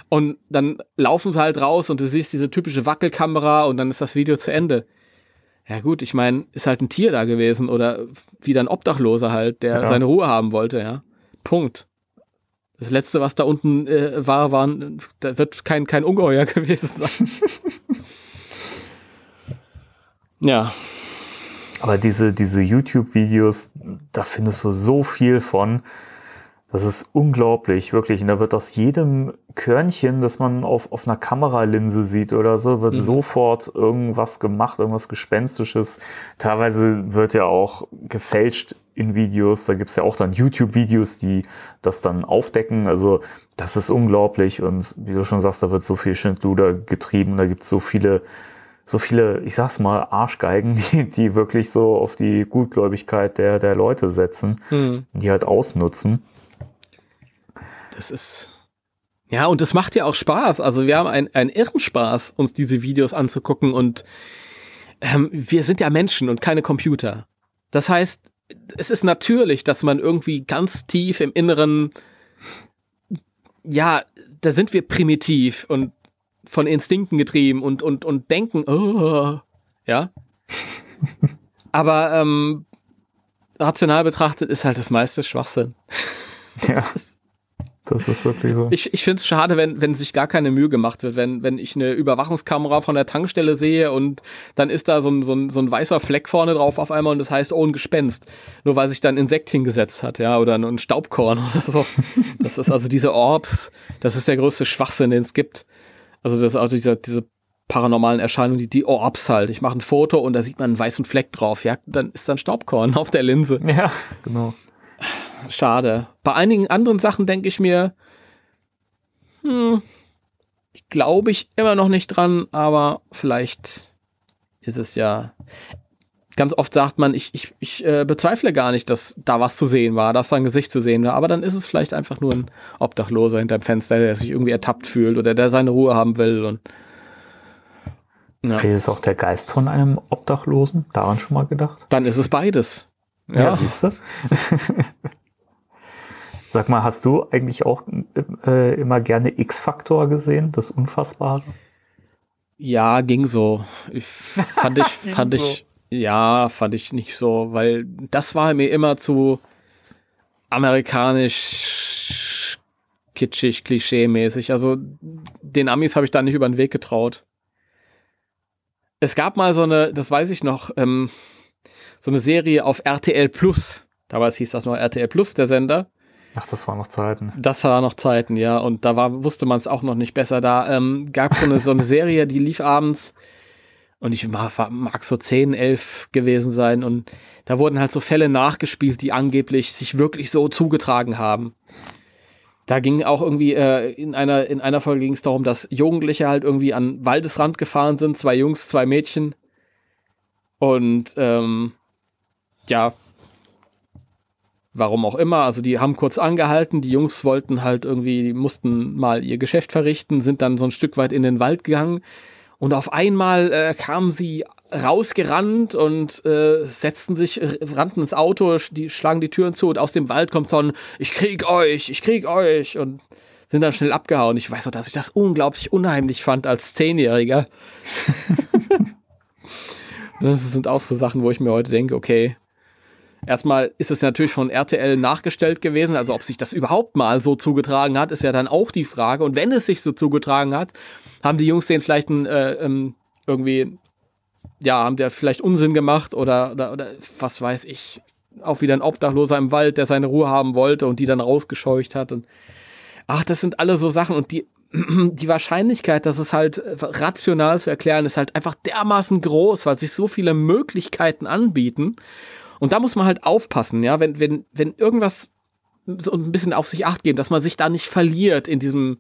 Und dann laufen sie halt raus und du siehst diese typische Wackelkamera und dann ist das Video zu Ende. Ja gut, ich meine, ist halt ein Tier da gewesen oder wieder ein Obdachloser halt, der ja. seine Ruhe haben wollte, ja. Punkt. Das letzte, was da unten äh, war, waren, da wird kein, kein Ungeheuer gewesen sein. ja. Aber diese, diese YouTube-Videos, da findest du so viel von. Das ist unglaublich, wirklich. Und da wird aus jedem Körnchen, das man auf, auf einer Kameralinse sieht oder so, wird mhm. sofort irgendwas gemacht, irgendwas Gespenstisches. Teilweise wird ja auch gefälscht in Videos. Da gibt's ja auch dann YouTube-Videos, die das dann aufdecken. Also das ist unglaublich. Und wie du schon sagst, da wird so viel Schindluder getrieben. Da gibt's so viele so viele, ich sag's mal, Arschgeigen, die, die wirklich so auf die Gutgläubigkeit der, der Leute setzen, mhm. die halt ausnutzen. Das ist. Ja, und das macht ja auch Spaß. Also wir haben einen, einen irren Spaß, uns diese Videos anzugucken und ähm, wir sind ja Menschen und keine Computer. Das heißt, es ist natürlich, dass man irgendwie ganz tief im Inneren, ja, da sind wir primitiv und von Instinkten getrieben und, und, und denken, oh, ja. Aber ähm, rational betrachtet ist halt das meiste Schwachsinn. Ja. Das ist wirklich so. Ich, ich finde es schade, wenn, wenn sich gar keine Mühe gemacht wird. Wenn, wenn ich eine Überwachungskamera von der Tankstelle sehe und dann ist da so ein, so, ein, so ein weißer Fleck vorne drauf auf einmal und das heißt, oh, ein Gespenst. Nur weil sich dann ein Insekt hingesetzt hat, ja, oder ein Staubkorn oder so. Das ist also diese Orbs, das ist der größte Schwachsinn, den es gibt. Also das ist auch diese, diese paranormalen Erscheinungen, die, die Orbs halt. Ich mache ein Foto und da sieht man einen weißen Fleck drauf. Ja, dann ist da ein Staubkorn auf der Linse. Ja, genau. Schade. Bei einigen anderen Sachen denke ich mir, hm, glaube ich immer noch nicht dran, aber vielleicht ist es ja. Ganz oft sagt man, ich, ich, ich äh, bezweifle gar nicht, dass da was zu sehen war, dass da ein Gesicht zu sehen war, aber dann ist es vielleicht einfach nur ein Obdachloser hinterm Fenster, der sich irgendwie ertappt fühlt oder der seine Ruhe haben will und ja. Ist es auch der Geist von einem Obdachlosen? Daran schon mal gedacht? Dann ist es beides. Ja, ja siehst du. Sag mal, hast du eigentlich auch äh, immer gerne X-Faktor gesehen, das Unfassbare? Ja, ging so. Ich, fand ich, fand so. ich, ja, fand ich nicht so, weil das war mir immer zu amerikanisch, kitschig, klischee-mäßig. Also den Amis habe ich da nicht über den Weg getraut. Es gab mal so eine, das weiß ich noch, ähm, so eine Serie auf RTL Plus. Damals hieß das noch RTL Plus, der Sender. Ach, das waren noch Zeiten. Das war noch Zeiten, ja. Und da war, wusste man es auch noch nicht besser. Da ähm, gab es so eine, so eine Serie, die lief abends und ich mag, so 10, 11 gewesen sein. Und da wurden halt so Fälle nachgespielt, die angeblich sich wirklich so zugetragen haben. Da ging auch irgendwie, äh, in, einer, in einer Folge ging es darum, dass Jugendliche halt irgendwie an Waldesrand gefahren sind, zwei Jungs, zwei Mädchen. Und ähm, ja, warum auch immer. Also die haben kurz angehalten, die Jungs wollten halt irgendwie, die mussten mal ihr Geschäft verrichten, sind dann so ein Stück weit in den Wald gegangen und auf einmal äh, kamen sie rausgerannt und äh, setzten sich, rannten ins Auto, die schlagen die Türen zu und aus dem Wald kommt so ein Ich krieg euch, ich krieg euch und sind dann schnell abgehauen. Ich weiß auch, dass ich das unglaublich unheimlich fand als Zehnjähriger. das sind auch so Sachen, wo ich mir heute denke, okay, Erstmal ist es natürlich von RTL nachgestellt gewesen, also ob sich das überhaupt mal so zugetragen hat, ist ja dann auch die Frage. Und wenn es sich so zugetragen hat, haben die Jungs den vielleicht ein, äh, ähm, irgendwie, ja, haben der vielleicht Unsinn gemacht oder, oder, oder was weiß ich, auch wieder ein Obdachloser im Wald, der seine Ruhe haben wollte und die dann rausgescheucht hat. Und ach, das sind alle so Sachen und die, die Wahrscheinlichkeit, dass es halt rational zu erklären, ist halt einfach dermaßen groß, weil sich so viele Möglichkeiten anbieten. Und da muss man halt aufpassen, ja, wenn, wenn, wenn irgendwas so ein bisschen auf sich acht geben, dass man sich da nicht verliert in diesem,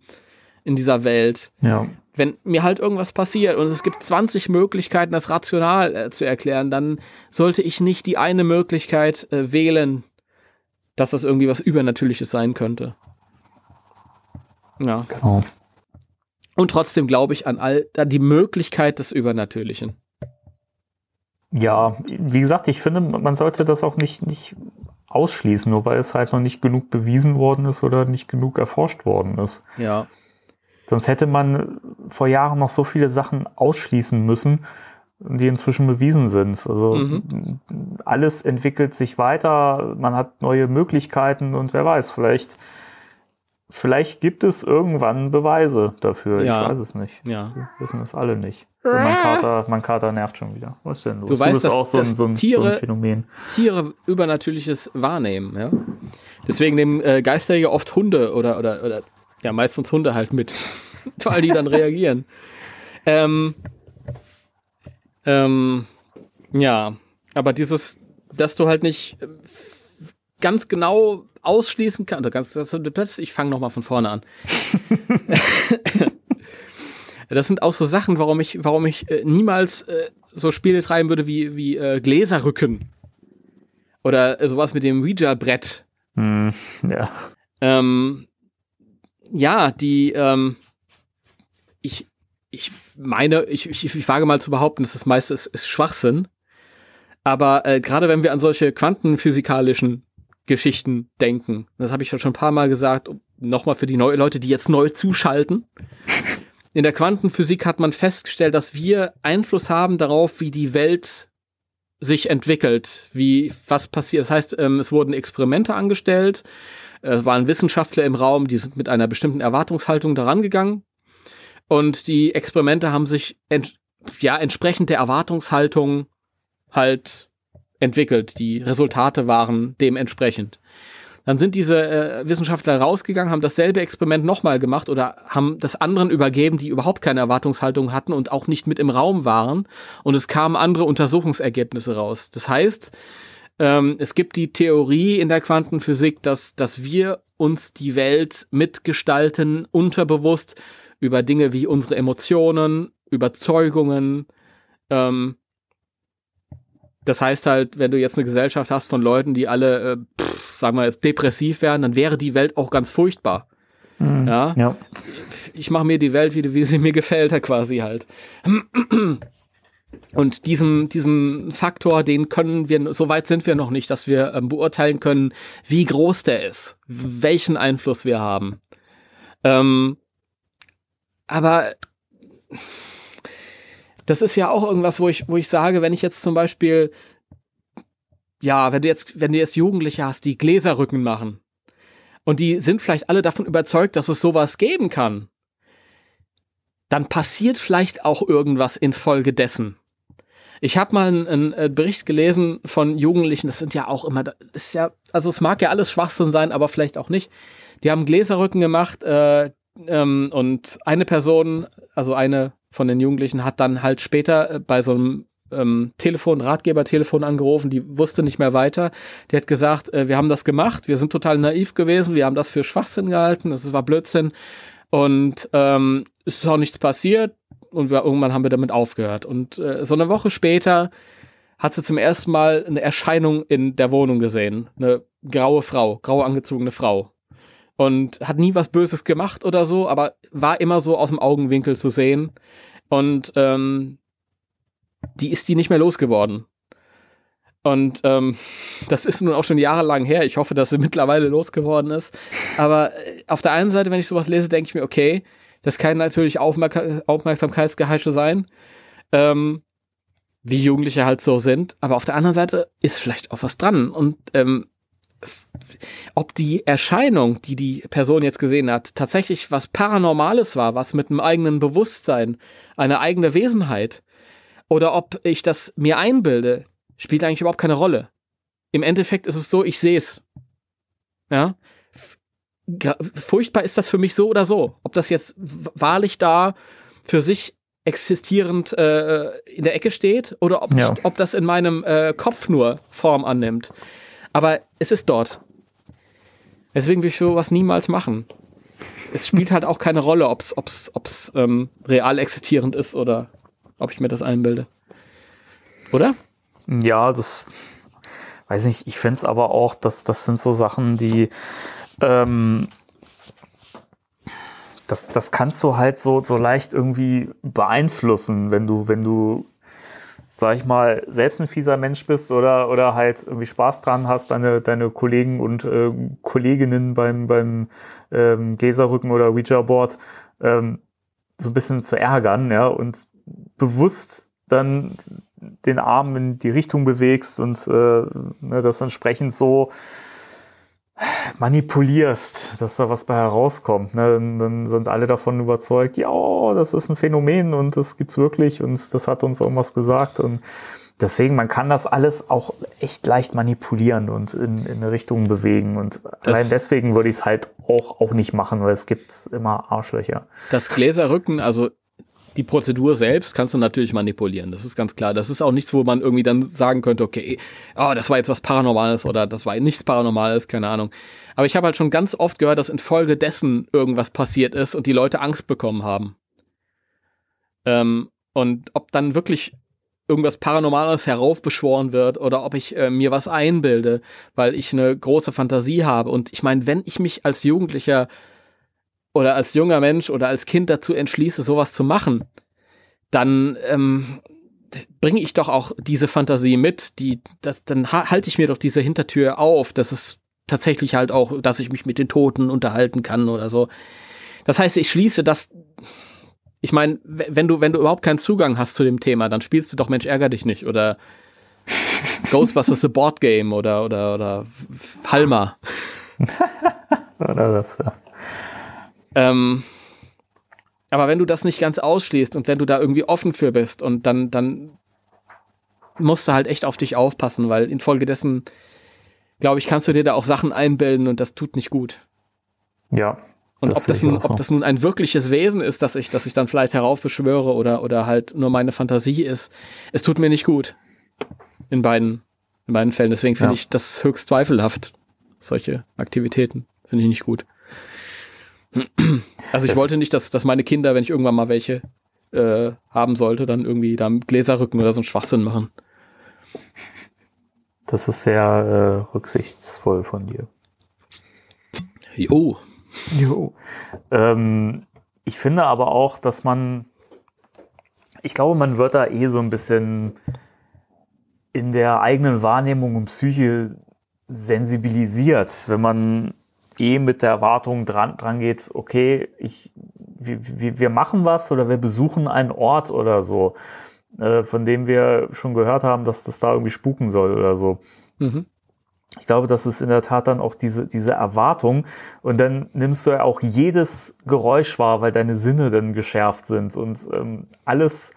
in dieser Welt. Ja. Wenn mir halt irgendwas passiert und es gibt 20 Möglichkeiten, das rational äh, zu erklären, dann sollte ich nicht die eine Möglichkeit äh, wählen, dass das irgendwie was Übernatürliches sein könnte. Ja. Genau. Und trotzdem glaube ich an all an die Möglichkeit des Übernatürlichen. Ja, wie gesagt, ich finde, man sollte das auch nicht, nicht ausschließen, nur weil es halt noch nicht genug bewiesen worden ist oder nicht genug erforscht worden ist. Ja. Sonst hätte man vor Jahren noch so viele Sachen ausschließen müssen, die inzwischen bewiesen sind. Also mhm. alles entwickelt sich weiter, man hat neue Möglichkeiten und wer weiß, vielleicht Vielleicht gibt es irgendwann Beweise dafür. Ja. Ich weiß es nicht. Ja. Wir wissen es alle nicht. Und mein Kater, mein Kater nervt schon wieder. Was ist denn los? Du, weißt, du dass, auch so, dass ein, so, ein, Tiere, so ein Phänomen. Tiere Übernatürliches wahrnehmen. Ja? Deswegen nehmen äh, Geisterjäger oft Hunde oder, oder, oder ja, meistens Hunde halt mit, weil die dann reagieren. Ähm, ähm, ja, aber dieses, dass du halt nicht ganz genau ausschließen kann. Ganz, ich fange nochmal von vorne an. das sind auch so Sachen, warum ich, warum ich äh, niemals äh, so Spiele treiben würde wie, wie äh, Gläserrücken. Oder äh, sowas mit dem Ouija-Brett. Mm, ja. Ähm, ja, die, ähm, ich, ich meine, ich, ich, ich wage mal zu behaupten, dass das meiste ist, ist Schwachsinn. Aber äh, gerade wenn wir an solche quantenphysikalischen Geschichten denken. Das habe ich schon ein paar Mal gesagt. Nochmal für die neuen Leute, die jetzt neu zuschalten. In der Quantenphysik hat man festgestellt, dass wir Einfluss haben darauf, wie die Welt sich entwickelt, wie was passiert. Das heißt, ähm, es wurden Experimente angestellt, es waren Wissenschaftler im Raum, die sind mit einer bestimmten Erwartungshaltung daran gegangen. Und die Experimente haben sich ent ja, entsprechend der Erwartungshaltung halt entwickelt. Die Resultate waren dementsprechend. Dann sind diese äh, Wissenschaftler rausgegangen, haben dasselbe Experiment nochmal gemacht oder haben das anderen übergeben, die überhaupt keine Erwartungshaltung hatten und auch nicht mit im Raum waren. Und es kamen andere Untersuchungsergebnisse raus. Das heißt, ähm, es gibt die Theorie in der Quantenphysik, dass, dass wir uns die Welt mitgestalten, unterbewusst über Dinge wie unsere Emotionen, Überzeugungen. Ähm, das heißt halt, wenn du jetzt eine Gesellschaft hast von Leuten, die alle, äh, pff, sagen wir jetzt, depressiv werden, dann wäre die Welt auch ganz furchtbar. Mhm. Ja? ja. Ich mache mir die Welt, wie, wie sie mir gefällt, quasi halt. Und diesen, diesen Faktor, den können wir, so weit sind wir noch nicht, dass wir ähm, beurteilen können, wie groß der ist, welchen Einfluss wir haben. Ähm, aber das ist ja auch irgendwas, wo ich, wo ich sage, wenn ich jetzt zum Beispiel, ja, wenn du jetzt, wenn du jetzt Jugendliche hast, die Gläserrücken machen und die sind vielleicht alle davon überzeugt, dass es sowas geben kann, dann passiert vielleicht auch irgendwas infolgedessen. Ich habe mal einen, einen, äh, Bericht gelesen von Jugendlichen, das sind ja auch immer, das ist ja, also es mag ja alles Schwachsinn sein, aber vielleicht auch nicht. Die haben Gläserrücken gemacht äh, ähm, und eine Person, also eine von den Jugendlichen, hat dann halt später äh, bei so einem ähm, Telefon, Ratgebertelefon angerufen, die wusste nicht mehr weiter. Die hat gesagt, äh, wir haben das gemacht, wir sind total naiv gewesen, wir haben das für Schwachsinn gehalten, das war Blödsinn und ähm, es ist auch nichts passiert und wir, irgendwann haben wir damit aufgehört. Und äh, so eine Woche später hat sie zum ersten Mal eine Erscheinung in der Wohnung gesehen. Eine graue Frau, grau angezogene Frau. Und hat nie was Böses gemacht oder so, aber war immer so aus dem Augenwinkel zu sehen. Und ähm, die ist die nicht mehr losgeworden. Und ähm, das ist nun auch schon jahrelang her. Ich hoffe, dass sie mittlerweile losgeworden ist. Aber äh, auf der einen Seite, wenn ich sowas lese, denke ich mir, okay, das kann natürlich Aufmerk Aufmerksamkeitsgeheische sein, ähm, wie Jugendliche halt so sind. Aber auf der anderen Seite ist vielleicht auch was dran. Und ähm, ob die Erscheinung, die die Person jetzt gesehen hat, tatsächlich was Paranormales war, was mit einem eigenen Bewusstsein, eine eigene Wesenheit, oder ob ich das mir einbilde, spielt eigentlich überhaupt keine Rolle. Im Endeffekt ist es so, ich sehe es. Ja, furchtbar ist das für mich so oder so. Ob das jetzt wahrlich da für sich existierend äh, in der Ecke steht oder ob, ja. ob das in meinem äh, Kopf nur Form annimmt. Aber es ist dort. Deswegen will ich sowas niemals machen. Es spielt halt auch keine Rolle, ob es ob's, ob's, ähm, real existierend ist oder ob ich mir das einbilde. Oder? Ja, das weiß nicht. Ich finde es aber auch, dass das sind so Sachen, die ähm, das, das kannst du halt so, so leicht irgendwie beeinflussen, wenn du, wenn du, sag ich mal, selbst ein fieser Mensch bist oder, oder halt irgendwie Spaß dran hast, deine, deine Kollegen und äh, Kolleginnen beim, beim ähm, Gläserrücken oder Ouija-Board ähm, so ein bisschen zu ärgern, ja, und bewusst dann den Arm in die Richtung bewegst und äh, ne, das entsprechend so manipulierst, dass da was bei herauskommt. Ne? Dann, dann sind alle davon überzeugt, ja, das ist ein Phänomen und das gibt's wirklich und das hat uns irgendwas gesagt und deswegen, man kann das alles auch echt leicht manipulieren und in, in eine Richtung bewegen und das allein deswegen würde ich es halt auch, auch nicht machen, weil es gibt immer Arschlöcher. Das Gläserrücken, also die Prozedur selbst kannst du natürlich manipulieren. Das ist ganz klar. Das ist auch nichts, wo man irgendwie dann sagen könnte, okay, oh, das war jetzt was Paranormales oder das war nichts Paranormales, keine Ahnung. Aber ich habe halt schon ganz oft gehört, dass infolgedessen irgendwas passiert ist und die Leute Angst bekommen haben. Ähm, und ob dann wirklich irgendwas Paranormales heraufbeschworen wird oder ob ich äh, mir was einbilde, weil ich eine große Fantasie habe. Und ich meine, wenn ich mich als Jugendlicher oder als junger Mensch oder als Kind dazu entschließe, sowas zu machen, dann ähm, bringe ich doch auch diese Fantasie mit, die, das, dann halte ich mir doch diese Hintertür auf, dass es tatsächlich halt auch, dass ich mich mit den Toten unterhalten kann oder so. Das heißt, ich schließe das. Ich meine, wenn du, wenn du überhaupt keinen Zugang hast zu dem Thema, dann spielst du doch Mensch, ärger dich nicht oder Ghostbusters the Board Game oder, oder, oder Palmer. oder das, ja. Ähm, aber wenn du das nicht ganz ausschließt und wenn du da irgendwie offen für bist und dann, dann musst du halt echt auf dich aufpassen, weil infolgedessen, glaube ich, kannst du dir da auch Sachen einbilden und das tut nicht gut. Ja. Und ob das, nun, so. ob das nun ein wirkliches Wesen ist, das ich, das ich dann vielleicht heraufbeschwöre oder, oder halt nur meine Fantasie ist, es tut mir nicht gut. In beiden, in beiden Fällen. Deswegen finde ja. ich das höchst zweifelhaft. Solche Aktivitäten finde ich nicht gut. Also ich das wollte nicht, dass, dass meine Kinder, wenn ich irgendwann mal welche äh, haben sollte, dann irgendwie da Gläserrücken oder so einen Schwachsinn machen. Das ist sehr äh, rücksichtsvoll von dir. Jo. Jo. Ähm, ich finde aber auch, dass man, ich glaube, man wird da eh so ein bisschen in der eigenen Wahrnehmung und Psyche sensibilisiert, wenn man eh mit der Erwartung dran, dran geht, okay, ich, wir, wir machen was oder wir besuchen einen Ort oder so, äh, von dem wir schon gehört haben, dass das da irgendwie spuken soll oder so. Mhm. Ich glaube, das ist in der Tat dann auch diese, diese Erwartung. Und dann nimmst du ja auch jedes Geräusch wahr, weil deine Sinne dann geschärft sind und ähm, alles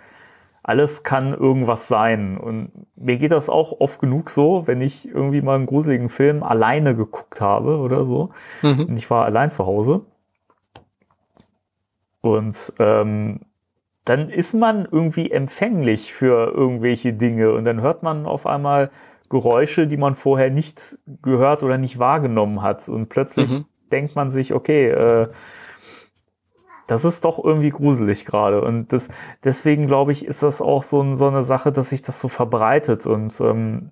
alles kann irgendwas sein. Und mir geht das auch oft genug so, wenn ich irgendwie mal einen gruseligen Film alleine geguckt habe oder so. Mhm. Und ich war allein zu Hause. Und ähm, dann ist man irgendwie empfänglich für irgendwelche Dinge und dann hört man auf einmal Geräusche, die man vorher nicht gehört oder nicht wahrgenommen hat. Und plötzlich mhm. denkt man sich, okay, äh, das ist doch irgendwie gruselig gerade. Und das, deswegen glaube ich, ist das auch so, so eine Sache, dass sich das so verbreitet und ähm,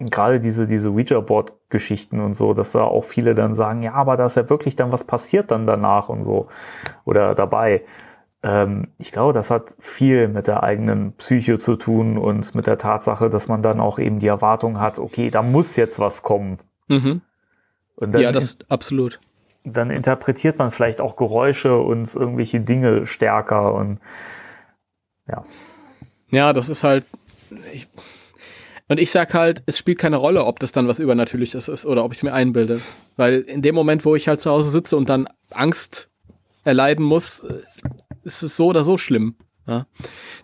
gerade diese, diese Ouija-Board-Geschichten und so, dass da auch viele dann sagen, ja, aber da ist ja wirklich dann was passiert dann danach und so oder dabei. Ähm, ich glaube, das hat viel mit der eigenen Psyche zu tun und mit der Tatsache, dass man dann auch eben die Erwartung hat, okay, da muss jetzt was kommen. Mhm. ja, das absolut dann interpretiert man vielleicht auch Geräusche und irgendwelche Dinge stärker und ja. Ja, das ist halt. Ich, und ich sag halt, es spielt keine Rolle, ob das dann was Übernatürliches ist oder ob ich es mir einbilde. Weil in dem Moment, wo ich halt zu Hause sitze und dann Angst erleiden muss, äh, ist es so oder so schlimm. Ja?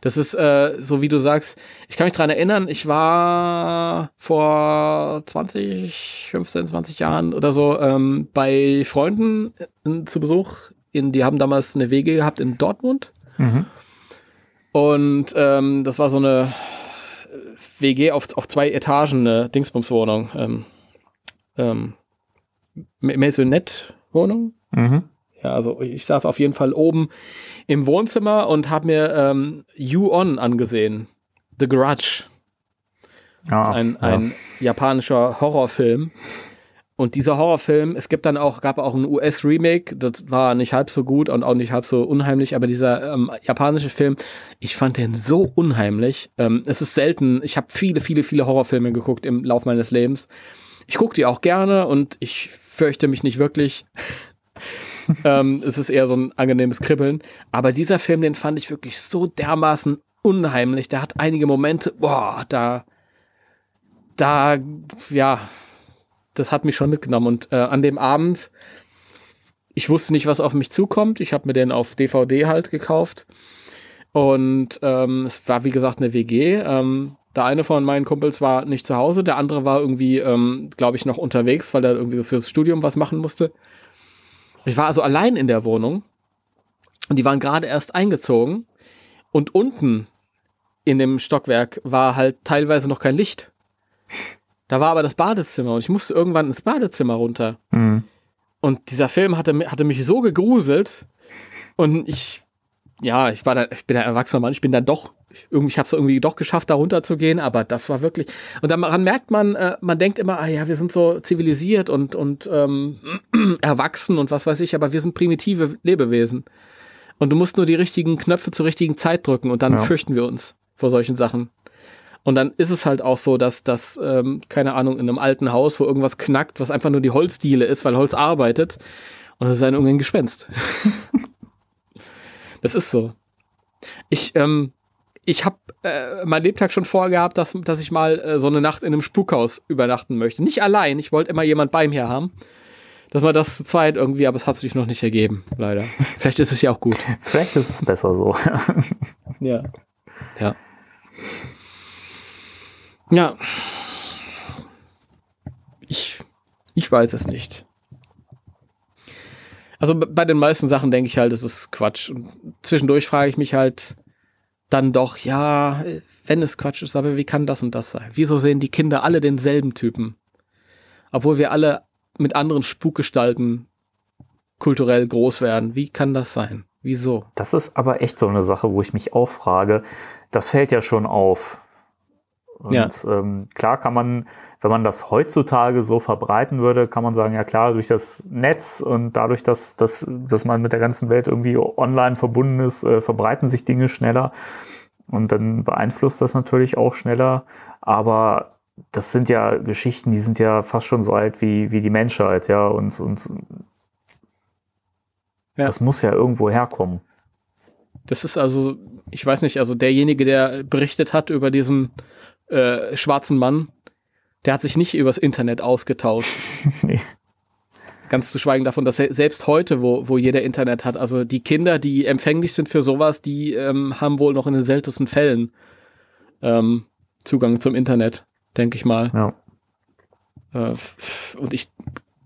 Das ist äh, so, wie du sagst. Ich kann mich daran erinnern, ich war vor 20, 15, 20 Jahren oder so ähm, bei Freunden in, zu Besuch. In, die haben damals eine WG gehabt in Dortmund. Mhm. Und ähm, das war so eine WG auf, auf zwei Etagen, eine Dingsbumswohnung. Ähm, ähm, Maisonette-Wohnung. Mhm. Ja, also ich saß auf jeden Fall oben im Wohnzimmer und habe mir ähm, You On angesehen. The Grudge. Ah, ein, ein ja. japanischer Horrorfilm. Und dieser Horrorfilm, es gibt dann auch, gab auch ein US-Remake, das war nicht halb so gut und auch nicht halb so unheimlich, aber dieser ähm, japanische Film, ich fand den so unheimlich. Ähm, es ist selten, ich habe viele, viele, viele Horrorfilme geguckt im Lauf meines Lebens. Ich gucke die auch gerne und ich fürchte mich nicht wirklich. Ähm, es ist eher so ein angenehmes Kribbeln. Aber dieser Film, den fand ich wirklich so dermaßen unheimlich. Der hat einige Momente, boah, da, da, ja, das hat mich schon mitgenommen. Und äh, an dem Abend, ich wusste nicht, was auf mich zukommt. Ich habe mir den auf DVD halt gekauft. Und ähm, es war, wie gesagt, eine WG. Ähm, der eine von meinen Kumpels war nicht zu Hause, der andere war irgendwie, ähm, glaube ich, noch unterwegs, weil er irgendwie so fürs Studium was machen musste. Ich war also allein in der Wohnung und die waren gerade erst eingezogen und unten in dem Stockwerk war halt teilweise noch kein Licht. Da war aber das Badezimmer und ich musste irgendwann ins Badezimmer runter. Mhm. Und dieser Film hatte, hatte mich so gegruselt und ich, ja, ich war da, ich bin ein erwachsener Mann, ich bin dann doch irgendwie, ich habe es irgendwie doch geschafft, da runterzugehen, aber das war wirklich. Und daran merkt man, äh, man denkt immer, ah ja, wir sind so zivilisiert und, und ähm, erwachsen und was weiß ich, aber wir sind primitive Lebewesen. Und du musst nur die richtigen Knöpfe zur richtigen Zeit drücken und dann ja. fürchten wir uns vor solchen Sachen. Und dann ist es halt auch so, dass das, ähm, keine Ahnung, in einem alten Haus, wo irgendwas knackt, was einfach nur die Holzdiele ist, weil Holz arbeitet, und das ist ein irgendein Gespenst. das ist so. Ich, ähm, ich habe äh, mein Lebtag schon vorgehabt, dass, dass ich mal äh, so eine Nacht in einem Spukhaus übernachten möchte. Nicht allein, ich wollte immer jemand bei mir haben. Dass man das zu zweit irgendwie, aber es hat sich noch nicht ergeben, leider. Vielleicht ist es ja auch gut. Vielleicht ist es besser so. ja. Ja. Ja. Ich, ich weiß es nicht. Also bei den meisten Sachen denke ich halt, es ist Quatsch. Und zwischendurch frage ich mich halt, dann doch, ja, wenn es Quatsch ist, aber wie kann das und das sein? Wieso sehen die Kinder alle denselben Typen? Obwohl wir alle mit anderen Spukgestalten kulturell groß werden. Wie kann das sein? Wieso? Das ist aber echt so eine Sache, wo ich mich auch frage. Das fällt ja schon auf. Und ja. ähm, klar kann man, wenn man das heutzutage so verbreiten würde, kann man sagen, ja klar, durch das Netz und dadurch, dass, dass, dass man mit der ganzen Welt irgendwie online verbunden ist, äh, verbreiten sich Dinge schneller. Und dann beeinflusst das natürlich auch schneller. Aber das sind ja Geschichten, die sind ja fast schon so alt wie, wie die Menschheit, ja. Und, und ja. das muss ja irgendwo herkommen. Das ist also, ich weiß nicht, also derjenige, der berichtet hat über diesen äh, schwarzen Mann, der hat sich nicht übers Internet ausgetauscht. nee. Ganz zu schweigen davon, dass selbst heute, wo, wo jeder Internet hat, also die Kinder, die empfänglich sind für sowas, die ähm, haben wohl noch in den seltensten Fällen ähm, Zugang zum Internet, denke ich mal. Ja. Äh, und ich,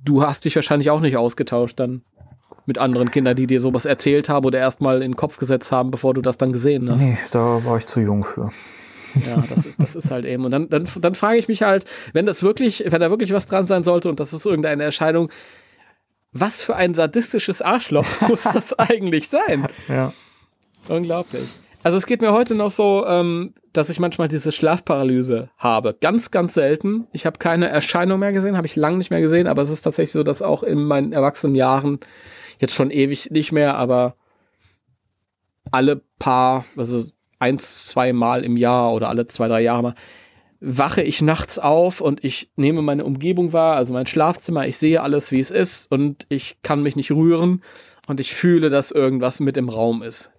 du hast dich wahrscheinlich auch nicht ausgetauscht dann mit anderen Kindern, die dir sowas erzählt haben oder erstmal in den Kopf gesetzt haben, bevor du das dann gesehen hast. Nee, da war ich zu jung für. Ja, das, das ist halt eben. Und dann, dann, dann frage ich mich halt, wenn das wirklich, wenn da wirklich was dran sein sollte und das ist irgendeine Erscheinung, was für ein sadistisches Arschloch muss das eigentlich sein? Ja. Unglaublich. Also es geht mir heute noch so, ähm, dass ich manchmal diese Schlafparalyse habe. Ganz, ganz selten. Ich habe keine Erscheinung mehr gesehen, habe ich lange nicht mehr gesehen, aber es ist tatsächlich so, dass auch in meinen erwachsenen Jahren, jetzt schon ewig nicht mehr, aber alle paar, also eins, zwei Mal im Jahr oder alle zwei, drei Jahre mal, wache ich nachts auf und ich nehme meine Umgebung wahr, also mein Schlafzimmer, ich sehe alles, wie es ist und ich kann mich nicht rühren und ich fühle, dass irgendwas mit im Raum ist.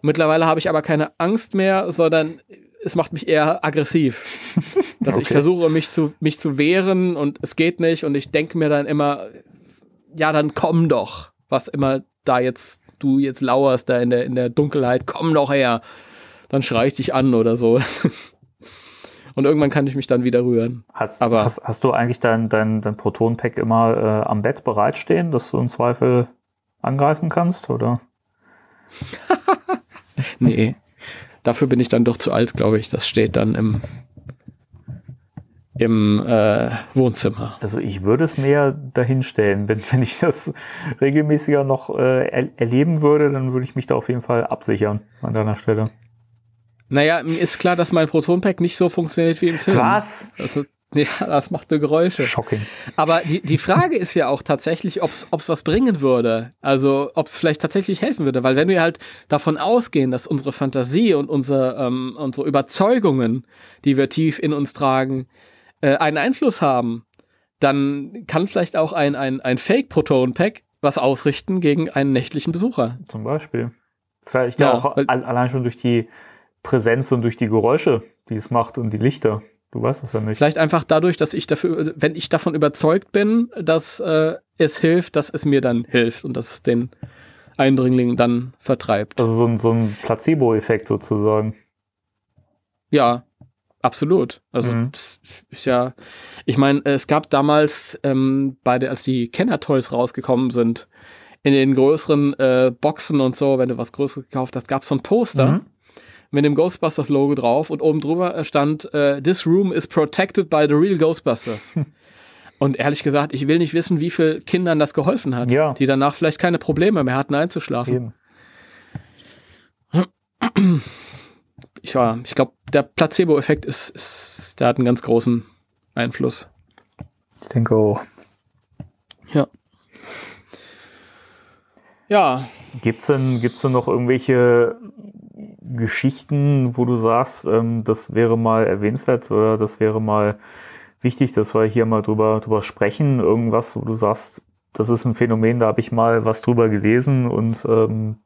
Mittlerweile habe ich aber keine Angst mehr, sondern es macht mich eher aggressiv. Dass okay. ich versuche, mich zu, mich zu wehren und es geht nicht und ich denke mir dann immer, ja, dann komm doch, was immer da jetzt du jetzt lauerst da in der, in der Dunkelheit, komm doch her. Dann schrei ich dich an oder so. und irgendwann kann ich mich dann wieder rühren. Hast, Aber, hast, hast du eigentlich dein, dein, dein Proton-Pack immer äh, am Bett bereitstehen, dass du im Zweifel angreifen kannst, oder? nee, dafür bin ich dann doch zu alt, glaube ich. Das steht dann im, im äh, Wohnzimmer. Also ich würde es mir dahinstellen, wenn, wenn ich das regelmäßiger noch äh, er erleben würde, dann würde ich mich da auf jeden Fall absichern an deiner Stelle. Naja, mir ist klar, dass mein Proton-Pack nicht so funktioniert wie im Film. Was? Also, ja, das macht nur Geräusche. Shocking. Aber die, die Frage ist ja auch tatsächlich, ob es was bringen würde. Also, ob es vielleicht tatsächlich helfen würde. Weil wenn wir halt davon ausgehen, dass unsere Fantasie und unsere, ähm, unsere Überzeugungen, die wir tief in uns tragen, äh, einen Einfluss haben, dann kann vielleicht auch ein, ein, ein Fake-Proton-Pack was ausrichten gegen einen nächtlichen Besucher. Zum Beispiel. Vielleicht ja, auch allein schon durch die Präsenz und durch die Geräusche, die es macht und die Lichter. Du weißt es ja nicht. Vielleicht einfach dadurch, dass ich dafür, wenn ich davon überzeugt bin, dass äh, es hilft, dass es mir dann hilft und dass es den Eindringling dann vertreibt. Also so ein, so ein Placebo-Effekt sozusagen. Ja, absolut. Also mhm. ist ja, ich meine, es gab damals ähm, bei der, als die Kenner-Toys rausgekommen sind, in den größeren äh, Boxen und so, wenn du was Größeres gekauft hast, gab es so ein Poster. Mhm mit dem Ghostbusters-Logo drauf und oben drüber stand, äh, This room is protected by the real Ghostbusters. Und ehrlich gesagt, ich will nicht wissen, wie viel Kindern das geholfen hat, ja. die danach vielleicht keine Probleme mehr hatten, einzuschlafen. Eben. Ich, ich glaube, der Placebo-Effekt ist, ist, der hat einen ganz großen Einfluss. Ich denke auch. Ja. Ja. Gibt's denn, gibt's denn noch irgendwelche Geschichten, wo du sagst, ähm, das wäre mal erwähnenswert oder das wäre mal wichtig, dass wir hier mal drüber, drüber sprechen? Irgendwas, wo du sagst, das ist ein Phänomen, da habe ich mal was drüber gelesen und ähm,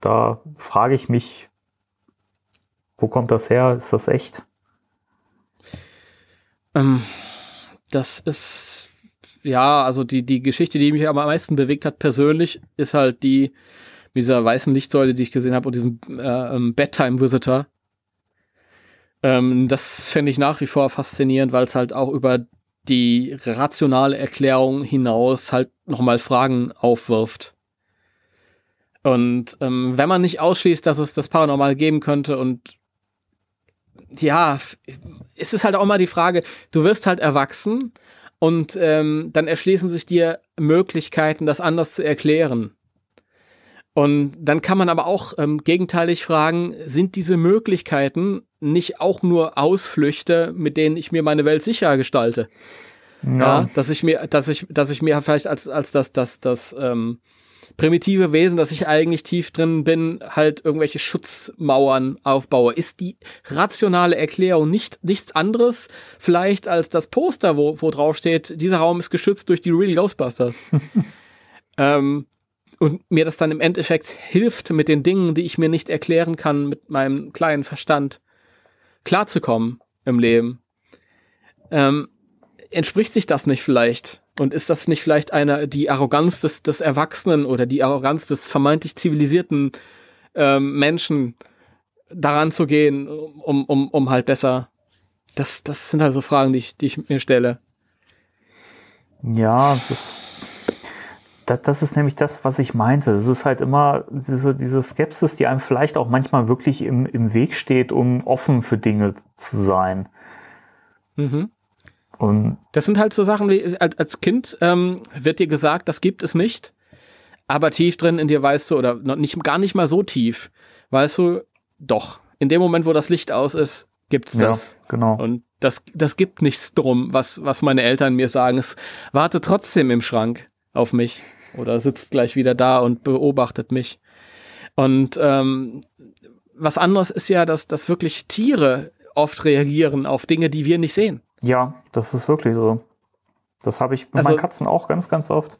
da frage ich mich, wo kommt das her? Ist das echt? Ähm, das ist ja, also die, die Geschichte, die mich am meisten bewegt hat persönlich, ist halt die mit dieser weißen Lichtsäule, die ich gesehen habe, und diesem äh, ähm, Bedtime Visitor. Ähm, das fände ich nach wie vor faszinierend, weil es halt auch über die rationale Erklärung hinaus halt nochmal Fragen aufwirft. Und ähm, wenn man nicht ausschließt, dass es das Paranormal geben könnte und ja, es ist halt auch mal die Frage, du wirst halt erwachsen und ähm, dann erschließen sich dir Möglichkeiten, das anders zu erklären. Und dann kann man aber auch ähm, gegenteilig fragen, sind diese Möglichkeiten nicht auch nur Ausflüchte, mit denen ich mir meine Welt sicher gestalte? Ja. ja dass ich mir, dass ich, dass ich mir vielleicht als, als das, das, das, ähm, primitive Wesen, dass ich eigentlich tief drin bin, halt irgendwelche Schutzmauern aufbaue. Ist die rationale Erklärung nicht nichts anderes vielleicht als das Poster, wo, wo drauf steht, dieser Raum ist geschützt durch die Real Ghostbusters. ähm, und mir das dann im Endeffekt hilft, mit den Dingen, die ich mir nicht erklären kann, mit meinem kleinen Verstand klarzukommen im Leben. Ähm, entspricht sich das nicht vielleicht? Und ist das nicht vielleicht eine, die Arroganz des, des Erwachsenen oder die Arroganz des vermeintlich zivilisierten ähm, Menschen, daran zu gehen, um, um, um halt besser. Das, das sind halt so Fragen, die ich, die ich mir stelle. Ja, das, das, das ist nämlich das, was ich meinte. Es ist halt immer diese, diese Skepsis, die einem vielleicht auch manchmal wirklich im, im Weg steht, um offen für Dinge zu sein. Mhm. Und das sind halt so Sachen wie, als, als Kind ähm, wird dir gesagt, das gibt es nicht, aber tief drin in dir weißt du, oder nicht, gar nicht mal so tief, weißt du, doch, in dem Moment, wo das Licht aus ist, gibt's das. Ja, genau. Und das, das gibt nichts drum, was, was meine Eltern mir sagen. Es warte trotzdem im Schrank auf mich oder sitzt gleich wieder da und beobachtet mich. Und ähm, was anderes ist ja, dass, dass wirklich Tiere oft reagieren auf Dinge, die wir nicht sehen. Ja, das ist wirklich so. Das habe ich mit also, meinen Katzen auch ganz, ganz oft.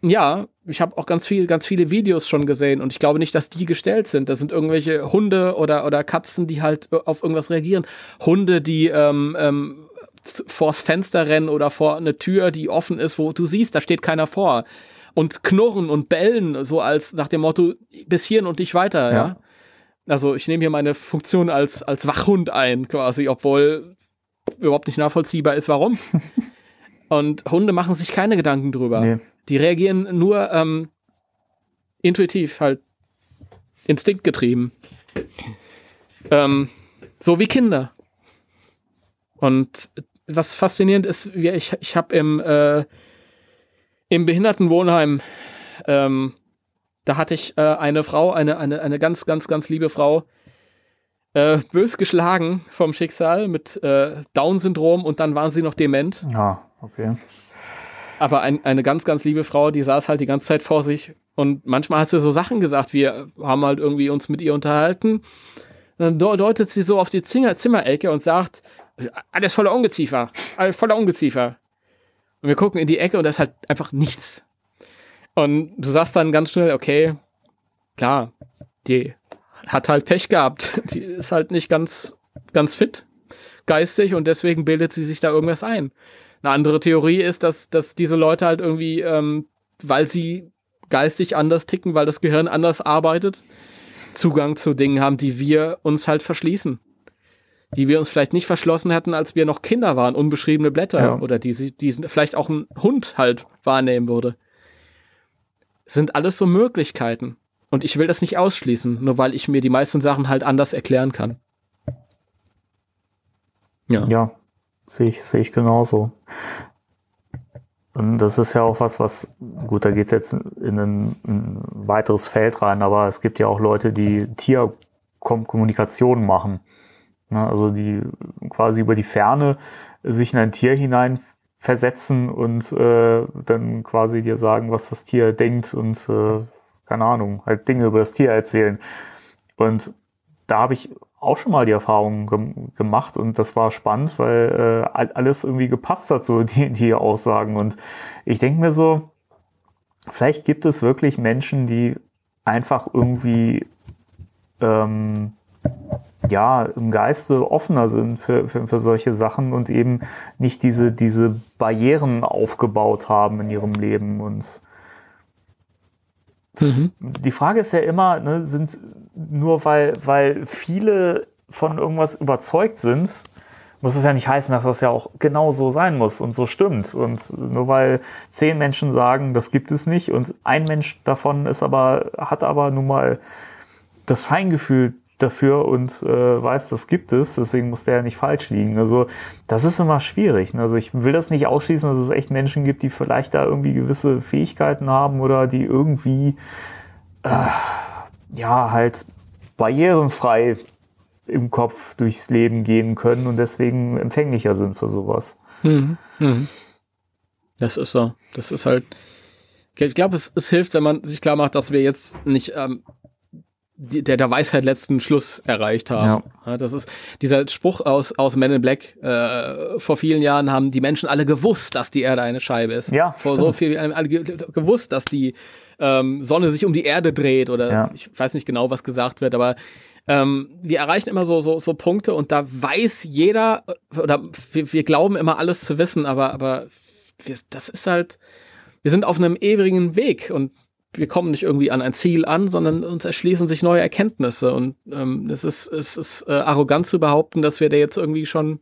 Ja, ich habe auch ganz viel, ganz viele Videos schon gesehen und ich glaube nicht, dass die gestellt sind. Das sind irgendwelche Hunde oder, oder Katzen, die halt auf irgendwas reagieren. Hunde, die ähm, ähm, vors Fenster rennen oder vor eine Tür, die offen ist, wo du siehst, da steht keiner vor. Und knurren und bellen, so als nach dem Motto, bis hierhin und nicht weiter, ja. ja? Also ich nehme hier meine Funktion als, als Wachhund ein, quasi, obwohl überhaupt nicht nachvollziehbar ist, warum. Und Hunde machen sich keine Gedanken drüber. Nee. Die reagieren nur ähm, intuitiv, halt instinktgetrieben. Ähm, so wie Kinder. Und was faszinierend ist, ich, ich habe im, äh, im Behindertenwohnheim, ähm, da hatte ich äh, eine Frau, eine, eine, eine ganz, ganz, ganz liebe Frau, äh, bös geschlagen vom Schicksal mit äh, Down-Syndrom und dann waren sie noch dement. Ja, okay. Aber ein, eine ganz, ganz liebe Frau, die saß halt die ganze Zeit vor sich und manchmal hat sie so Sachen gesagt. Wir haben halt irgendwie uns mit ihr unterhalten. Dann deutet sie so auf die Zimmer Zimmerecke und sagt, alles voller Ungeziefer, alles voller Ungeziefer. Und wir gucken in die Ecke und da ist halt einfach nichts. Und du sagst dann ganz schnell, okay, klar, die hat halt Pech gehabt. Die ist halt nicht ganz, ganz fit geistig und deswegen bildet sie sich da irgendwas ein. Eine andere Theorie ist, dass, dass diese Leute halt irgendwie, ähm, weil sie geistig anders ticken, weil das Gehirn anders arbeitet, Zugang zu Dingen haben, die wir uns halt verschließen. Die wir uns vielleicht nicht verschlossen hätten, als wir noch Kinder waren, unbeschriebene Blätter ja. oder die, die vielleicht auch ein Hund halt wahrnehmen würde. sind alles so Möglichkeiten. Und ich will das nicht ausschließen, nur weil ich mir die meisten Sachen halt anders erklären kann. Ja. Ja, sehe ich, sehe ich genauso. Und das ist ja auch was, was, gut, da geht es jetzt in ein, ein, weiteres Feld rein, aber es gibt ja auch Leute, die Tierkommunikation machen. Ne, also die quasi über die Ferne sich in ein Tier hinein versetzen und äh, dann quasi dir sagen, was das Tier denkt und äh, keine Ahnung, halt Dinge über das Tier erzählen. Und da habe ich auch schon mal die Erfahrung ge gemacht und das war spannend, weil äh, alles irgendwie gepasst hat, so die, die Aussagen. Und ich denke mir so, vielleicht gibt es wirklich Menschen, die einfach irgendwie ähm, ja im Geiste offener sind für, für, für solche Sachen und eben nicht diese, diese Barrieren aufgebaut haben in ihrem Leben und Mhm. Die Frage ist ja immer, ne, sind nur weil, weil viele von irgendwas überzeugt sind, muss es ja nicht heißen, dass das ja auch genau so sein muss und so stimmt. Und nur weil zehn Menschen sagen, das gibt es nicht und ein Mensch davon ist aber, hat aber nun mal das Feingefühl dafür und äh, weiß, das gibt es, deswegen muss der ja nicht falsch liegen. Also das ist immer schwierig. Ne? Also ich will das nicht ausschließen, dass es echt Menschen gibt, die vielleicht da irgendwie gewisse Fähigkeiten haben oder die irgendwie äh, ja halt barrierenfrei im Kopf durchs Leben gehen können und deswegen empfänglicher sind für sowas. Mhm. Mhm. Das ist so. Das ist halt. Ich glaube, es, es, hilft, wenn man sich klar macht, dass wir jetzt nicht ähm, der, der Weisheit letzten Schluss erreicht haben. Ja. das ist dieser Spruch aus, aus Men in Black. Äh, vor vielen Jahren haben die Menschen alle gewusst, dass die Erde eine Scheibe ist. Ja, vor stimmt. so viel alle gewusst, dass die ähm, Sonne sich um die Erde dreht oder ja. ich weiß nicht genau, was gesagt wird, aber ähm, wir erreichen immer so, so, so Punkte und da weiß jeder oder wir, wir glauben immer alles zu wissen, aber, aber wir, das ist halt, wir sind auf einem ewigen Weg und wir kommen nicht irgendwie an ein Ziel an, sondern uns erschließen sich neue Erkenntnisse. Und ähm, es ist, es ist äh, arrogant zu behaupten, dass wir da jetzt irgendwie schon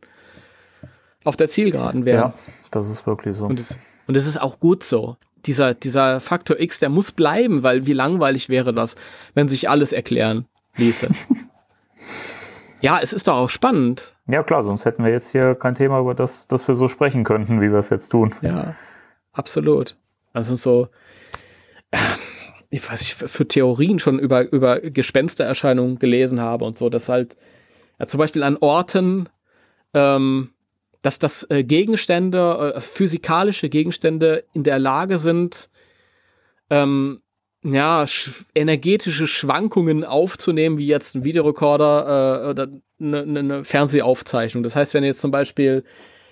auf der Zielgeraden wären. Ja, das ist wirklich so. Und es, und es ist auch gut so. Dieser, dieser Faktor X, der muss bleiben, weil wie langweilig wäre das, wenn sich alles erklären ließe. ja, es ist doch auch spannend. Ja, klar, sonst hätten wir jetzt hier kein Thema, über das, das wir so sprechen könnten, wie wir es jetzt tun. Ja, absolut. Also so, ich weiß nicht, für Theorien schon über, über Gespenstererscheinungen gelesen habe und so, dass halt ja, zum Beispiel an Orten, ähm, dass das äh, Gegenstände, äh, physikalische Gegenstände in der Lage sind, ähm, ja, sch energetische Schwankungen aufzunehmen, wie jetzt ein Videorekorder äh, oder eine, eine ne Fernsehaufzeichnung. Das heißt, wenn jetzt zum Beispiel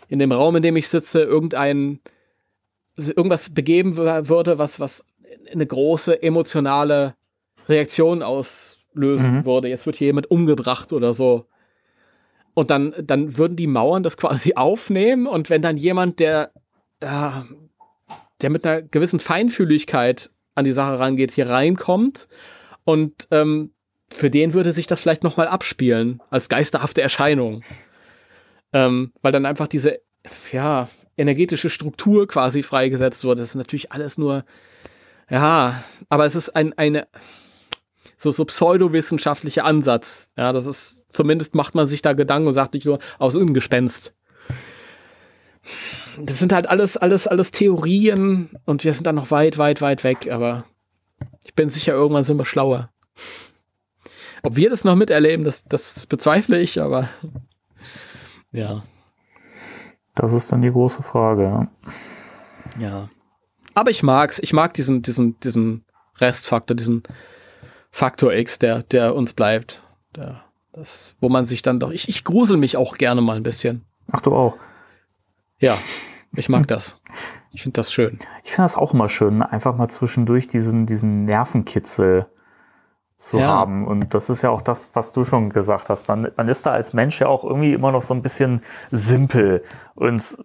in dem Raum, in dem ich sitze, irgendein irgendwas begeben würde, was, was eine große emotionale Reaktion auslösen mhm. würde. Jetzt wird hier jemand umgebracht oder so. Und dann, dann würden die Mauern das quasi aufnehmen und wenn dann jemand, der, äh, der mit einer gewissen Feinfühligkeit an die Sache rangeht, hier reinkommt und ähm, für den würde sich das vielleicht nochmal abspielen als geisterhafte Erscheinung. Ähm, weil dann einfach diese, ja, energetische Struktur quasi freigesetzt wurde. Das ist natürlich alles nur ja, aber es ist ein, eine so, so pseudowissenschaftlicher Ansatz. Ja, das ist, zumindest macht man sich da Gedanken und sagt nicht nur aus irgendeinem Gespenst. Das sind halt alles, alles, alles Theorien und wir sind da noch weit, weit, weit weg, aber ich bin sicher, irgendwann sind wir schlauer. Ob wir das noch miterleben, das, das bezweifle ich, aber ja. Das ist dann die große Frage, ja. Aber ich mag's. Ich mag diesen, diesen, diesen Restfaktor, diesen Faktor X, der, der uns bleibt. Der, das, wo man sich dann doch. Ich, ich grusel mich auch gerne mal ein bisschen. Ach, du auch. Ja, ich mag das. Ich finde das schön. Ich finde das auch immer schön, einfach mal zwischendurch diesen, diesen Nervenkitzel zu ja. haben. Und das ist ja auch das, was du schon gesagt hast. Man, man ist da als Mensch ja auch irgendwie immer noch so ein bisschen simpel. Und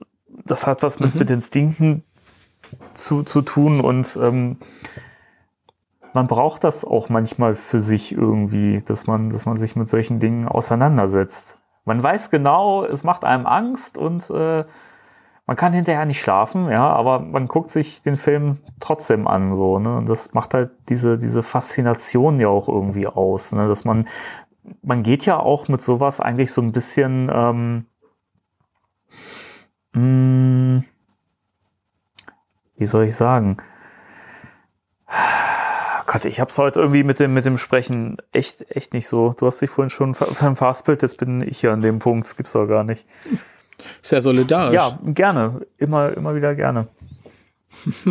das hat was mit, mhm. mit Instinkten zu, zu tun und ähm, man braucht das auch manchmal für sich irgendwie, dass man, dass man sich mit solchen Dingen auseinandersetzt. Man weiß genau, es macht einem Angst und äh, man kann hinterher nicht schlafen, ja, aber man guckt sich den Film trotzdem an, so, ne? Und das macht halt diese, diese Faszination ja auch irgendwie aus, ne? Dass man, man geht ja auch mit sowas eigentlich so ein bisschen, ähm, mh, mm, wie soll ich sagen? Gott, ich hab's heute irgendwie mit dem, mit dem Sprechen echt, echt nicht so. Du hast dich vorhin schon verhaspelt, jetzt bin ich hier an dem Punkt, das gibt's doch gar nicht. Sehr solidarisch. Ja, gerne. Immer, immer wieder gerne.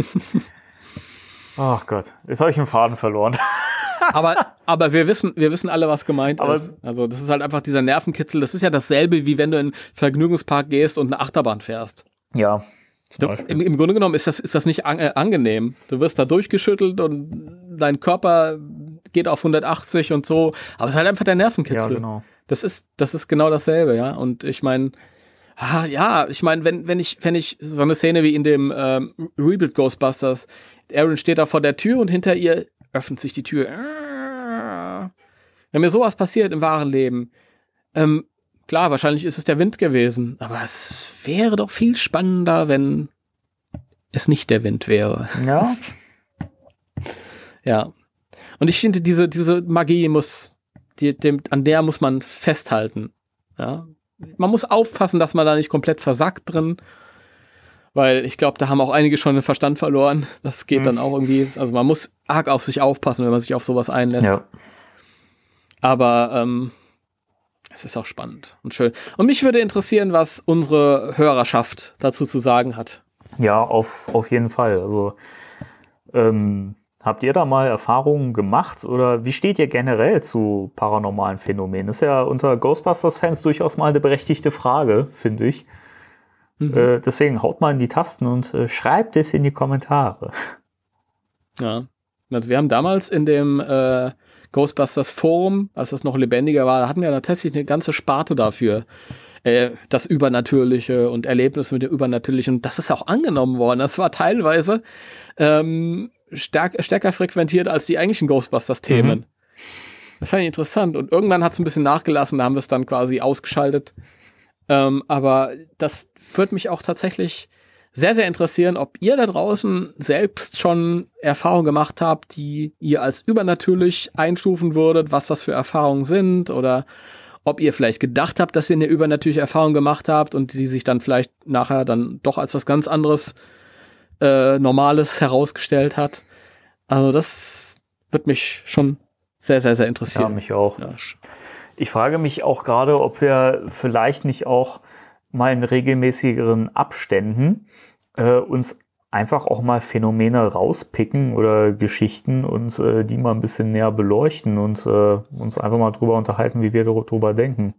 Ach Gott, jetzt habe ich einen Faden verloren. aber, aber wir wissen, wir wissen alle, was gemeint aber ist. Also, das ist halt einfach dieser Nervenkitzel. Das ist ja dasselbe, wie wenn du in einen Vergnügungspark gehst und eine Achterbahn fährst. Ja, Du, im, im, Grunde genommen ist das, ist das nicht an, äh, angenehm. Du wirst da durchgeschüttelt und dein Körper geht auf 180 und so. Aber es ist halt einfach der Nervenkitzel. Ja, genau. Das ist, das ist genau dasselbe, ja. Und ich meine, ah, ja, ich meine, wenn, wenn ich, wenn ich so eine Szene wie in dem ähm, Rebuild Ghostbusters, Aaron steht da vor der Tür und hinter ihr öffnet sich die Tür. Wenn mir sowas passiert im wahren Leben, ähm, Klar, wahrscheinlich ist es der Wind gewesen, aber es wäre doch viel spannender, wenn es nicht der Wind wäre. Ja. ja. Und ich finde, diese, diese Magie muss die, dem, an der muss man festhalten. Ja. Man muss aufpassen, dass man da nicht komplett versackt drin, weil ich glaube, da haben auch einige schon den Verstand verloren. Das geht mhm. dann auch irgendwie, also man muss arg auf sich aufpassen, wenn man sich auf sowas einlässt. Ja. Aber ähm, es ist auch spannend und schön. Und mich würde interessieren, was unsere Hörerschaft dazu zu sagen hat. Ja, auf, auf jeden Fall. Also ähm, habt ihr da mal Erfahrungen gemacht oder wie steht ihr generell zu paranormalen Phänomenen? ist ja unter Ghostbusters-Fans durchaus mal eine berechtigte Frage, finde ich. Mhm. Äh, deswegen haut mal in die Tasten und äh, schreibt es in die Kommentare. Ja, also wir haben damals in dem äh, Ghostbusters Forum, als das noch lebendiger war, da hatten wir tatsächlich eine ganze Sparte dafür. Äh, das Übernatürliche und Erlebnisse mit dem Übernatürlichen. Und das ist auch angenommen worden. Das war teilweise ähm, stark, stärker frequentiert als die eigentlichen Ghostbusters-Themen. Mhm. Das fand ich interessant. Und irgendwann hat es ein bisschen nachgelassen, da haben wir es dann quasi ausgeschaltet. Ähm, aber das führt mich auch tatsächlich sehr, sehr interessieren, ob ihr da draußen selbst schon Erfahrungen gemacht habt, die ihr als übernatürlich einstufen würdet, was das für Erfahrungen sind oder ob ihr vielleicht gedacht habt, dass ihr eine übernatürliche Erfahrung gemacht habt und sie sich dann vielleicht nachher dann doch als was ganz anderes äh, Normales herausgestellt hat. Also das wird mich schon sehr, sehr, sehr interessieren. Ja, mich auch. Ja. Ich frage mich auch gerade, ob wir vielleicht nicht auch mal in regelmäßigeren Abständen äh, uns einfach auch mal Phänomene rauspicken oder Geschichten und äh, die mal ein bisschen näher beleuchten und äh, uns einfach mal drüber unterhalten, wie wir darüber denken.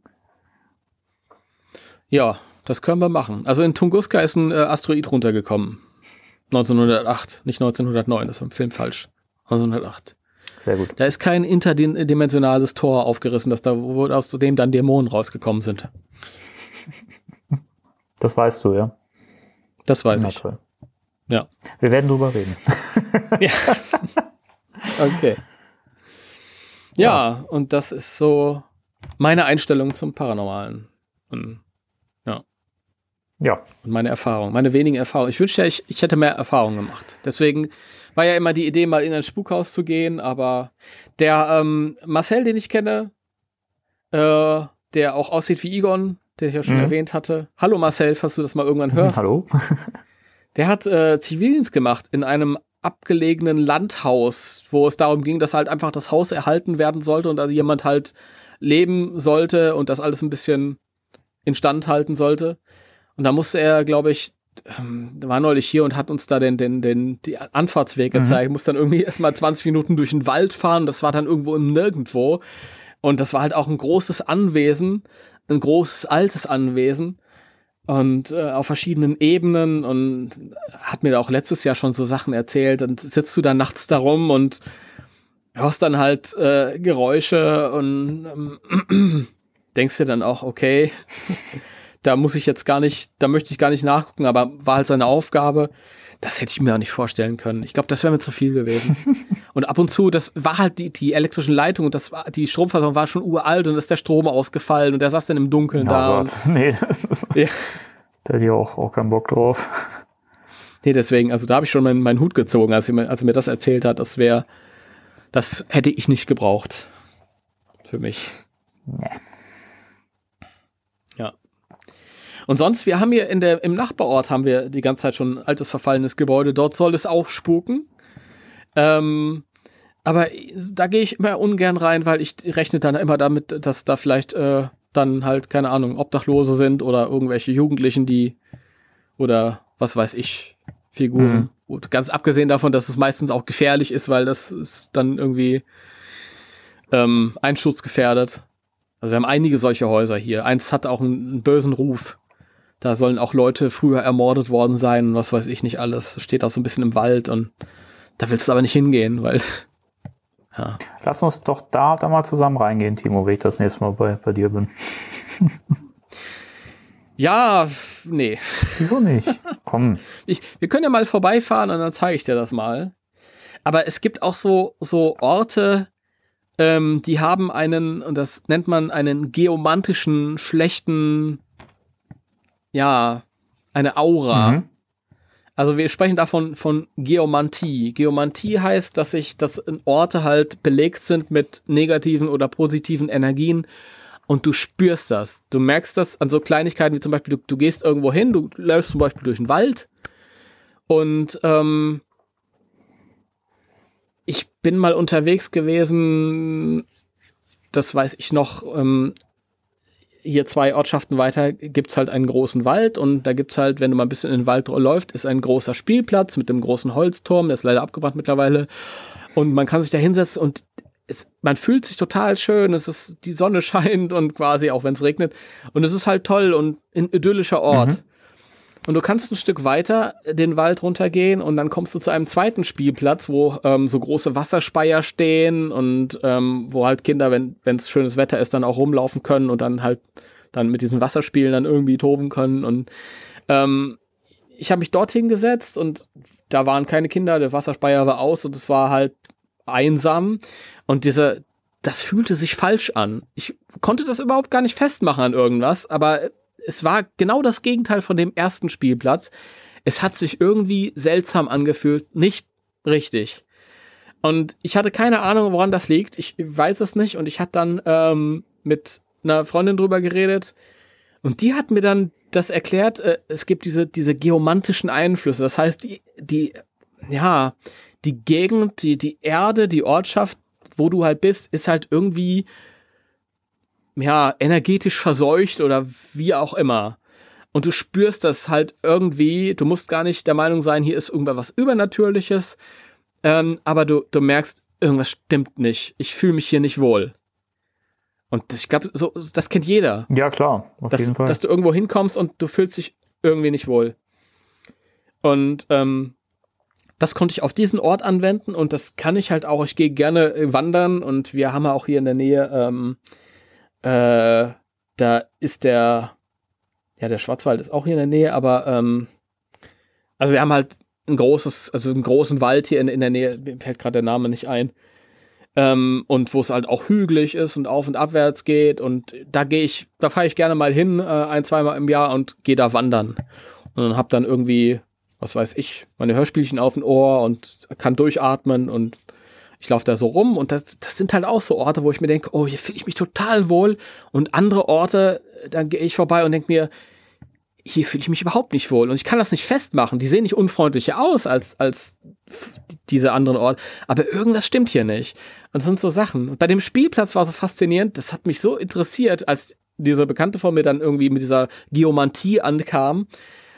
Ja, das können wir machen. Also in Tunguska ist ein äh, Asteroid runtergekommen. 1908, nicht 1909, das war im Film falsch. 1908. Sehr gut. Da ist kein interdimensionales Tor aufgerissen, dass da, aus dem dann Dämonen rausgekommen sind. Das weißt du, ja. Das weiß Na, ich. Toll. Ja. Wir werden drüber reden. ja. Okay. Ja, ja, und das ist so meine Einstellung zum Paranormalen. Und, ja. Ja. Und meine Erfahrung, meine wenigen Erfahrungen. Ich wünschte, ich, ich hätte mehr Erfahrung gemacht. Deswegen war ja immer die Idee, mal in ein Spukhaus zu gehen, aber der ähm, Marcel, den ich kenne, äh, der auch aussieht wie Egon, den ich ja schon mhm. erwähnt hatte. Hallo Marcel, falls du das mal irgendwann hörst. Hallo. der hat äh, Zivildienst gemacht in einem abgelegenen Landhaus, wo es darum ging, dass halt einfach das Haus erhalten werden sollte und also jemand halt leben sollte und das alles ein bisschen instand halten sollte. Und da musste er, glaube ich, ähm, war neulich hier und hat uns da den, den, den die Anfahrtsweg mhm. gezeigt. Mhm. Muss dann irgendwie erstmal 20 Minuten durch den Wald fahren. Das war dann irgendwo im Nirgendwo. Und das war halt auch ein großes Anwesen ein großes, altes Anwesen und äh, auf verschiedenen Ebenen und hat mir auch letztes Jahr schon so Sachen erzählt und sitzt du da nachts da rum und hörst dann halt äh, Geräusche und ähm, denkst dir dann auch, okay, da muss ich jetzt gar nicht, da möchte ich gar nicht nachgucken, aber war halt seine Aufgabe das hätte ich mir auch nicht vorstellen können. Ich glaube, das wäre mir zu viel gewesen. und ab und zu, das war halt die, die elektrischen Leitungen und das war, die Stromfassung war schon uralt und ist der Strom ausgefallen und der saß dann im Dunkeln oh da. Gott. Und, nee, ja. da hätte ich auch, auch keinen Bock drauf. Nee, deswegen, also da habe ich schon meinen, meinen Hut gezogen, als er, mir, als er mir das erzählt hat. Das wäre, das hätte ich nicht gebraucht. Für mich. Nee. Und sonst, wir haben hier in der, im Nachbarort haben wir die ganze Zeit schon ein altes verfallenes Gebäude. Dort soll es auch spuken. Ähm, aber da gehe ich immer ungern rein, weil ich rechne dann immer damit, dass da vielleicht äh, dann halt, keine Ahnung, Obdachlose sind oder irgendwelche Jugendlichen, die oder was weiß ich, Figuren. Mhm. Ganz abgesehen davon, dass es meistens auch gefährlich ist, weil das ist dann irgendwie ähm, einschutzgefährdet. Also wir haben einige solche Häuser hier. Eins hat auch einen, einen bösen Ruf. Da sollen auch Leute früher ermordet worden sein, was weiß ich nicht alles. Steht auch so ein bisschen im Wald und da willst du aber nicht hingehen, weil. Ja. Lass uns doch da, da mal zusammen reingehen, Timo, wenn ich das nächste Mal bei, bei dir bin. ja, nee. Wieso nicht? Komm. Ich, wir können ja mal vorbeifahren und dann zeige ich dir das mal. Aber es gibt auch so, so Orte, ähm, die haben einen, und das nennt man einen geomantischen, schlechten ja, eine Aura. Mhm. Also wir sprechen davon von Geomantie. Geomantie heißt, dass sich, dass Orte halt belegt sind mit negativen oder positiven Energien und du spürst das. Du merkst das an so Kleinigkeiten wie zum Beispiel, du, du gehst irgendwo hin, du läufst zum Beispiel durch den Wald und ähm, ich bin mal unterwegs gewesen, das weiß ich noch, ähm, hier zwei Ortschaften weiter gibt es halt einen großen Wald und da gibt es halt, wenn du mal ein bisschen in den Wald läuft, ist ein großer Spielplatz mit einem großen Holzturm, der ist leider abgebrannt mittlerweile. Und man kann sich da hinsetzen und es, man fühlt sich total schön, es ist, die Sonne scheint und quasi auch wenn es regnet. Und es ist halt toll und ein idyllischer Ort. Mhm. Und du kannst ein Stück weiter den Wald runtergehen und dann kommst du zu einem zweiten Spielplatz, wo ähm, so große Wasserspeier stehen und ähm, wo halt Kinder, wenn es schönes Wetter ist, dann auch rumlaufen können und dann halt dann mit diesen Wasserspielen dann irgendwie toben können. Und ähm, ich habe mich dorthin gesetzt und da waren keine Kinder, der Wasserspeier war aus und es war halt einsam. Und diese, das fühlte sich falsch an. Ich konnte das überhaupt gar nicht festmachen an irgendwas, aber es war genau das Gegenteil von dem ersten Spielplatz. Es hat sich irgendwie seltsam angefühlt, nicht richtig. Und ich hatte keine Ahnung, woran das liegt. Ich weiß es nicht. Und ich hatte dann ähm, mit einer Freundin drüber geredet. Und die hat mir dann das erklärt. Äh, es gibt diese, diese geomantischen Einflüsse. Das heißt, die, die, ja, die Gegend, die, die Erde, die Ortschaft, wo du halt bist, ist halt irgendwie ja, energetisch verseucht oder wie auch immer. Und du spürst das halt irgendwie, du musst gar nicht der Meinung sein, hier ist irgendwas Übernatürliches, ähm, aber du, du merkst, irgendwas stimmt nicht. Ich fühle mich hier nicht wohl. Und ich glaube, so, das kennt jeder. Ja, klar, auf dass, jeden Fall. Dass du irgendwo hinkommst und du fühlst dich irgendwie nicht wohl. Und ähm, das konnte ich auf diesen Ort anwenden und das kann ich halt auch. Ich gehe gerne wandern und wir haben ja auch hier in der Nähe ähm, äh, da ist der, ja, der Schwarzwald ist auch hier in der Nähe, aber ähm, also wir haben halt ein großes, also einen großen Wald hier in, in der Nähe, mir fällt gerade der Name nicht ein. Ähm, und wo es halt auch hügelig ist und auf und abwärts geht und da gehe ich, da fahre ich gerne mal hin, äh, ein, zweimal im Jahr und gehe da wandern. Und dann hab dann irgendwie, was weiß ich, meine Hörspielchen auf dem Ohr und kann durchatmen und ich laufe da so rum und das, das sind halt auch so Orte, wo ich mir denke, oh, hier fühle ich mich total wohl. Und andere Orte, dann gehe ich vorbei und denke mir, hier fühle ich mich überhaupt nicht wohl. Und ich kann das nicht festmachen. Die sehen nicht unfreundlicher aus als, als diese anderen Orte. Aber irgendwas stimmt hier nicht. Und das sind so Sachen. Und bei dem Spielplatz war so faszinierend. Das hat mich so interessiert, als dieser Bekannte von mir dann irgendwie mit dieser Geomantie ankam.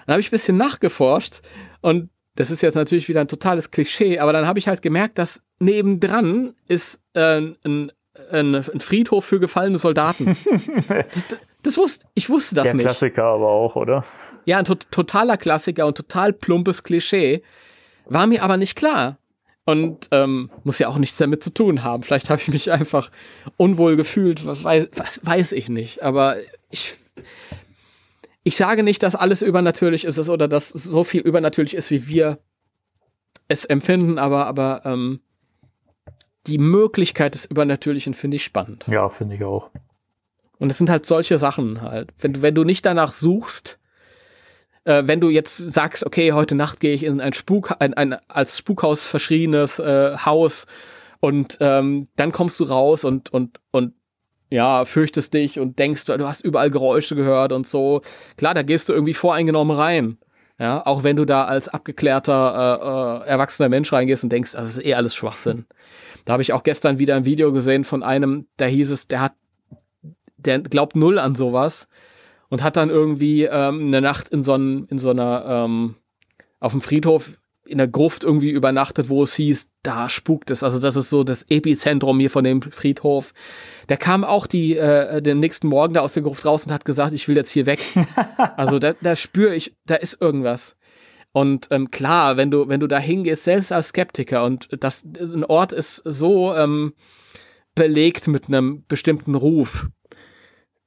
Dann habe ich ein bisschen nachgeforscht und das ist jetzt natürlich wieder ein totales Klischee, aber dann habe ich halt gemerkt, dass nebendran ist äh, ein, ein, ein, Friedhof für gefallene Soldaten. das, das wusste, ich wusste das Der nicht. Klassiker aber auch, oder? Ja, ein to totaler Klassiker und total plumpes Klischee. War mir aber nicht klar. Und ähm, muss ja auch nichts damit zu tun haben. Vielleicht habe ich mich einfach unwohl gefühlt, was weiß, was weiß ich nicht. Aber ich, ich sage nicht, dass alles übernatürlich ist oder dass so viel übernatürlich ist, wie wir es empfinden, aber, aber ähm, die Möglichkeit des Übernatürlichen finde ich spannend. Ja, finde ich auch. Und es sind halt solche Sachen halt. Wenn, wenn du nicht danach suchst, äh, wenn du jetzt sagst, okay, heute Nacht gehe ich in ein Spuk, ein, ein als Spukhaus verschriebenes äh, Haus und ähm, dann kommst du raus und, und, und ja, fürchtest dich und denkst, du hast überall Geräusche gehört und so. Klar, da gehst du irgendwie voreingenommen rein. Ja, auch wenn du da als abgeklärter, äh, äh, erwachsener Mensch reingehst und denkst, das ist eh alles Schwachsinn. Da habe ich auch gestern wieder ein Video gesehen von einem, da hieß es, der hat, der glaubt null an sowas und hat dann irgendwie ähm, eine Nacht in so, in so einer, ähm, auf dem Friedhof in der Gruft irgendwie übernachtet, wo es hieß, da spukt es. Also das ist so das Epizentrum hier von dem Friedhof. Der kam auch die, äh, den nächsten Morgen da aus der Gruft raus und hat gesagt, ich will jetzt hier weg. also da, da spüre ich, da ist irgendwas. Und ähm, klar, wenn du, wenn du da hingehst, selbst als Skeptiker und das ein Ort ist so ähm, belegt mit einem bestimmten Ruf,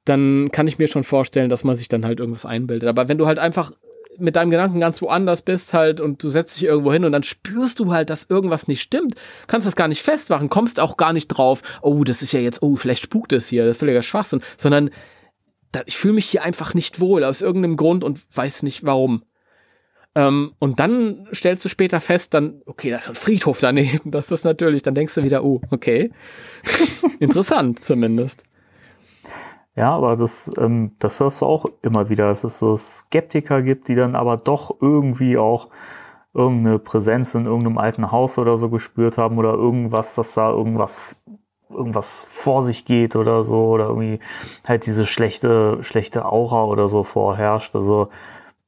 dann kann ich mir schon vorstellen, dass man sich dann halt irgendwas einbildet. Aber wenn du halt einfach mit deinem Gedanken ganz woanders bist halt und du setzt dich irgendwo hin und dann spürst du halt, dass irgendwas nicht stimmt, kannst das gar nicht festmachen, kommst auch gar nicht drauf, oh, das ist ja jetzt, oh, vielleicht spukt es hier, völliger Schwachsinn, sondern da, ich fühle mich hier einfach nicht wohl aus irgendeinem Grund und weiß nicht warum. Ähm, und dann stellst du später fest, dann, okay, da ist ein Friedhof daneben. Das ist natürlich, dann denkst du wieder, oh, okay. Interessant zumindest. Ja, aber das, ähm, das hörst du auch immer wieder, dass es so Skeptiker gibt, die dann aber doch irgendwie auch irgendeine Präsenz in irgendeinem alten Haus oder so gespürt haben oder irgendwas, dass da irgendwas irgendwas vor sich geht oder so oder irgendwie halt diese schlechte schlechte Aura oder so vorherrscht also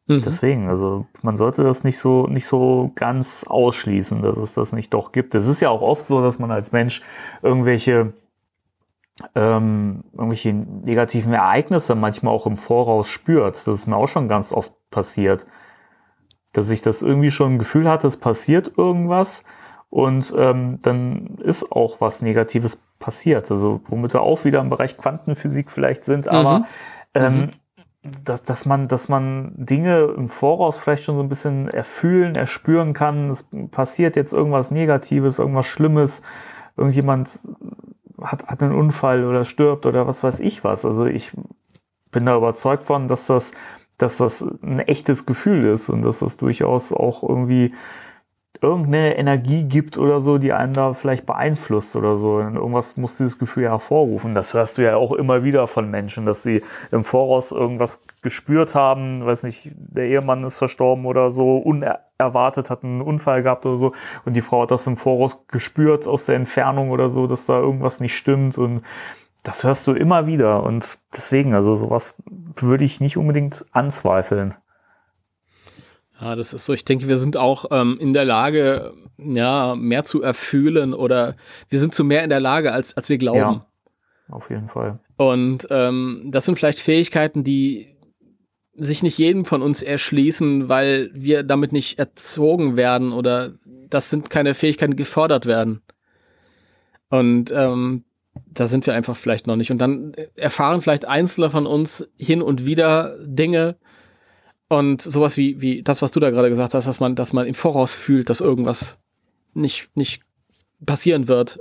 mhm. deswegen also man sollte das nicht so nicht so ganz ausschließen dass es das nicht doch gibt es ist ja auch oft so dass man als Mensch irgendwelche ähm, irgendwelche negativen Ereignisse manchmal auch im Voraus spürt das ist mir auch schon ganz oft passiert dass ich das irgendwie schon ein Gefühl hatte es passiert irgendwas und ähm, dann ist auch was Negatives passiert. Also womit wir auch wieder im Bereich Quantenphysik vielleicht sind, mhm. aber ähm, mhm. dass, dass, man, dass man Dinge im Voraus vielleicht schon so ein bisschen erfühlen, erspüren kann. Es passiert jetzt irgendwas Negatives, irgendwas Schlimmes, irgendjemand hat, hat einen Unfall oder stirbt oder was weiß ich was. Also ich bin da überzeugt von, dass das, dass das ein echtes Gefühl ist und dass das durchaus auch irgendwie irgendeine Energie gibt oder so, die einen da vielleicht beeinflusst oder so. Und irgendwas muss dieses Gefühl ja hervorrufen. Das hörst du ja auch immer wieder von Menschen, dass sie im Voraus irgendwas gespürt haben, weiß nicht, der Ehemann ist verstorben oder so, unerwartet hat einen Unfall gehabt oder so und die Frau hat das im Voraus gespürt aus der Entfernung oder so, dass da irgendwas nicht stimmt und das hörst du immer wieder und deswegen, also sowas würde ich nicht unbedingt anzweifeln. Ja, das ist so. Ich denke, wir sind auch ähm, in der Lage, ja, mehr zu erfühlen oder wir sind zu mehr in der Lage, als, als wir glauben. Ja, auf jeden Fall. Und ähm, das sind vielleicht Fähigkeiten, die sich nicht jedem von uns erschließen, weil wir damit nicht erzogen werden oder das sind keine Fähigkeiten, die gefordert werden. Und ähm, da sind wir einfach vielleicht noch nicht. Und dann erfahren vielleicht Einzelne von uns hin und wieder Dinge, und sowas wie, wie das, was du da gerade gesagt hast, dass man, dass man im Voraus fühlt, dass irgendwas nicht, nicht passieren wird.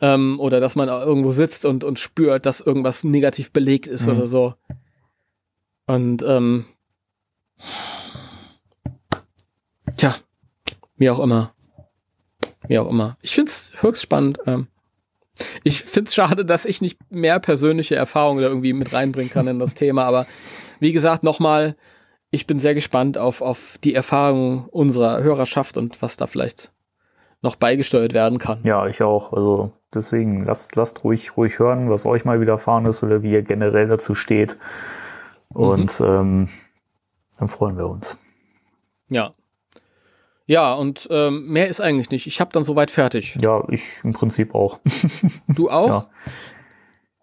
Ähm, oder dass man irgendwo sitzt und, und spürt, dass irgendwas negativ belegt ist mhm. oder so. Und ähm, tja, wie auch immer. Wie auch immer. Ich finde es höchst spannend. Ähm, ich finde es schade, dass ich nicht mehr persönliche Erfahrungen da irgendwie mit reinbringen kann in das Thema, aber wie gesagt, nochmal, ich bin sehr gespannt auf, auf die Erfahrung unserer Hörerschaft und was da vielleicht noch beigesteuert werden kann. Ja, ich auch. Also deswegen lasst, lasst ruhig, ruhig hören, was euch mal widerfahren ist oder wie ihr generell dazu steht. Und mhm. ähm, dann freuen wir uns. Ja. Ja, und ähm, mehr ist eigentlich nicht. Ich habe dann soweit fertig. Ja, ich im Prinzip auch. Du auch? Ja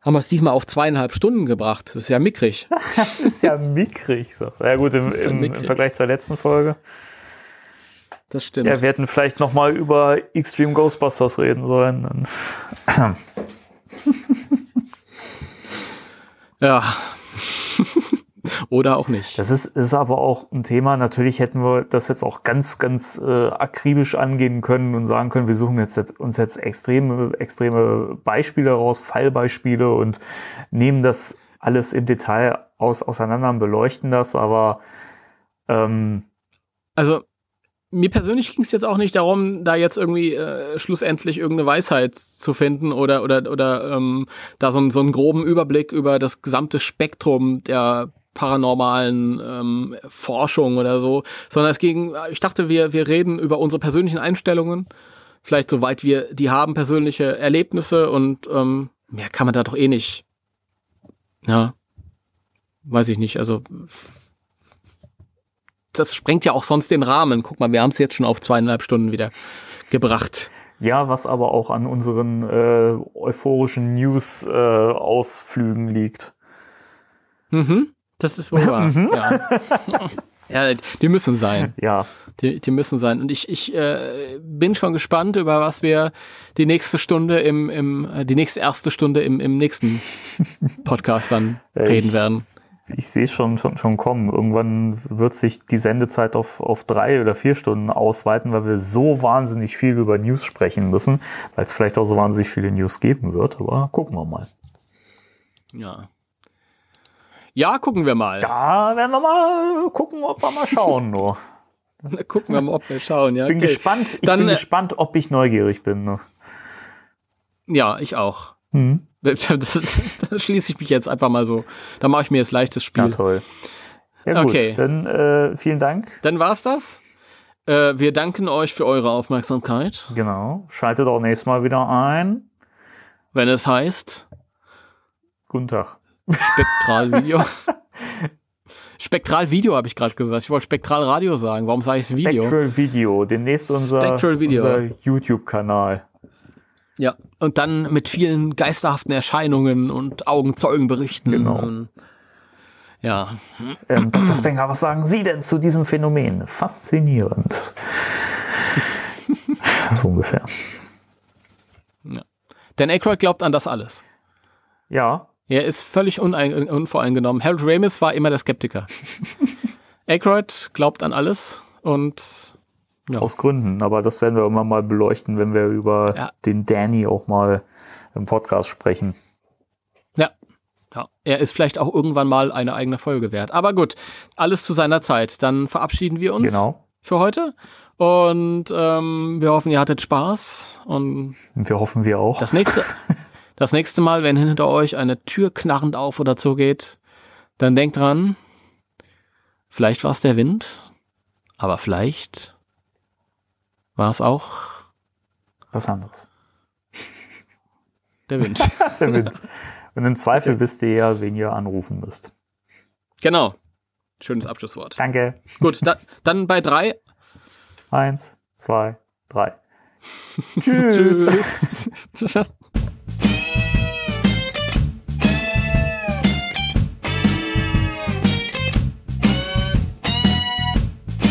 haben wir es diesmal auf zweieinhalb Stunden gebracht. Das ist ja mickrig. das ist ja mickrig. So. Ja gut, im, im, im, Vergleich zur letzten Folge. Das stimmt. Ja, wir hätten vielleicht nochmal über Extreme Ghostbusters reden sollen. ja. Oder auch nicht. Das ist, ist aber auch ein Thema. Natürlich hätten wir das jetzt auch ganz, ganz äh, akribisch angehen können und sagen können, wir suchen jetzt, jetzt uns jetzt extreme, extreme Beispiele raus, Fallbeispiele und nehmen das alles im Detail aus, auseinander und beleuchten das, aber ähm, also mir persönlich ging es jetzt auch nicht darum, da jetzt irgendwie äh, schlussendlich irgendeine Weisheit zu finden oder oder oder ähm, da so, so einen groben Überblick über das gesamte Spektrum der paranormalen ähm, Forschung oder so, sondern es ging, ich dachte, wir, wir reden über unsere persönlichen Einstellungen, vielleicht soweit wir die haben, persönliche Erlebnisse und ähm, mehr kann man da doch eh nicht. Ja, weiß ich nicht, also das sprengt ja auch sonst den Rahmen. Guck mal, wir haben es jetzt schon auf zweieinhalb Stunden wieder gebracht. Ja, was aber auch an unseren äh, euphorischen News-Ausflügen äh, liegt. Mhm. Das ist wohl wahr. Mhm. ja. ja, die müssen sein. Ja. Die, die müssen sein. Und ich, ich äh, bin schon gespannt, über was wir die nächste Stunde im, im äh, die nächste erste Stunde im, im nächsten Podcast dann reden werden. Ich sehe es schon, schon, schon kommen. Irgendwann wird sich die Sendezeit auf, auf drei oder vier Stunden ausweiten, weil wir so wahnsinnig viel über News sprechen müssen, weil es vielleicht auch so wahnsinnig viele News geben wird. Aber gucken wir mal. Ja, Ja, gucken wir mal. Da werden wir mal gucken, ob wir mal schauen. Nur. gucken wir mal, ob wir schauen. Ja, bin okay. gespannt. Ich Dann, bin äh, gespannt, ob ich neugierig bin. Nur. Ja, ich auch. Hm. Das, da schließe ich mich jetzt einfach mal so. Da mache ich mir jetzt leichtes Spiel. Ja, toll. Ja, gut. Okay. Dann äh, vielen Dank. Dann war's das. Äh, wir danken euch für eure Aufmerksamkeit. Genau. Schaltet auch nächstes Mal wieder ein. Wenn es heißt. Guten Tag. Spektralvideo. Spektralvideo habe ich gerade gesagt. Ich wollte Spektralradio sagen. Warum sage ich Video? Spektral Video. Demnächst unser, unser YouTube-Kanal. Ja, und dann mit vielen geisterhaften Erscheinungen und Augenzeugenberichten. Genau. Und, ja. Ähm, Dr. Spenger, was sagen Sie denn zu diesem Phänomen? Faszinierend. so ungefähr. Ja. Denn Aykroyd glaubt an das alles. Ja. Er ist völlig unvoreingenommen. Harold Ramis war immer der Skeptiker. Aykroyd glaubt an alles und ja. Aus Gründen, aber das werden wir immer mal beleuchten, wenn wir über ja. den Danny auch mal im Podcast sprechen. Ja. ja. Er ist vielleicht auch irgendwann mal eine eigene Folge wert. Aber gut, alles zu seiner Zeit. Dann verabschieden wir uns genau. für heute. Und ähm, wir hoffen, ihr hattet Spaß. Und wir hoffen wir auch. Das nächste, das nächste Mal, wenn hinter euch eine Tür knarrend auf oder zugeht, dann denkt dran, vielleicht war es der Wind, aber vielleicht war es auch was anderes. Der Wind. Der Wind. Und im Zweifel okay. wisst ihr ja, wen ihr anrufen müsst. Genau. Schönes Abschlusswort. Danke. Gut, da, dann bei drei. Eins, zwei, drei. Tschüss. Tschüss.